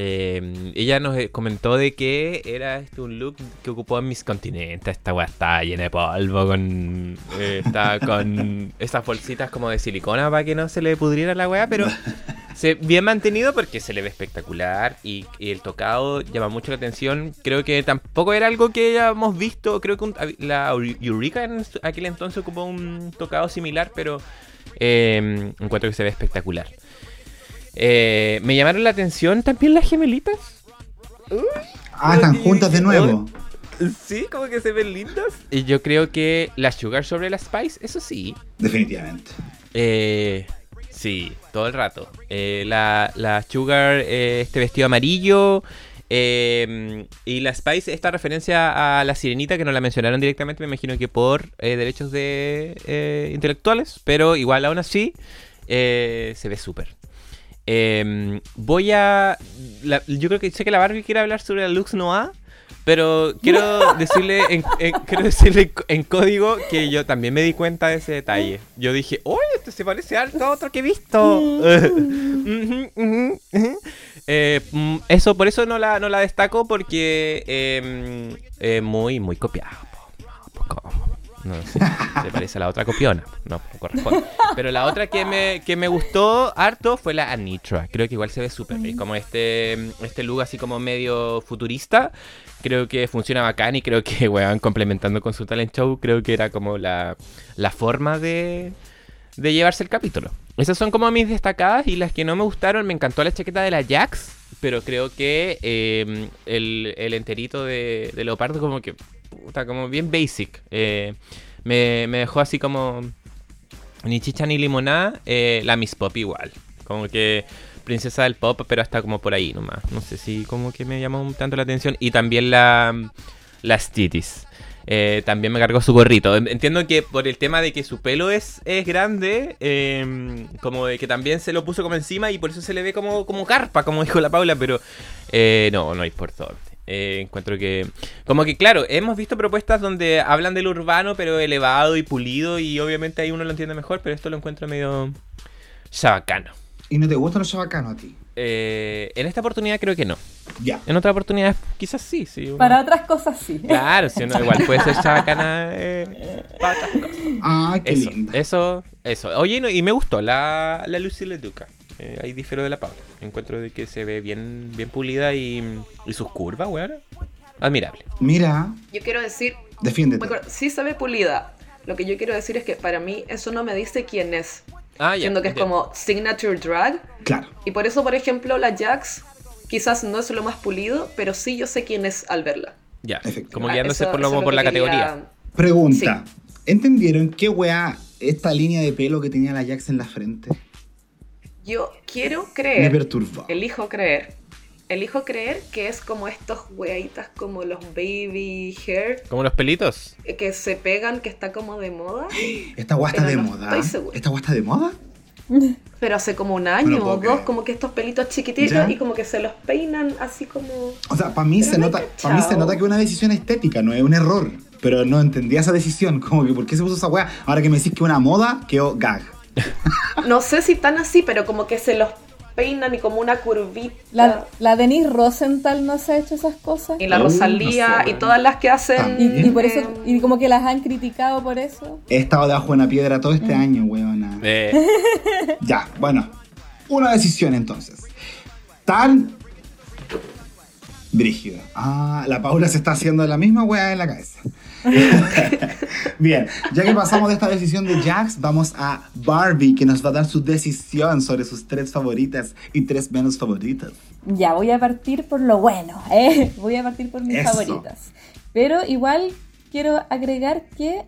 Eh, ella nos eh, comentó de que era este un look que ocupó en mis continentes. Esta weá está llena de polvo, con, eh, con esas bolsitas como de silicona para que no se le pudriera la weá, pero se, bien mantenido porque se le ve espectacular y, y el tocado llama mucho la atención. Creo que tampoco era algo que hayamos visto. Creo que un- la Eureka en aquel entonces ocupó un tocado similar, pero eh, encuentro que se ve espectacular. Eh, me llamaron la atención también las gemelitas. Ah, están juntas de nuevo. Sí, como que se ven lindas. Y yo creo que la Sugar sobre la Spice, eso sí. Definitivamente. Eh, sí, todo el rato. Eh, la, la Sugar, eh, este vestido amarillo. eh, y la Spice, esta referencia a la sirenita que no la mencionaron directamente, me imagino que por eh, derechos de eh, intelectuales, pero igual aún así eh, se ve súper. Eh, voy a. la- yo creo que sé que la Barbie quiere hablar sobre la Lux Noir. Pero quiero decirle, en, en- quiero decirle en código que yo también me di cuenta de ese detalle. Yo dije, ¡Oye, este se parece a otro que he visto! Eh, mm, eso, por eso no la, no la destaco porque eh, eh, muy, muy copiado. No sé, se parece a la otra copiona. No, no corresponde. Pero la otra que me, que me gustó harto fue la Anitra. Creo que igual se ve súper bien. Como este, este look así como medio futurista. Creo que funciona bacán y creo que, weón, complementando con su talent show, creo que era como la, la forma de, de llevarse el capítulo. Esas son como mis destacadas y las que no me gustaron, me encantó la chaqueta de la Jax, pero creo que eh, el, el enterito de, de leopardo como que, puta, como bien basic. Eh, me, me dejó así como ni chicha ni limonada, eh, la Miss Pop igual. Como que princesa del pop, pero hasta como por ahí nomás. No sé si como que me llamó tanto la atención. Y también la, la Stitis. Eh, también me cargó su gorrito. En- Entiendo que por el tema de que su pelo es, es grande, eh, como de que también se lo puso como encima y por eso se le ve como, como carpa, como dijo la Paula, pero no, no es por todo. Eh, encuentro que. Como que, claro, hemos visto propuestas donde hablan del urbano, pero elevado y pulido, y obviamente ahí uno lo entiende mejor, pero esto lo encuentro medio. chabacano. ¿Y no te gustan los chabacanos a ti? Eh, en esta oportunidad creo que no. Ya. En otra oportunidad quizás sí, sí. uno- Para otras cosas sí. Claro, si uno igual puede ser chabacana eh, para otras cosas. Ah, qué Eso, linda. eso, eso. Oye, no, y me gustó la, la Lucy Leduca. Eh, ahí difiero de la Paula. Encuentro de que se ve bien, bien pulida y, y sus curvas, weón. Admirable. Mira, Yo quiero decir, defiéndete. sí se ve pulida. Lo que yo quiero decir es que para mí eso no me dice quién es. Ah, ya. Siendo que es como signature drag. Claro. Y por eso, por ejemplo, la Jax quizás no es lo más pulido, pero sí yo sé quién es al verla. Ya, Efectivamente. como Ah, guiándose eso- por, lo, por la quería- categoría. Pregunta. ¿Entendieron qué weá esta línea de pelo que tenía la Jax en la frente? Yo quiero Me creer, perturbó. elijo creer, elijo creer que es como estos weaditas como los baby hair Como los pelitos. eh, que se pegan, que está como de moda. ¿Esta Pero de no moda? estoy segura. ¿Esta está de moda? Pero hace como un año o dos, creer. como que estos pelitos chiquititos ¿Ya? y como que se los peinan así como... O sea, para mí, Pero se no nota, para mí se nota que es una decisión estética, no es un error. Pero no entendía esa decisión, como que ¿por qué se puso esa weá? Ahora que me decís que es una moda, quedó gag. No sé si tan así, pero como que se los peinan y como una curvita. La, la Denise Rosenthal no se ha hecho esas cosas. Y la Uh, Rosalía no sé, y todas las que hacen... Y, y por eso, eh, y como que las han criticado por eso. He estado debajo de una piedra todo este año, weona. Eh, Ya, bueno. Una decisión entonces. Tan brígida. Ah, la Paula se está haciendo la misma weá en la cabeza. Bien, ya que pasamos de esta decisión de Jax, vamos a Barbie, que nos va a dar su decisión sobre sus tres favoritas y tres menos favoritas. Ya, voy a partir por lo bueno, ¿eh? Voy a partir por mis Eso. favoritas. Pero igual quiero agregar que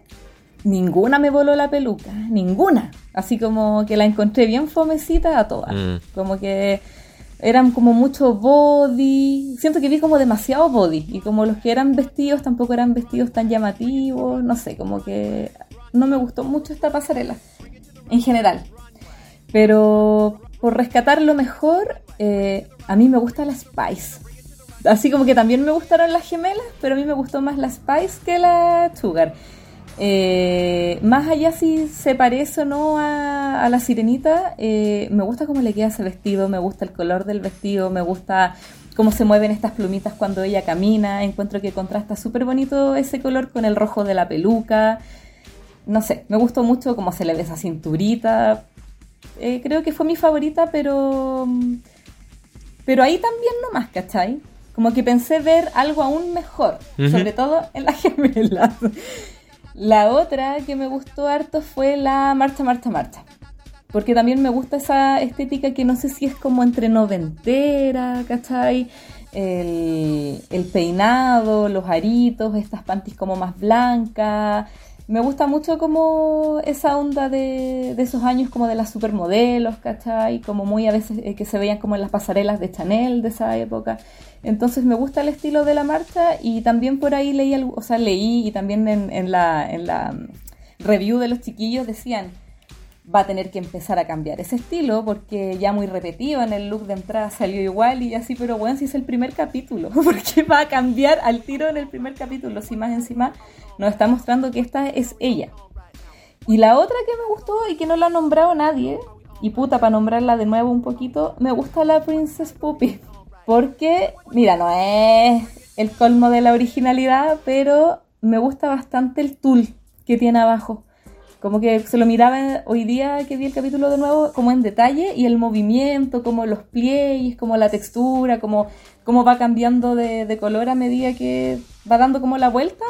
ninguna me voló la peluca, ninguna. Así como que la encontré bien fomecita a todas. Mm. Como que eran como mucho body. Siento que vi como demasiado body. Y como los que eran vestidos tampoco eran vestidos tan llamativos. No sé, como que no me gustó mucho esta pasarela. En general. Pero por rescatar lo mejor, eh, a mí me gusta la Spice. Así como que también me gustaron las gemelas, pero a mí me gustó más la Spice que la Sugar. Eh, más allá si se parece o no a, a la sirenita, eh, me gusta cómo le queda ese vestido, me gusta el color del vestido, me gusta cómo se mueven estas plumitas cuando ella camina. Encuentro que contrasta súper bonito ese color con el rojo de la peluca. No sé, me gustó mucho cómo se le ve esa cinturita. Eh, creo que fue mi favorita, pero. Pero ahí también nomás, ¿cachai? Como que pensé ver algo aún mejor, sobre todo en las gemelas. La otra que me gustó harto fue la Marcha, Marcha, Marcha. Porque también me gusta esa estética que no sé si es como entre noventera, ¿cachai? El, peinado, los aritos, estas panties como más blancas. Me gusta mucho como esa onda de, de esos años como de las supermodelos, ¿cachai? Como muy a veces eh, que se veían como en las pasarelas de Chanel de esa época. Entonces me gusta el estilo de la marcha y también por ahí leí, algo- o sea, leí y también en, la mm, review de los chiquillos decían, va a tener que empezar a cambiar ese estilo porque ya muy repetido en el look de entrada salió igual y así, pero bueno, si es el primer capítulo, porque va a cambiar al tiro en el primer capítulo, si más encima nos está mostrando que esta es ella. Y la otra que me gustó y que no la ha nombrado nadie, y puta, para nombrarla de nuevo un poquito, me gusta la Princess Poppy. Porque, mira, no es el colmo de la originalidad, pero me gusta bastante el tul que tiene abajo. Como que se lo miraba hoy día que vi el capítulo de nuevo, como en detalle, y el movimiento, como los pliegues, como la textura, como, como va cambiando de color a medida que va dando como la vuelta.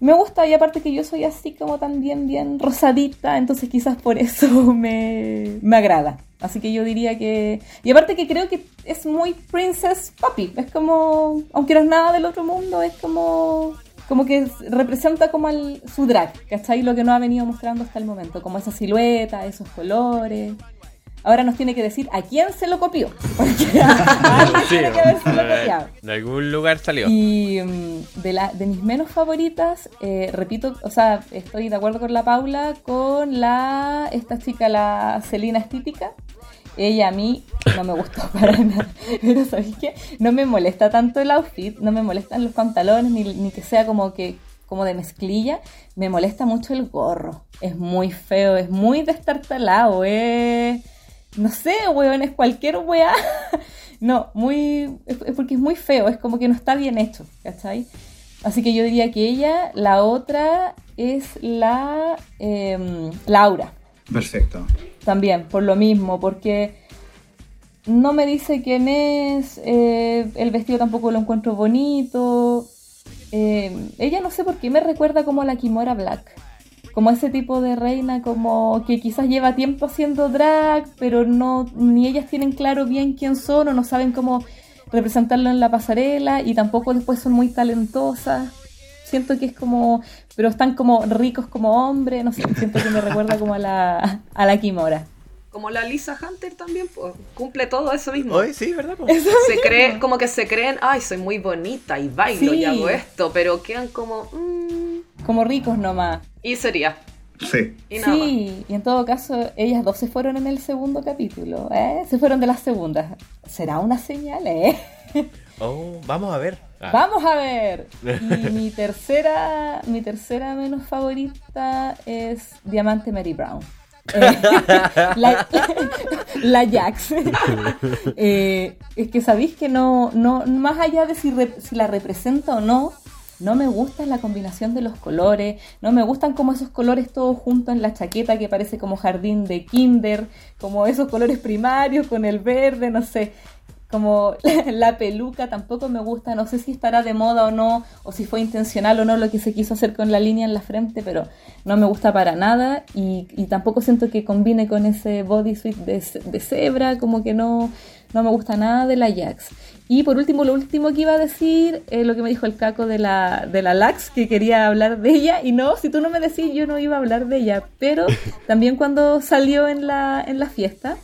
Me gusta, y aparte que yo soy así como también bien rosadita, entonces quizás por eso me, me agrada. Así que yo diría que... Y aparte que creo que es muy Princess Poppy. Es como... Aunque no es nada del otro mundo, es como... Como que representa como el, su drag, ¿cachai? Lo que nos ha venido mostrando hasta el momento. Como esa silueta, esos colores. Ahora nos tiene que decir a quién se lo copió. Porque sí, tiene que eh, copiado. de algún lugar salió. Y mm, de, la, de mis menos favoritas, eh, repito, o sea, estoy de acuerdo con la Paula, con la esta chica, la Celina Estítica. Ella a mí no me gustó para nada. Pero ¿sabéis qué? No me molesta tanto el outfit, no me molestan los pantalones, ni, ni que sea como que como de mezclilla. Me molesta mucho el gorro. Es muy feo, es muy destartalado, es... No sé, weón, es cualquier weá. No, muy. Es porque es muy feo, es como que no está bien hecho, ¿cachai? Así que yo diría que ella, la otra es la em, Laura, Perfecto. también, por lo mismo, porque no me dice quién es, eh, el vestido tampoco lo encuentro bonito. eh, ella no sé por qué me recuerda como a la Kimora Black. Como ese tipo de reina, como que quizás lleva tiempo haciendo drag, pero no ni ellas tienen claro bien quién son o no saben cómo representarlo en la pasarela y tampoco después son muy talentosas. Siento que es como, pero están como ricos como hombres, no sé, siento que me recuerda como a la, a la Kimora. Como la Lisa Hunter también, pues, cumple todo eso mismo. Hoy sí, ¿verdad? Se cree, como que se creen, ay, soy muy bonita y bailo Sí. y hago esto, pero quedan como, mm, Como ricos nomás. y sería. Sí. Y. Sí, en todo caso, ellas dos se fueron en el segundo capítulo, ¿eh? Se fueron de las segundas. ¿Será una señal, eh? Oh, vamos a ver. Ah, Vamos a ver. Y mi tercera, mi tercera menos favorita es Diamante Mary Brown. Eh, la, la Jax. Eh, es que sabéis que no, no, más allá de si, re- si la representa o no, no me gusta la combinación de los colores, no me gustan como esos colores todos juntos en la chaqueta que parece como jardín de kinder, como esos colores primarios con el verde, no sé como la peluca tampoco me gusta, no sé si estará de moda o no, o si fue intencional o no lo que se quiso hacer con la línea en la frente, pero no me gusta para nada y, tampoco siento que combine con ese bodysuit de, de cebra, como que no, no me gusta nada de la Jax. Y por último, lo último que iba a decir, eh, lo que me dijo el caco de la, de la Lax, que quería hablar de ella, y no, si tú no me decís, yo no iba a hablar de ella, pero también cuando salió en la, en la fiesta,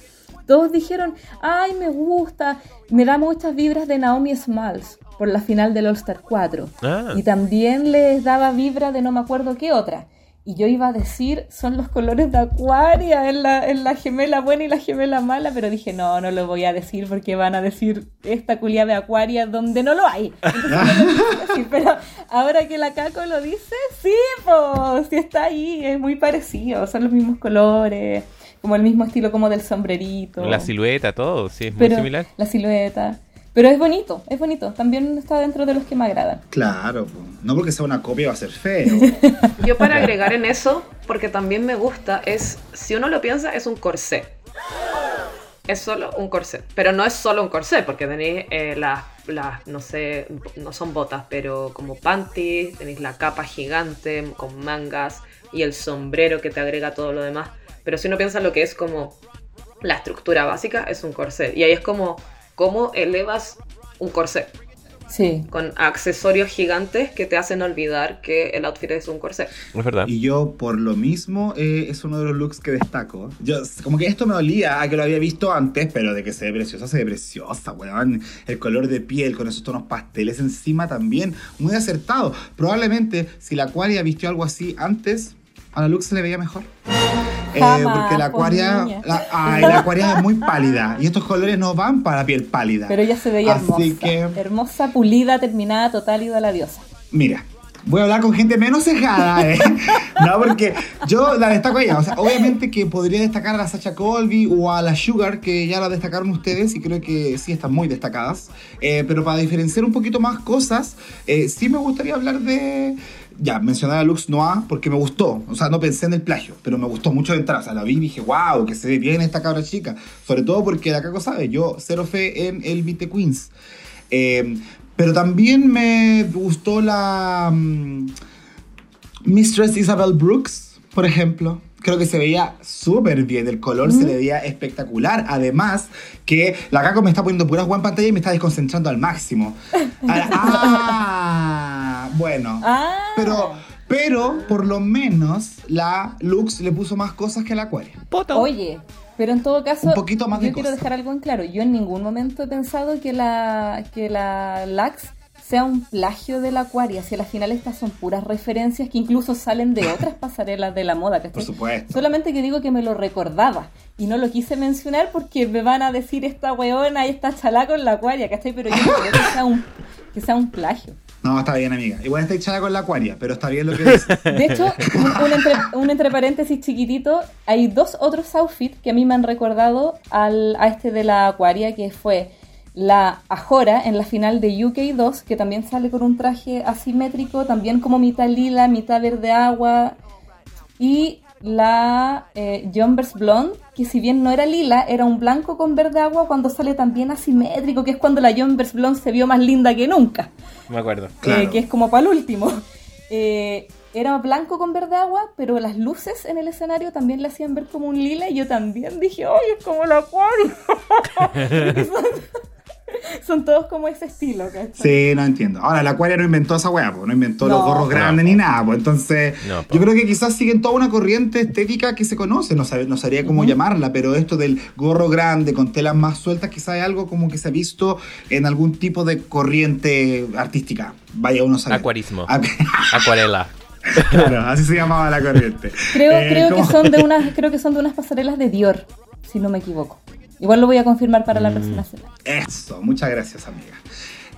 todos dijeron, ay, me gusta, me da muchas vibras de Naomi Smalls por la final del All Star 4. Ah. Y también les daba vibra de no me acuerdo qué otra. Y yo iba a decir, son los colores de Aquaria en la, en la gemela buena y la gemela mala, pero dije, no, no lo voy a decir porque van a decir esta culia de Aquaria donde no lo hay. Entonces no lo quise decir, pero ahora que la Caco lo dice, sí, pues, sí está ahí, es muy parecido, son los mismos colores, como el mismo estilo como del sombrerito. La silueta, todo, sí, es muy similar. La silueta. Pero es bonito, es bonito. También está dentro de los que me agradan. Claro, no porque sea una copia va a ser feo. Yo para agregar en eso, porque también me gusta, es, si uno lo piensa, es un corsé. Es solo un corsé. Pero no es solo un corsé, porque tenéis eh, las, las, no sé, no son botas, pero como panties, tenéis la capa gigante con mangas y el sombrero que te agrega todo lo demás. Pero si uno piensa lo que es como la estructura básica, es un corsé. Y ahí es como, ¿cómo elevas un corsé? Sí. Con accesorios gigantes que te hacen olvidar que el outfit es un corsé. Es verdad. Y yo, por lo mismo, eh, es uno de los looks que destaco. Yo, como que esto me olía a que lo había visto antes, pero de que se ve preciosa, se ve preciosa, weón. El color de piel con esos tonos pasteles encima también, muy acertado. Probablemente, si la Aquaria vistió algo así antes, a la look se le veía mejor. Eh, porque la pues, la, ay, la Aquaria es muy pálida. Y estos colores no van para la piel pálida. Pero ella se veía Así hermosa. que- Hermosa, pulida, terminada, total y de la diosa. Mira, voy a hablar con gente menos cejada, ¿eh? No, porque yo la destaco a ella. O sea, obviamente que podría destacar a la Sacha Colby o a la Sugar, que ya la destacaron ustedes y creo que sí están muy destacadas. Eh, pero para diferenciar un poquito más cosas, eh, sí me gustaría hablar de. Ya, mencionar a Lux Noir porque me gustó. O sea, no pensé en el plagio, pero me gustó mucho de entrada. O sea, la vi y dije, wow, que se ve bien esta cabra chica. Sobre todo porque la Caco sabe, yo cero fe en el Vite Queens. Eh, pero también me gustó la mm, Mistress Isabel Brooks, por ejemplo. Creo que se veía súper bien, el color se le veía espectacular. Además, que la Caco me está poniendo puras guan pantalla y me está desconcentrando al máximo. Ah, bueno. Ah. Pero, pero, por lo menos, la Lux le puso más cosas que la Aquaria. Oye, pero en todo caso, Un poquito más de yo quiero cosas. dejar algo en claro. Yo en ningún momento he pensado que la, que la Lax sea un plagio de la Aquaria. Si a la final estas son puras referencias que incluso salen de otras pasarelas de la moda. ¿cachai? Por supuesto. Solamente que digo que me lo recordaba y no lo quise mencionar porque me van a decir esta weona y esta chalá con la Aquaria, ¿cachai? Pero yo no creo que sea un, que sea un plagio. No, está bien, amiga. Igual está echada con la Aquaria, pero está bien lo que dice. De hecho, un, un entre, un entre paréntesis chiquitito, hay dos otros outfits que a mí me han recordado al, a este de la Aquaria, que fue la Ajora en la final de UK2, que también sale con un traje asimétrico, también como mitad lila, mitad verde agua, y la eh, Jumpers Blonde, que si bien no era lila, era un blanco con verde agua cuando sale también asimétrico, que es cuando la Jumpers Blonde se vio más linda que nunca Me acuerdo. Claro. eh, que es como para el último. Eh, era blanco con verde agua, pero las luces en el escenario también le hacían ver como un lila y yo también dije, ¡ay, es como la Aquaria! son, todos como ese estilo, ¿cachai? Sí, no entiendo. Ahora, la Aquaria no inventó esa weá, pues, no inventó los gorros grandes No, ni nada, pues. Entonces, No, yo creo que quizás siguen toda una corriente estética que se conoce, no, sabe, no sabría cómo llamarla, pero esto del gorro grande con telas más sueltas, quizás es algo como que se ha visto en algún tipo de corriente artística. Vaya uno a saber. Acuarismo. Acuarela. Claro, así se llamaba la corriente. Creo, Eh, creo, que son de unas, creo que son de unas pasarelas de Dior, si no me equivoco. Igual lo voy a confirmar para la Mm. próxima semana. Eso, muchas gracias, amiga.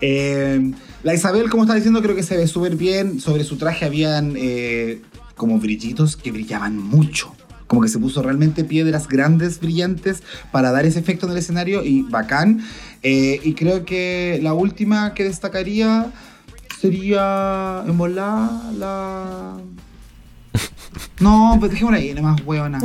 Eh, la Isabel, como estaba diciendo, creo que se ve súper bien. Sobre su traje habían eh, como brillitos que brillaban mucho. Como que se puso realmente piedras grandes, brillantes, para dar ese efecto en el escenario y bacán. Eh, y creo que la última que destacaría sería en volar la... No, pues dejémosla ahí, nomás huevona.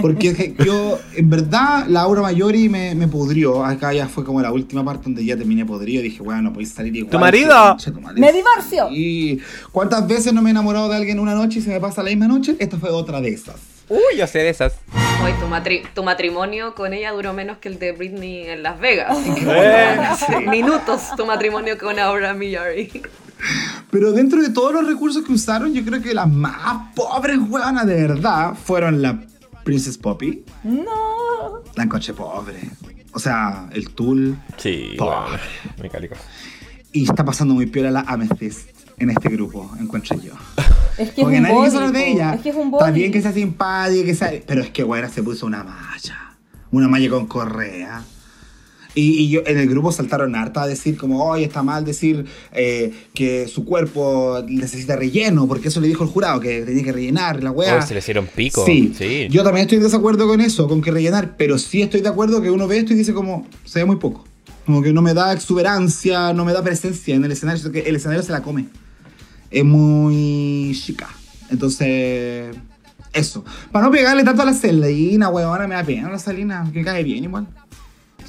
Porque que yo, en verdad, la Aura Mayori me, me pudrió. Acá ya fue como la última parte donde ya terminé podrido. Y dije, bueno, no podéis salir igual. ¡Tu marido! ¡Me divorcio! Sí. ¿Cuántas veces no me he enamorado de alguien una noche y se me pasa la misma noche? Esta fue otra de esas. Uy, yo sé de esas. Hoy tu, matri- tu matrimonio con ella duró menos que el de Britney en Las Vegas. Eh. Minutos tu matrimonio con Aura Miyari. Pero dentro de todos los recursos que usaron, yo creo que las más pobres huevonas de verdad fueron la Princess Poppy, No. la encoche pobre. O sea, el Tool. Sí, Pobre. bueno. Y está pasando muy piola la Amethyst en este grupo, encuentro yo. Es que Porque es un nadie quiso hablar de ella. Es que es un Está body. bien que sea simpática, que sea... Pero es que, bueno, se puso una malla. Una malla con correa. Y, y yo, en el grupo saltaron harta a decir como, oye, está mal decir eh, que su cuerpo necesita relleno, porque eso le dijo el jurado, que tenía que rellenar la weá. Uy, se le hicieron pico. Sí. Sí. yo también estoy en desacuerdo con eso, con que rellenar, pero sí estoy de acuerdo que uno ve esto y dice como, se ve muy poco. Como que no me da exuberancia, no me da presencia en el escenario, que el escenario se la come. Es muy chica. Entonces, eso. Para no pegarle tanto a la Selena, weona, me da pena la Selena, que cae bien igual.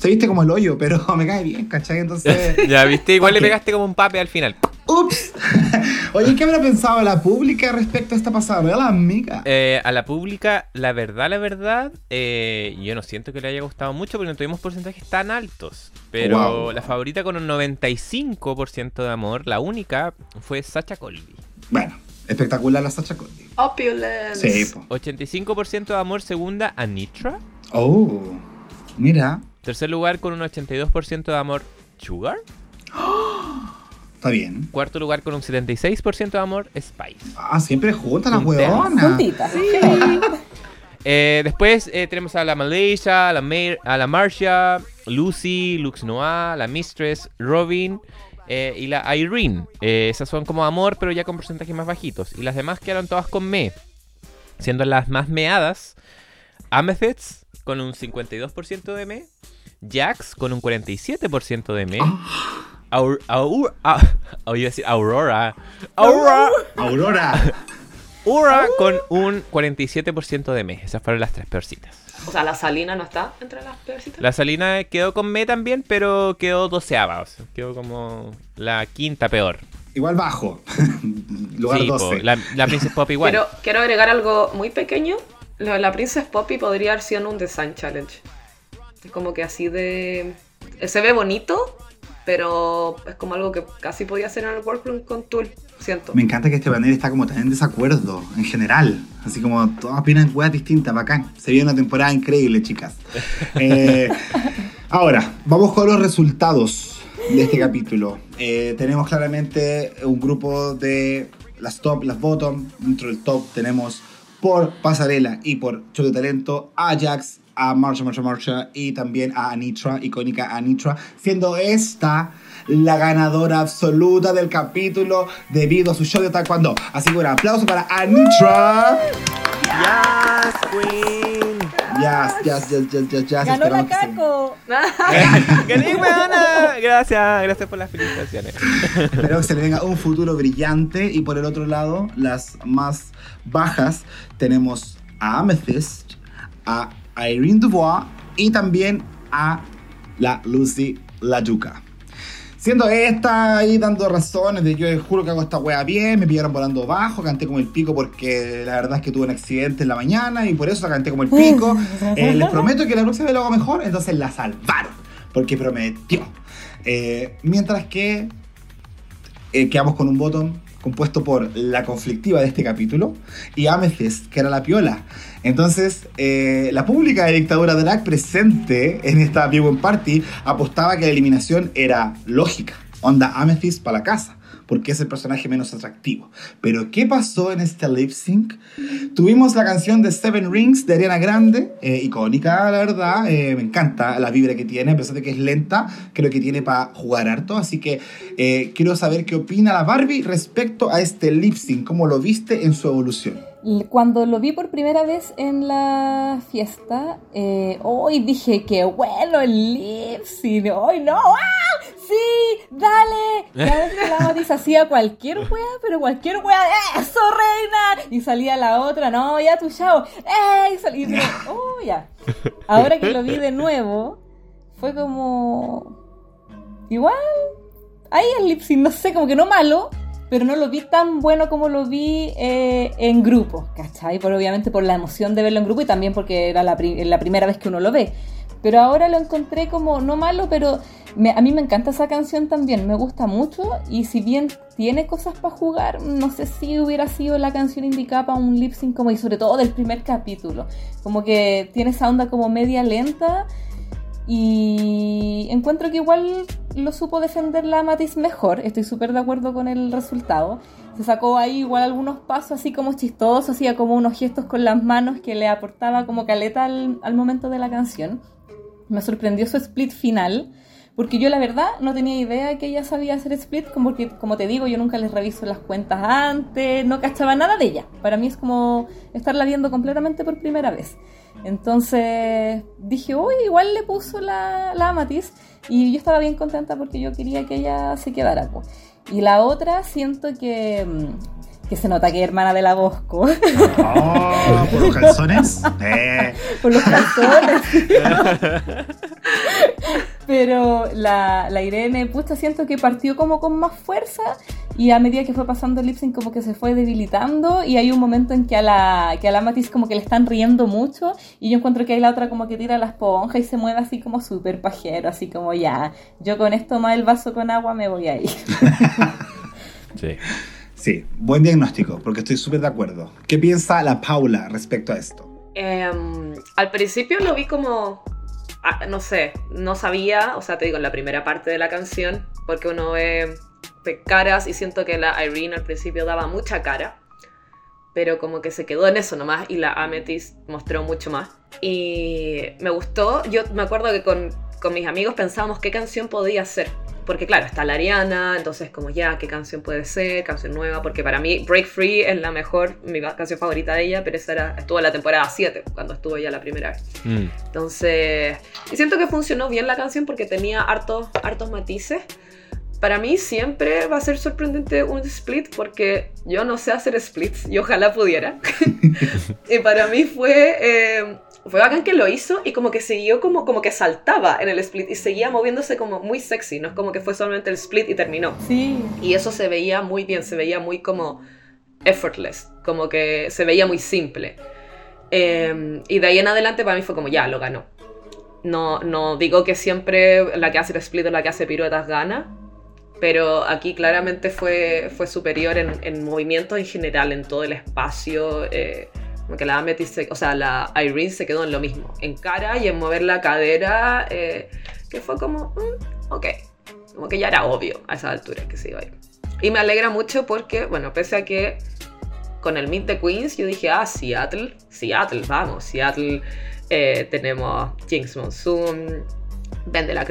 Se viste como el hoyo, pero me cae bien, ¿cachai? Entonces... ya viste, igual le pegaste como un pape al final. ¡Ups! Oye, ¿qué habrá pensado la pública respecto a esta pasada? ¿Verdad, la amiga? Eh, a la pública, la verdad, la verdad, eh, yo no siento que le haya gustado mucho porque no tuvimos porcentajes tan altos. Pero Wow. la favorita con un 95% de amor, la única, fue Sacha Colby. Bueno, espectacular la Sacha Cody. Opulence. Sí, po. 85% de amor, segunda, Anitra. Oh, mira, Tercer lugar con un 82% de amor, Sugar. está bien. Cuarto lugar con un 76% de amor, Spice. Ah, siempre juntas las huevonas. Juntitas. Eh, después eh, tenemos a la Malaysia, a la, Mar a la Marcia, Lucy, Lux Noir, la Mistress, Robin eh, y la Irene. Eh, esas son como amor, pero ya con porcentajes más bajitos. Y las demás quedaron todas con me. Siendo las más meadas, Amethyst con un 52% de me, Jax con un 47% de me. Aur Aur ah, oh, iba a decir Aurora. Aurora. Aurora. Aura con un 47% de me. Esas fueron las tres peorcitas. O sea, la Salina no está entre las peorcitas. La Salina quedó con me también, pero quedó doceava. o sea, quedó como la quinta peor. Igual bajo. Lugar Sí, po, 12. la, la Princess Pop igual. Quiero, quiero agregar algo muy pequeño. Lo de la Princess Poppy podría haber sido en un design challenge. Es como que así de... Se ve bonito, pero es como algo que casi podía hacer en el workroom con Tool, siento. Me encanta que este panel está como tan en desacuerdo en general. Así como todas opinan weas distintas, bacán. Se viene una temporada increíble, chicas. Eh, ahora, vamos con los resultados de este capítulo. Eh, tenemos claramente un grupo de las top, las bottom. Dentro del top tenemos por pasarela y por show de talento a Jax, a Marsha, Marsha, Marsha y también a Anitra, icónica Anitra, siendo esta la ganadora absoluta del capítulo debido a su show de taekwondo. Así que un aplauso para Anitra. Yes, Queen. Yes, yes, yes, yes, yes, yes. Ganó la Caco. ¡Gané, weona! Gracias, gracias por las felicitaciones. Espero que se le venga un futuro brillante. Y por el otro lado, las más bajas, tenemos a Amethyst, a Irene Dubois y también a la Lucy Layuca. Siendo esta ahí dando razones de yo juro que hago esta wea bien, me pillaron volando bajo, canté como el pico porque la verdad es que tuve un accidente en la mañana y por eso la canté como el pico. Eh, les prometo que la próxima vez lo hago mejor, entonces la salvaron, porque prometió. Eh, mientras que eh, quedamos con un botón compuesto por la conflictiva de este capítulo y Amethyst, que era la piola. Entonces, eh, la pública de dictadura drag presente en esta Big One Party apostaba que la eliminación era lógica. Onda Amethyst para la casa. Porque es el personaje menos atractivo. Pero ¿qué pasó en este lip sync? Tuvimos la canción de Seven Rings de Ariana Grande, eh, icónica, la verdad. eh, me encanta la vibra que tiene, a pesar de que es lenta, creo que tiene para jugar harto. Así que eh, quiero saber qué opina la Barbie respecto a este lip sync, cómo lo viste en su evolución. Cuando lo vi por primera vez en la fiesta, eh, hoy dije que bueno el lip sync, hoy no, ¡ah! ¡Sí! ¡Dale! Cada vez que la Matis hacía cualquier wea, pero cualquier wea, ¡eso, reina! Y salía la otra, no, ya tu chao, ¡eh! Y salía, oh, ya. Ahora que lo vi de nuevo, fue como. Igual. Ahí el lip sync, no sé, como que no malo, pero no lo vi tan bueno como lo vi eh, en grupo, ¿cachai? Por, obviamente por la emoción de verlo en grupo y también porque era la, pri- la primera vez que uno lo ve. Pero ahora lo encontré como no malo, pero a mí me encanta esa canción también, me gusta mucho y si bien tiene cosas para jugar, no sé si hubiera sido la canción indicada para un lip sync como y sobre todo del primer capítulo, como que tiene esa onda como media lenta y encuentro que igual lo supo defender la Matiz mejor. Estoy súper de acuerdo con el resultado. Se sacó ahí igual algunos pasos así como chistosos, hacía como unos gestos con las manos que le aportaba como caleta al, al momento de la canción. Me sorprendió su split final, porque yo la verdad no tenía idea que ella sabía hacer split, como, como te digo, yo nunca les reviso las cuentas antes, no cachaba nada de ella. Para mí es como estarla viendo completamente por primera vez. Entonces dije, uy, igual le puso la, la Amatis y yo estaba bien contenta porque yo quería que ella se quedara. po. Y la otra siento que, mm, que se nota que es hermana de la Bosco Oh, por los calzones. Eh. por los calzones. Pero la, la Irene, pucha, siento que partió como con más fuerza y a medida que fue pasando el lip sync como que se fue debilitando y hay un momento en que a la, que a la Matis como que le están riendo mucho y yo encuentro que hay la otra como que tira la esponja y se mueve así como súper pajero, así como ya, yo con esto más el vaso con agua me voy a ir. Sí. Sí, buen diagnóstico, porque estoy súper de acuerdo. ¿Qué piensa la Paula respecto a esto? Em, al principio lo vi como, ah, no sé, no sabía, o sea, te digo, en la primera parte de la canción, porque uno ve, caras y siento que la Irene al principio daba mucha cara, pero como que se quedó en eso nomás y la Amethyst mostró mucho más. Y me gustó, yo me acuerdo que con, con mis amigos pensábamos qué canción podía ser. Porque claro, está la Ariana, entonces como ya, ¿qué canción puede ser? Canción nueva, porque para mí Break Free es la mejor, mi canción favorita de ella, pero esa era, estuvo en la temporada 7, cuando estuvo ella la primera vez. Mm. Entonces, y siento que funcionó bien la canción porque tenía hartos, hartos matices. Para mí siempre va a ser sorprendente un split porque yo no sé hacer splits y ojalá pudiera. y para mí fue, eh, fue bacán que lo hizo y como que siguió como, como que saltaba en el split y seguía moviéndose como muy sexy, no es como que fue solamente el split y terminó. Sí, Y eso se veía muy bien, se veía muy como effortless, como que se veía muy simple. Eh, y de ahí en adelante para mí fue como, ya, lo ganó. No, no digo que siempre la que hace el split o la que hace piruetas gana, pero aquí claramente fue, fue superior en, en movimiento en general, en todo el espacio. eh, como que la Amethyst, se- o sea, la Irene se quedó en lo mismo, en cara y en mover la cadera, eh, que fue como, mm, ok, como que ya era obvio a esa altura que se iba a ir. Y me alegra mucho porque, bueno, pese a que con el Meet the Queens yo dije, ah, Seattle, Seattle, vamos, Seattle, eh, tenemos Jinx Monsoon, Ben de la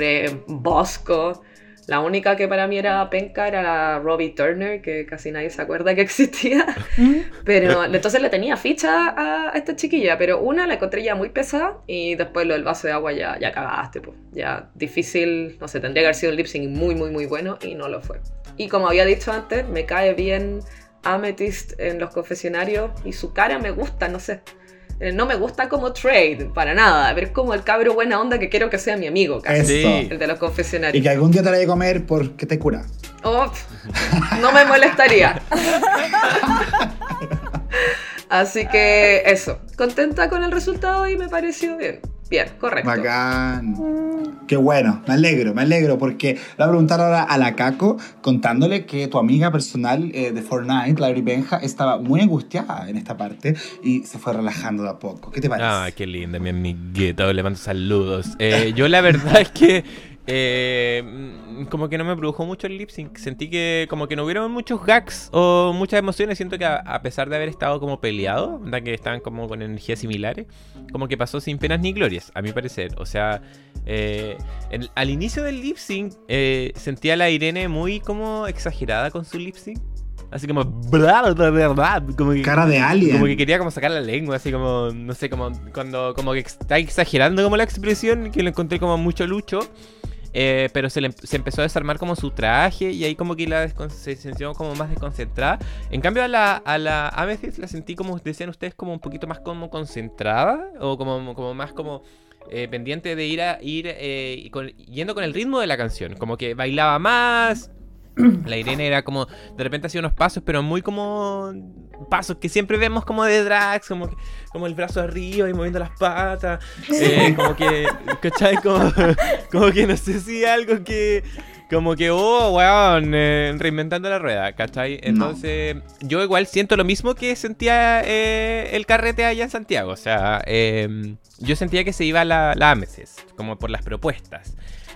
Bosco. La única que para mí era penca era la Robbie Turner, que casi nadie se acuerda que existía. Pero entonces le tenía ficha a, a esta chiquilla, pero una la encontré ya muy pesada y después lo del vaso de agua ya, ya cagaste, pues. Ya difícil, no sé, tendría que haber sido un lip sync muy, muy, muy bueno y no lo fue. Y como había dicho antes, me cae bien Amethyst en los confesionarios y su cara me gusta, no sé. Eh, No me gusta como trade, para nada, pero es como el cabro buena onda que quiero que sea mi amigo, casi. Eso. Sí. El de los Y confesionarios. que algún día te la voy a comer porque te cura. Oh, no me molestaría. Así que eso, contenta con el resultado y me pareció bien. Bien, correcto. Bacán. Qué bueno, me alegro, me alegro, porque le voy a preguntar ahora a la Caco, contándole que tu amiga personal eh, de Fortnite, Larry Benja, estaba muy angustiada en esta parte y se fue relajando de a poco. ¿Qué te parece? Ah, qué linda, mi amiguita. Le mando saludos. Eh, yo la verdad es que eh, mm, como que no me produjo mucho el lip sync. Sentí que como que no hubieron muchos gags o muchas emociones. Siento que a, a pesar de haber estado como peleado, da que estaban como con energías similares, como que pasó sin penas ni glorias, a mi parecer. O sea, eh, al inicio del lip sync eh, sentía a la Irene muy como exagerada con su lip sync. Así como como que, Cara de alien. como que quería como sacar la lengua, así como, no sé, como cuando como que está exagerando como la expresión, que lo encontré como mucho lucho. Eh, pero se, le, em- se empezó a desarmar como su traje y ahí como que la se sintió como más desconcentrada. En cambio a la, a la la sentí como decían ustedes como un poquito más como concentrada o como, como más como eh, pendiente de ir a ir eh, yendo con el ritmo de la canción. Como que bailaba más. La Irene era como, de repente hacía unos pasos, pero muy como pasos que siempre vemos como de drags, como, como el brazo arriba y moviendo las patas. eh, como que, ¿cachai? Como, como que no sé si algo que, como que, oh, weón, eh, reinventando la rueda, ¿cachai? Entonces, yo igual siento lo mismo que sentía eh, el carrete allá en Santiago. O sea, eh, yo sentía que se iba la, la Amethyst, como por las propuestas.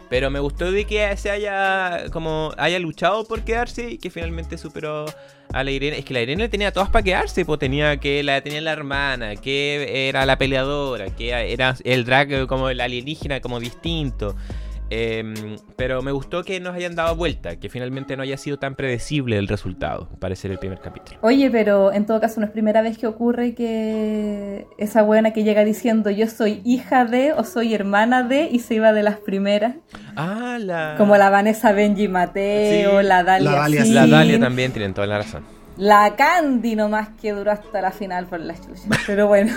Pero me gustó de que se haya como haya luchado por quedarse y que finalmente superó a la Irene. Es que la Irene tenía todas para quedarse, pues tenía que la tenía la hermana, que era la peleadora, que era el drag como el alienígena como distinto. Em, pero me gustó que nos hayan dado vuelta, que finalmente no haya sido tan predecible el resultado, para ser el primer capítulo. Oye, pero en todo caso no es primera vez que ocurre que esa buena que llega diciendo yo soy hija de o soy hermana de y se iba de las primeras. Ah, la. Como la Vanessa Benji Mateo, Sí. la Dalia La Dalia Sin, La Dalia también tienen toda la razón. La Candy nomás que duró hasta la final por las chuchas. Pero bueno.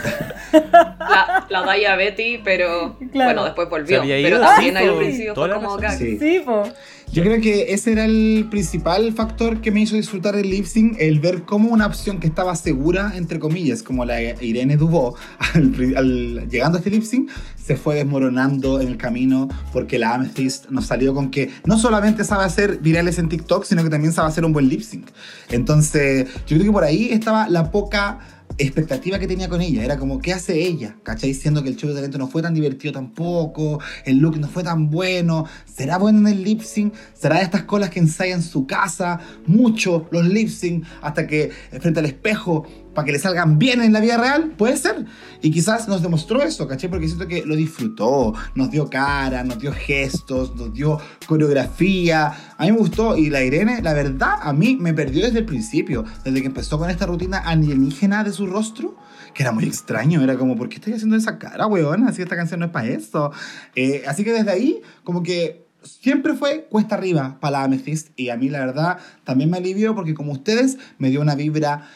La, la Daya Betty, pero Claro. bueno, después volvió. Pero ido, también sí, ahí al principio fue como. Sí. Sí, po. Yo creo que ese era el principal factor que me hizo disfrutar el lip sync, el ver cómo una opción que estaba segura, entre comillas, como la Irene Dubó, al llegando a este lip sync, se fue desmoronando en el camino porque la Amethyst nos salió con que no solamente sabe hacer virales en TikTok, sino que también sabe hacer un buen lip sync. Entonces, yo creo que por ahí estaba la poca expectativa que tenía con ella. Era como, ¿qué hace ella? ¿Cachai? Siendo que el show de talento no fue tan divertido tampoco, el look no fue tan bueno. ¿Será bueno en el lip sync? ¿Será de estas colas que ensaya en su casa mucho los lip sync hasta que eh, frente al espejo para que le salgan bien en la vida real? Puede ser. Y quizás nos demostró eso, ¿cachai? Porque siento que lo disfrutó, nos dio cara, nos dio gestos, nos dio coreografía. A mí me gustó. Y la Irene, la verdad, a mí me perdió desde el principio. Desde que empezó con esta rutina alienígena de su rostro, que era muy extraño. Era como, ¿por qué estoy haciendo esa cara, weón? Así esta canción no es para eso. Eh, así que desde ahí, como que siempre fue cuesta arriba para la Amethyst. Y a mí, la verdad, también me alivió porque, como ustedes, me dio una vibra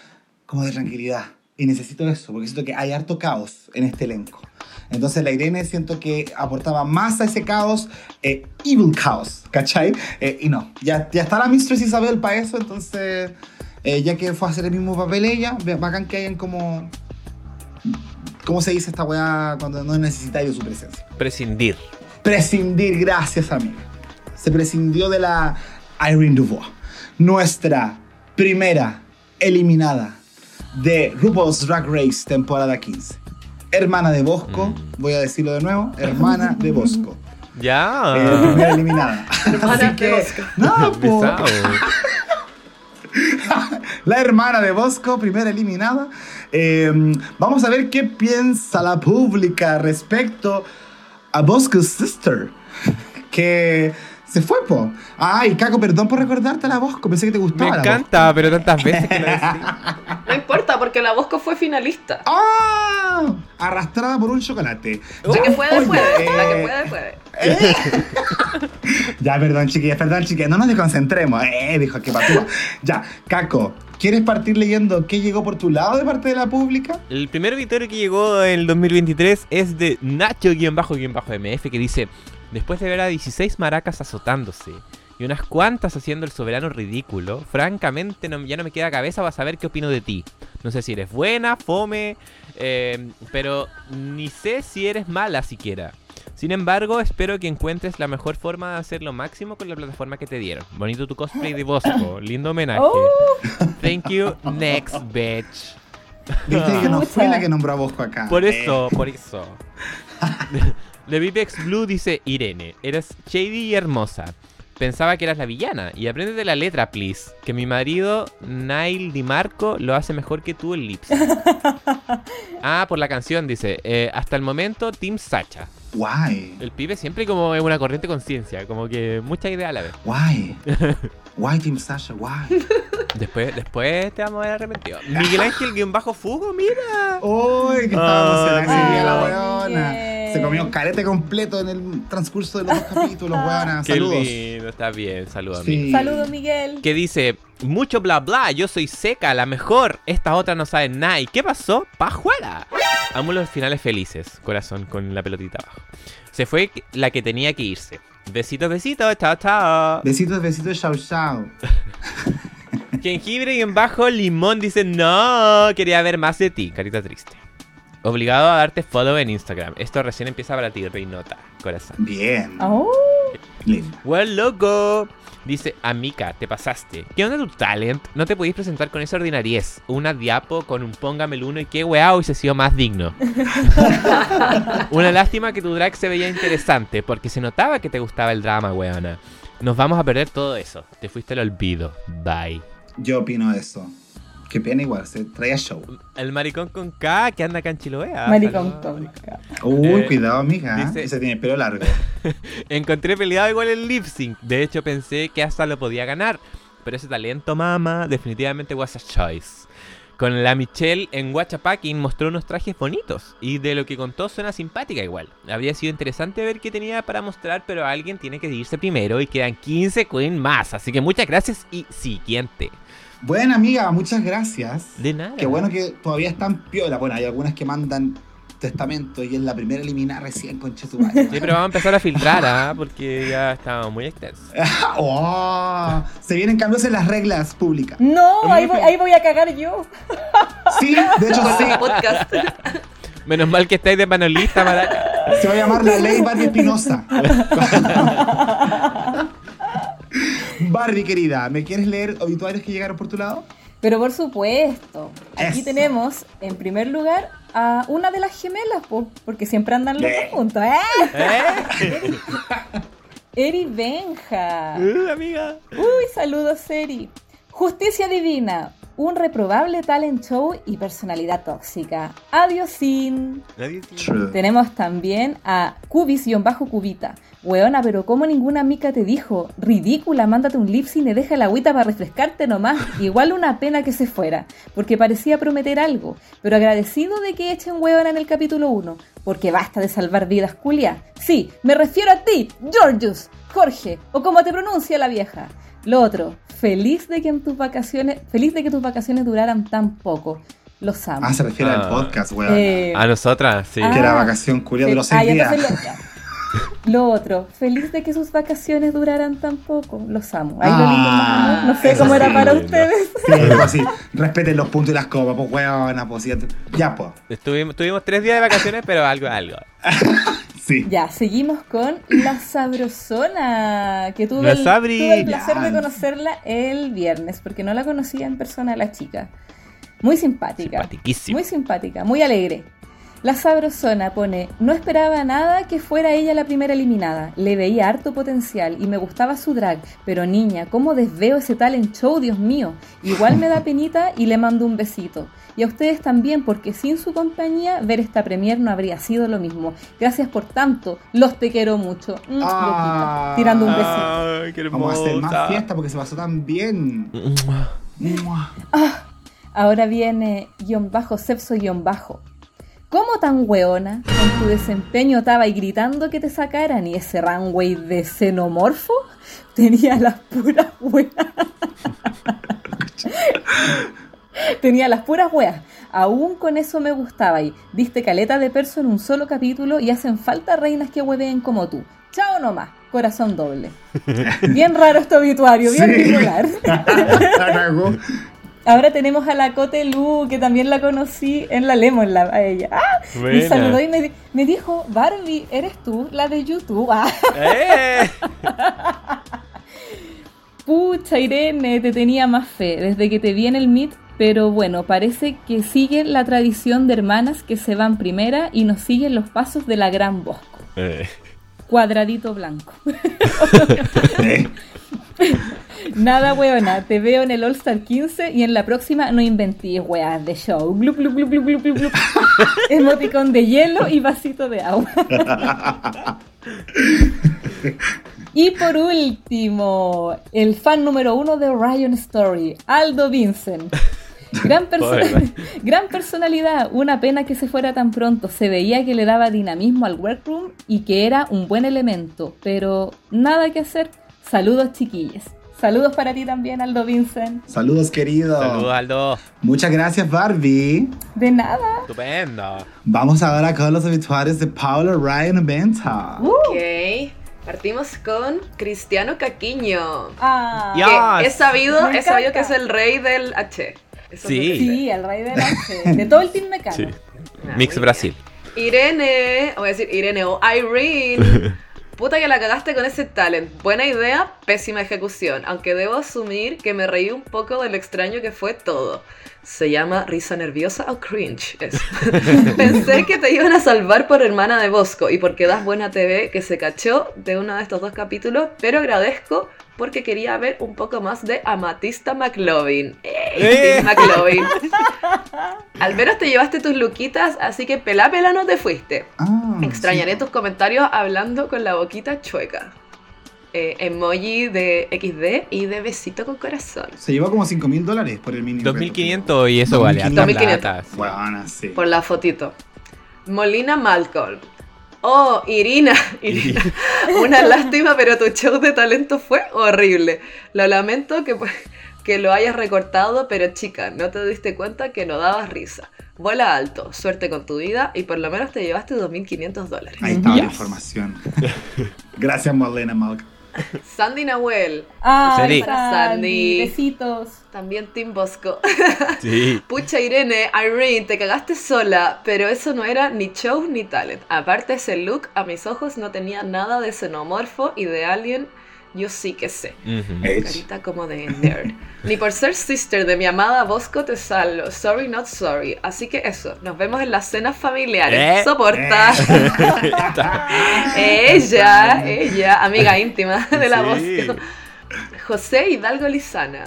como de tranquilidad. Y necesito eso, porque siento que hay harto caos en este elenco. Entonces la Irene siento que aportaba más a ese caos, eh, evil caos, ¿cachai? Eh, y no, ya, ya está la Mistress Isabel para eso, entonces, eh, ya que fue a hacer el mismo papel ella, bacán que hayan como... ¿Cómo se dice esta weá cuando no necesitáis de su presencia? Prescindir. Prescindir, gracias amiga. Se prescindió de la Irene Dubois, nuestra primera eliminada de RuPaul's Drag Race temporada 15. Hermana de Bosco, Mm. voy a decirlo de nuevo, hermana de Bosco. Ya. Eh, primera eliminada. Hermana Así de que, Bosco. no, la hermana de Bosco, primera eliminada. Eh, vamos a ver qué piensa la pública respecto a Bosco's Sister, que se fue, po. Ay, Caco, perdón por recordarte a la Bosco, pensé que te Me gustaba. la encanta, pero tantas veces que decís. No importa, porque la Bosco fue finalista. ¡Ah! Arrastrada por un chocolate. La que puede, Oye, puede. La eh, que puede, puede. Ya, perdón, chiquillas, perdón, chiquillas. No nos desconcentremos. Eh, dijo que patúa. Ya, Caco, ¿quieres partir leyendo qué llegó por tu lado de parte de la pública? El primer victorio que llegó en el 2023 es de Nacho-MF que dice: Después de ver a 16 maracas azotándose y unas cuantas haciendo el soberano ridículo, francamente no- ya no me queda cabeza para saber qué opino de ti. No sé si eres buena, fome, eh, pero ni sé si eres mala siquiera. Sin embargo, espero que encuentres la mejor forma de hacer lo máximo con la plataforma que te dieron. Bonito tu cosplay de Bosco, lindo homenaje. Oh. Thank you, next bitch. Viste que no fue la que nombró a Bosco acá. Por Eh, eso, por eso. The Vipex Blue dice Irene, eres shady y hermosa. Pensaba que eras la villana. Y aprende de la letra, please. Que mi marido, Nail Di Marco, lo hace mejor que tú en Lips. ah, por la canción, dice. eh, hasta el momento, Team Sacha. Guay. El pibe siempre como en una corriente conciencia. Como que mucha idea a la vez. Guay. Guay, Team Sasha, guay. Después, después te vamos a ver arrepentido. Miguel Ángel guion bajo Fugo, mira. Uy, que ese día la Ay, weona. Se comió carete completo en el transcurso de los dos capítulos, weona. Qué Saludos. lindo, está bien. Saludos, Sí. amigo. Saludos, Miguel. Que dice, mucho bla bla, yo soy seca, la mejor. Esta otra no sabe nada. ¿Y qué pasó? ¡Pajuela! Amo los finales felices, corazón, con la pelotita abajo. Se fue la que tenía que irse. Besitos, besitos, chao, chao. Besitos, besitos, chau, chau. Jengibre y en bajo limón dice, no, quería ver más de ti, carita triste. Obligado a darte follow en Instagram. Esto recién empieza para ti, Reinota, corazón. Bien. Oh, Lindo. Well, loco. Dice, amica, te pasaste. ¿Qué onda tu talent? No te podéis presentar con esa ordinariez. Una diapo con un póngame el uno y qué weá hubiese sido más digno. Una lástima que tu drag se veía interesante, porque se notaba que te gustaba el drama, weona. Nos vamos a perder todo eso. Te fuiste al olvido. Bye. Yo opino eso. Qué pena igual, se traía show. El maricón con K que anda acá en Chiloé. maricón con maricón. Uy, Eh, cuidado, amiga. dice- Ese tiene el pelo largo. Encontré peleado igual el lip sync. De hecho, pensé que hasta lo podía ganar. Pero ese talento, mama, definitivamente was a choice. Con la Michelle en Watchapacking mostró unos trajes bonitos. Y de lo que contó suena simpática igual. Habría sido interesante ver qué tenía para mostrar, pero alguien tiene que irse primero y quedan 15 queen más. Así que muchas gracias y siguiente. Buena amiga, muchas gracias. De nada. Qué bueno que todavía están piola. Bueno, hay algunas que mandan testamento y es la primera eliminada recién con Chetumare. Sí, pero vamos a empezar a filtrar, ¿ah? Porque ya estamos muy extensos. oh, se vienen cambios en las reglas públicas. no, ahí voy, ahí voy a cagar yo. Sí, de hecho sí. Podcast. Menos mal que estáis de panelista, maraca. Se va a llamar la ley Barbie Espinosa. Barbie, querida, ¿me quieres leer obituarios que llegaron por tu lado? Pero por supuesto, aquí Eso. tenemos en primer lugar a una de las gemelas, po, porque siempre andan los dos juntos. ¡Eh! ¿Eh? Eri Benja. Uh, amiga. Uy, saludos, Eri. Justicia Divina. Un reprobable talent show y personalidad tóxica. Nadie True. Tenemos también a Cubis-Cubita. Weona, pero como ninguna mica te dijo, ridícula, mándate un lip y deja la agüita para refrescarte nomás. Igual una pena que se fuera, porque parecía prometer algo, pero agradecido de que echen weona en el capítulo 1, porque basta de salvar vidas, culia. Sí, me refiero a ti, Georgius, Jorge, o como te pronuncia la vieja. Lo otro, feliz de que en tus vacaciones, feliz de que tus vacaciones duraran tan poco. Los amo. Ah, se refiere Ah. al podcast, weón. Eh, A nosotras, sí. Ah. que era vacación culia de los seis Ah, ya, días. lo- Lo otro, feliz de que sus vacaciones duraran tan poco. Los amo. Ahí lo lindo, Ah, no, no sé cómo era para lindo. ustedes. Sí, así. Respeten los puntos y las copas, pues weona, pues ya, ya pues. Estuvimos, tuvimos tres días de vacaciones, pero algo, algo. Sí. Ya, seguimos con la Sabrosona, que tuve, el, Sabri. tuve el placer de conocerla el viernes, porque no la conocía en persona la chica. Muy simpática. Muy simpática, muy alegre. La Sabrosona pone, no esperaba nada que fuera ella la primera eliminada. Le veía harto potencial y me gustaba su drag. Pero niña, ¿cómo desveo ese talent show, Dios mío? Igual me da penita y le mando un besito. Y a ustedes también, porque sin su compañía, ver esta premier no habría sido lo mismo. Gracias por tanto, los te quiero mucho. Mm, Ah. tirando un besito. Ay, qué Vamos a hacer más fiesta porque se pasó tan bien. Mua. Ahora viene guion bajo, sepso guion bajo. ¿Cómo tan weona? Con tu desempeño estaba y gritando que te sacaran y ese runway de xenomorfo tenía las puras weas. tenía las puras weas. Aún con eso me gustaba y diste caleta de perso en un solo capítulo y hacen falta reinas que hueveen como tú. Chao nomás, corazón doble. Bien raro este obituario, bien Sí. Ahora tenemos a la Cote Lu, que también la conocí en la Lemon Lab, a ella. ¡Ah! Me saludó y me, di- me dijo, Barbie, ¿eres tú la de YouTube? ¡Ah! ¡Eh! Pucha, Irene, te tenía más fe desde que te vi en el Meet, pero bueno, parece que siguen la tradición de hermanas que se van primera y nos siguen los pasos de la gran Bosco. Eh, Cuadradito blanco. Nada, weona, te veo en el All Star 15 y en la próxima no inventí weas de show. Glup, glup, glup, glup, glup, glup, glup. Emoticón de hielo y vasito de agua. y por último, el fan número uno de Orion Story, Aldo Vincent. Gran, perso- gran personalidad, una pena que se fuera tan pronto. Se veía que le daba dinamismo al workroom y que era un buen elemento, pero nada que hacer. Saludos, chiquillas. Saludos para ti también, Aldo Vincent. Saludos, querido. Saludos, Aldo. Muchas gracias, Barbie. De nada. Estupendo. Vamos ahora con los habituales de Paula Ryan Venta. Ok. Partimos con Cristiano Caquiño. Ah, Ya. Es sabido, es sabido que es el rey del H. Eso Sí. sí, el rey de la De todo el team mecano. Sí. Ah, Mix Brasil. Irene, o voy a decir Irene o Irene. Puta que la cagaste con ese talent. Buena idea, pésima ejecución. Aunque debo asumir que me reí un poco del extraño que fue todo. Se llama risa nerviosa o cringe. Pensé que te iban a salvar por hermana de Bosco y porque das buena TV que se cachó de uno de estos dos capítulos, pero agradezco porque quería ver un poco más de Amatista McLovin. ¡Ey, ¡Eh! Team McLovin! Al menos te llevaste tus luquitas, así que pelá pela no te fuiste. Ah, Extrañaré sí. tus comentarios hablando con la boquita chueca. Eh, emoji de XD y de besito con corazón. Se llevó como 5 mil dólares por el mini. 2500 y eso vale harta 2500. plata. sí. Bueno, sí. Por la fotito. Molina Malcolm. Oh, Irina. Irina. Una lástima, pero tu show de talento fue horrible. Lo lamento que, pues, que lo hayas recortado, pero chica, no te diste cuenta que no dabas risa. Vuela alto, suerte con tu vida y por lo menos te llevaste 2.500 dólares. Ahí está la información. Gracias, Molena Malk. Sandy Nahuel, Ay, Sandy. Sandy. Besitos. también Tim Bosco. Sí. Pucha Irene, Irene, te cagaste sola, pero eso no era ni show ni talent. Aparte ese look a mis ojos no tenía nada de xenomorfo y de alien, yo sí que sé. Carita como de nerd. Ni por ser sister de mi amada Bosco te salvo. Sorry, not sorry. Así que eso, nos vemos en las cenas familiares. Eh. Soporta. ella, ella, amiga íntima de la Sí. Bosco. José Hidalgo Lizana.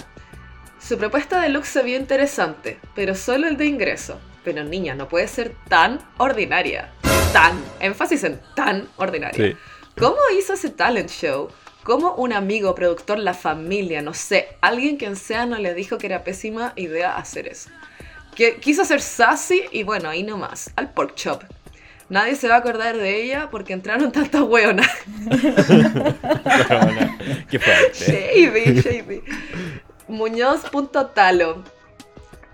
Su propuesta de look se vio interesante, pero solo el de ingreso. Pero niña, no puede ser tan ordinaria. Tan, énfasis en tan ordinaria. Sí. ¿Cómo hizo ese talent show? ¿Cómo un amigo, productor, la familia, no sé, alguien quien sea no le dijo que era pésima idea hacer eso? Que quiso ser sassy y bueno, ahí nomás, al pork chop. Nadie se va a acordar de ella porque entraron tantas hueonas. Qué fuerte. Shady, shady. Muñoz.talo.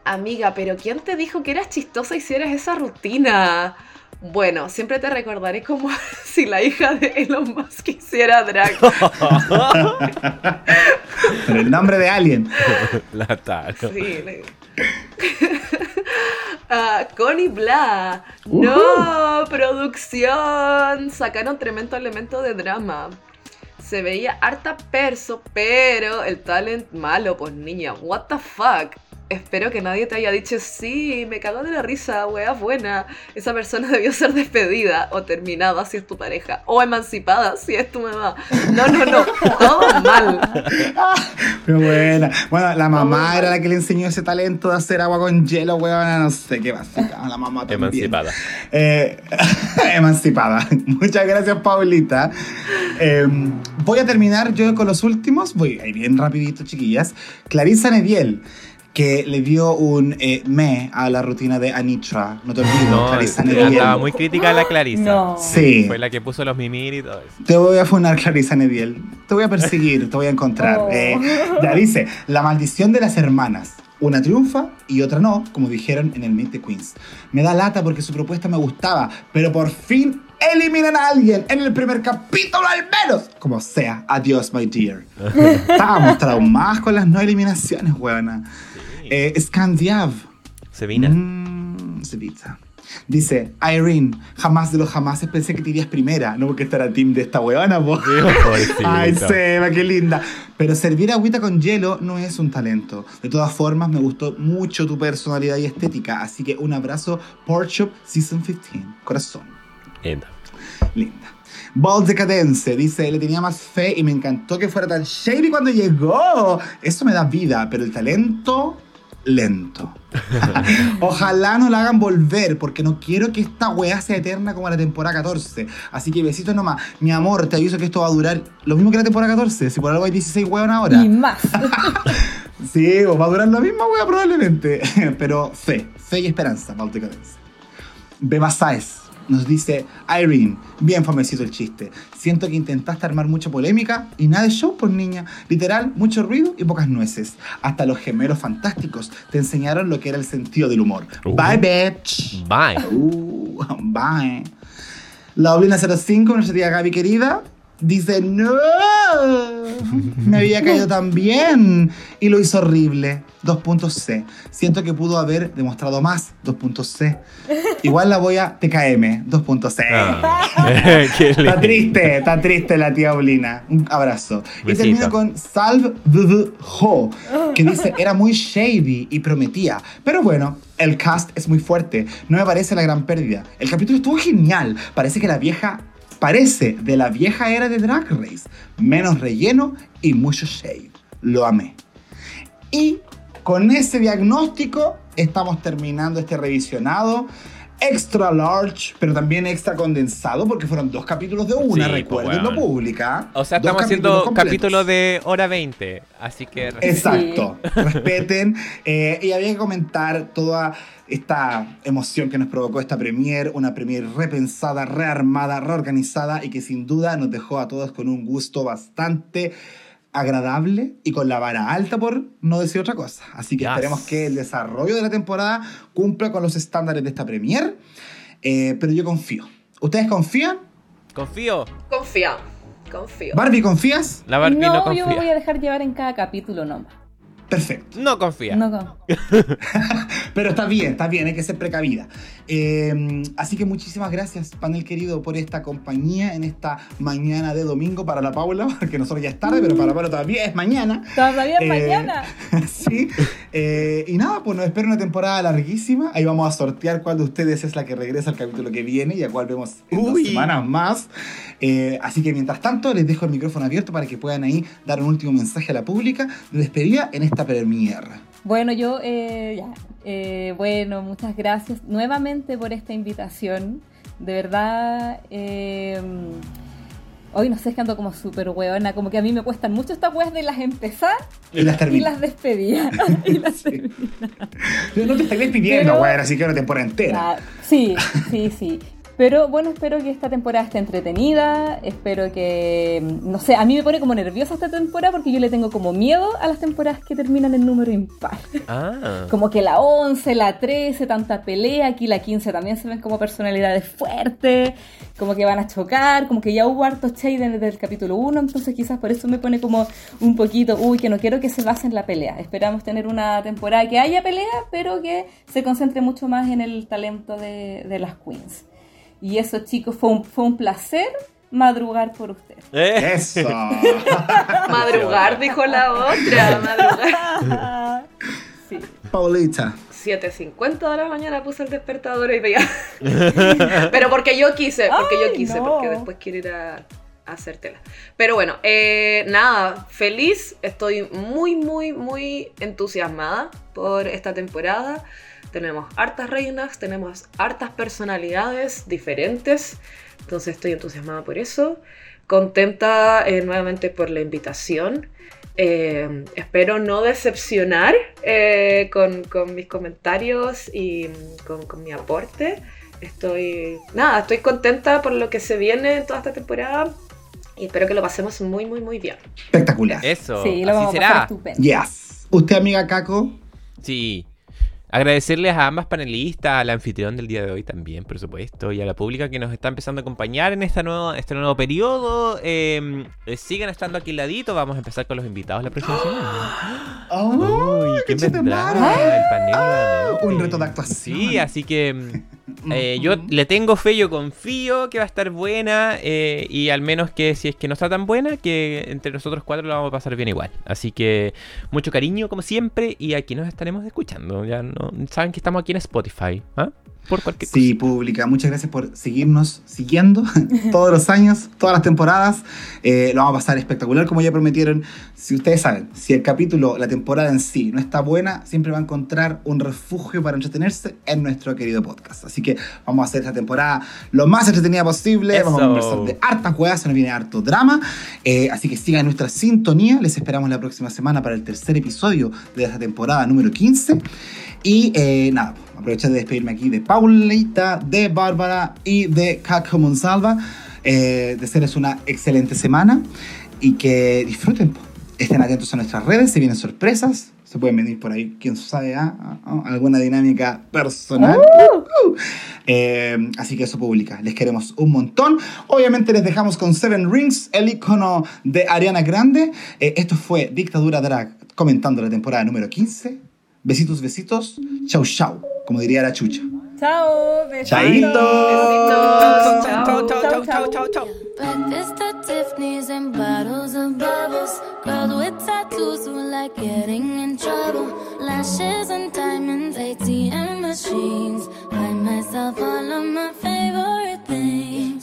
Amiga, pero ¿quién te dijo que eras chistosa y hicieras esa rutina? Bueno, siempre te recordaré como si la hija de Elon Musk hiciera drag. Pero el nombre de alguien. La taro. Sí, le- Ah, Connie Bla. No, producción. Sacaron tremendo elemento de drama. Se veía harta perso, pero el talent malo, pues niña. What the fuck. Espero que nadie te haya dicho, sí, me cagó de la risa, wea buena. Esa persona debió ser despedida o terminada si es tu pareja. O emancipada si es tu mamá. No, no, no. Todo mal. Qué buena. Bueno, la mamá era la que le enseñó ese talento de hacer agua con hielo, weona. No sé qué básica. La mamá también. Emancipada. Eh, emancipada. Muchas gracias, Paulita. Eh, voy a terminar yo con los últimos. Voy ahí bien rapidito, chiquillas. Clarisa Nediel, que le dio un eh, me a la rutina de Anitra. No te olvides, No, Clarisa estaba Nediel. muy crítica a la Clarisa. No. Sí. Fue la que puso los mimir y todo eso. Te voy a funar, Clarisa Nediel. Te voy a perseguir, te voy a encontrar. Oh. Eh, ya dice, la maldición de las hermanas. Una triunfa y otra no, como dijeron en el Meet the Queens. Me da lata porque su propuesta me gustaba, pero por fin eliminan a alguien en el primer capítulo al menos. Como sea, adiós, my dear. Estábamos traumadas con las no eliminaciones, weona. Eh, Scandiav. Sevina. Mm, Sevita. Dice, Irene, jamás de los jamases pensé que te irías primera. No porque estar a team de esta weona, po. Ay, Seba, qué linda. Pero servir agüita con hielo no es un talento. De todas formas, me gustó mucho tu personalidad y estética. Así que un abrazo, Pork Chop Season 15. Corazón. Linda. Linda. Ball Decadence dice, le tenía más fe y me encantó que fuera tan shady cuando llegó. Eso me da vida, pero el talento, lento. Ojalá no la hagan volver, porque no quiero que esta weá sea eterna como la temporada 14. Así que besitos nomás. Mi amor, te aviso que esto va a durar lo mismo que la temporada 14. Si por algo hay 16 weón ahora. Y más. Sí, pues va a durar la misma weá probablemente. Pero fe, fe y esperanza, Decadence. Beba Saez nos dice Irene, bien famosito el chiste. Siento que intentaste armar mucha polémica y nada de show por niña. Literal, mucho ruido y pocas nueces. Hasta los gemelos fantásticos te enseñaron lo que era el sentido del humor. Uh. Bye, bitch. Bye. Uh, bye. La Oblina 05, nuestra tía Gaby querida, dice, no, me había caído tan bien y lo hizo horrible. Dos puntos C. Siento que pudo haber demostrado más. Dos puntos C. Igual la voy a TKM. Dos puntos C. Ah. Qué Está triste, está triste la tía Oblina. Un abrazo. Y termino con Salve VV Ho, que dice, era muy shady y prometía. Pero bueno, el cast es muy fuerte. No me parece la gran pérdida. El capítulo estuvo genial. Parece que la vieja... Parece de la vieja era de Drag Race. Menos relleno y mucho shade. Lo amé. Y con ese diagnóstico estamos terminando este revisionado extra large, pero también extra condensado, porque fueron dos capítulos de una, Sí, recuerden pues, lo weón. pública. O sea, estamos haciendo capítulos de hora 20. Así que. Exacto, respeten. Eh, y había que comentar toda esta emoción que nos provocó esta premier, una premier repensada, rearmada, reorganizada y que sin duda nos dejó a todos con un gusto bastante agradable y con la vara alta por no decir otra cosa. Así que Yes. esperemos que el desarrollo de la temporada cumpla con los estándares de esta premier, Eh, pero yo confío. ¿Ustedes confían? Confío. Confío, confío. Barbie, ¿confías? La Barbie no, no, yo me voy confía. a dejar llevar en cada capítulo nomás. Perfecto. No confía. No, con- Pero está bien, está bien, hay que ser precavida. Eh, así que muchísimas gracias, panel querido, por esta compañía en esta mañana de domingo para la Paula, porque nosotros ya es tarde, pero para la Paula todavía es mañana. Todavía Eh, mañana. sí. Eh, y nada, pues nos espera una temporada larguísima. Ahí vamos a sortear cuál de ustedes es la que regresa al capítulo que viene y a cuál vemos en dos semanas más. Eh, así que mientras tanto, les dejo el micrófono abierto para que puedan ahí dar un último mensaje a la pública de despedida en esta premiere. Bueno, yo, eh, ya, eh, bueno, muchas gracias nuevamente por esta invitación. De verdad, eh, hoy no sé, es que ando como súper hueona, como que a mí me cuestan mucho estas weas de las empezar Y las y las despedidas. y las Sí. no te estoy despidiendo, Pero- güey, así que una temporada entera. Ah, sí, sí, sí. Pero bueno, espero que esta temporada esté entretenida. Espero que. No sé, a mí me pone como nerviosa esta temporada porque yo le tengo como miedo a las temporadas que terminan en número impar. Ah. Como que la 11, la 13, tanta pelea. Aquí la 15 también se ven como personalidades fuertes. Como que van a chocar. Como que ya hubo harto shade desde el capítulo 1. Entonces quizás por eso me pone como un poquito. Uy, que no quiero que se base en la pelea. Esperamos tener una temporada que haya pelea, pero que se concentre mucho más en el talento de, de las queens. Y eso, chicos, fue un, fue un placer madrugar por ustedes. Eh. Eso. Madrugar, dijo la otra. Madrugar. Sí. Paulita. 7.50 de la mañana puse el despertador y veía. Pero porque yo quise, porque yo Ay, quise, no. porque después quiero ir a, a hacértela. Pero bueno, eh, nada, feliz. Estoy muy, muy, muy entusiasmada por esta temporada. Tenemos hartas reinas, tenemos hartas personalidades diferentes. Entonces estoy entusiasmada por eso. Contenta eh, nuevamente por la invitación. Eh, espero no decepcionar eh, con, con mis comentarios y mm, con, con mi aporte. Estoy, nada, estoy contenta por lo que se viene en toda esta temporada y espero que lo pasemos muy, muy, muy bien. Espectacular. Eso. Sí, lo Así vamos a pasar será. estupendo. Yes. ¿Usted, amiga Caco? Sí. Agradecerles a ambas panelistas, al anfitrión del día de hoy también, por supuesto, y a la pública que nos está empezando a acompañar en esta nueva, este nuevo periodo. Eh, eh, sigan estando aquí al ladito, vamos a empezar con los invitados la próxima semana. Uy, ¿quién vendrá? El panel nuevamente. Un reto de actuación. Sí, así que mm, eh, yo le tengo fe, yo confío que va a estar buena eh, y al menos que si es que no está tan buena, que entre nosotros cuatro lo vamos a pasar bien igual. Así que mucho cariño como siempre y aquí nos estaremos escuchando. Ya no saben que estamos aquí en Spotify. ¿ah? Por cualquier Sí, pública, muchas gracias por seguirnos siguiendo todos los años, todas las temporadas. Eh, lo vamos a pasar espectacular, como ya prometieron. Si ustedes saben, si el capítulo, la temporada en sí no está buena, siempre va a encontrar un refugio para entretenerse en nuestro querido podcast. Así que vamos a hacer esta temporada lo más entretenida posible. Vamos a Eso. conversar de hartas juegas, se nos viene harto drama. Eh, así que sigan nuestra sintonía. Les esperamos la próxima semana para el tercer episodio de esta temporada número 15. Y eh, nada, aprovechar de despedirme aquí de Paulita, de Bárbara y de Caco Monsalva. Eh, desearles una excelente semana y que disfruten. po. Estén atentos a nuestras redes, se vienen sorpresas. Se pueden venir por ahí, quién sabe, ah, alguna dinámica personal. Uh. Eh, así que eso publica. Les queremos un montón. Obviamente les dejamos con Seven Rings, el icono de Ariana Grande. Eh, esto fue Dictadura Drag comentando la temporada número 15. Besitos, besitos. Chau, chau. Como diría la chucha. Chao, besitos. Chaito. Besitos. Chau, chau, Chao, chau, chau, chau, chau. Breakfast at Tiffany's and bottles of bubbles. Girls with tattoos who like getting in trouble. Lashes and diamonds, ATM machines. Buy myself all of my favorite things.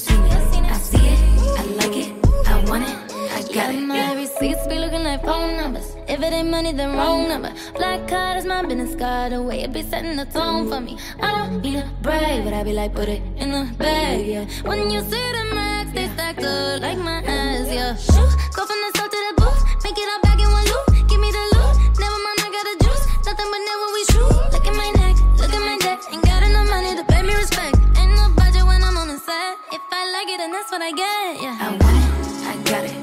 seen it. I see it, I like it, I want it, I got it. My receipts be looking like phone numbers. If it ain't money, then wrong number. Black card is my business card. The way it be setting the tone for me. I don't need a brag, but I be like, put it in the bag, yeah. When you see the max, they stacked up like my ass, yeah. Go from the south to the and that's what I get. Yeah. I want it, I got it.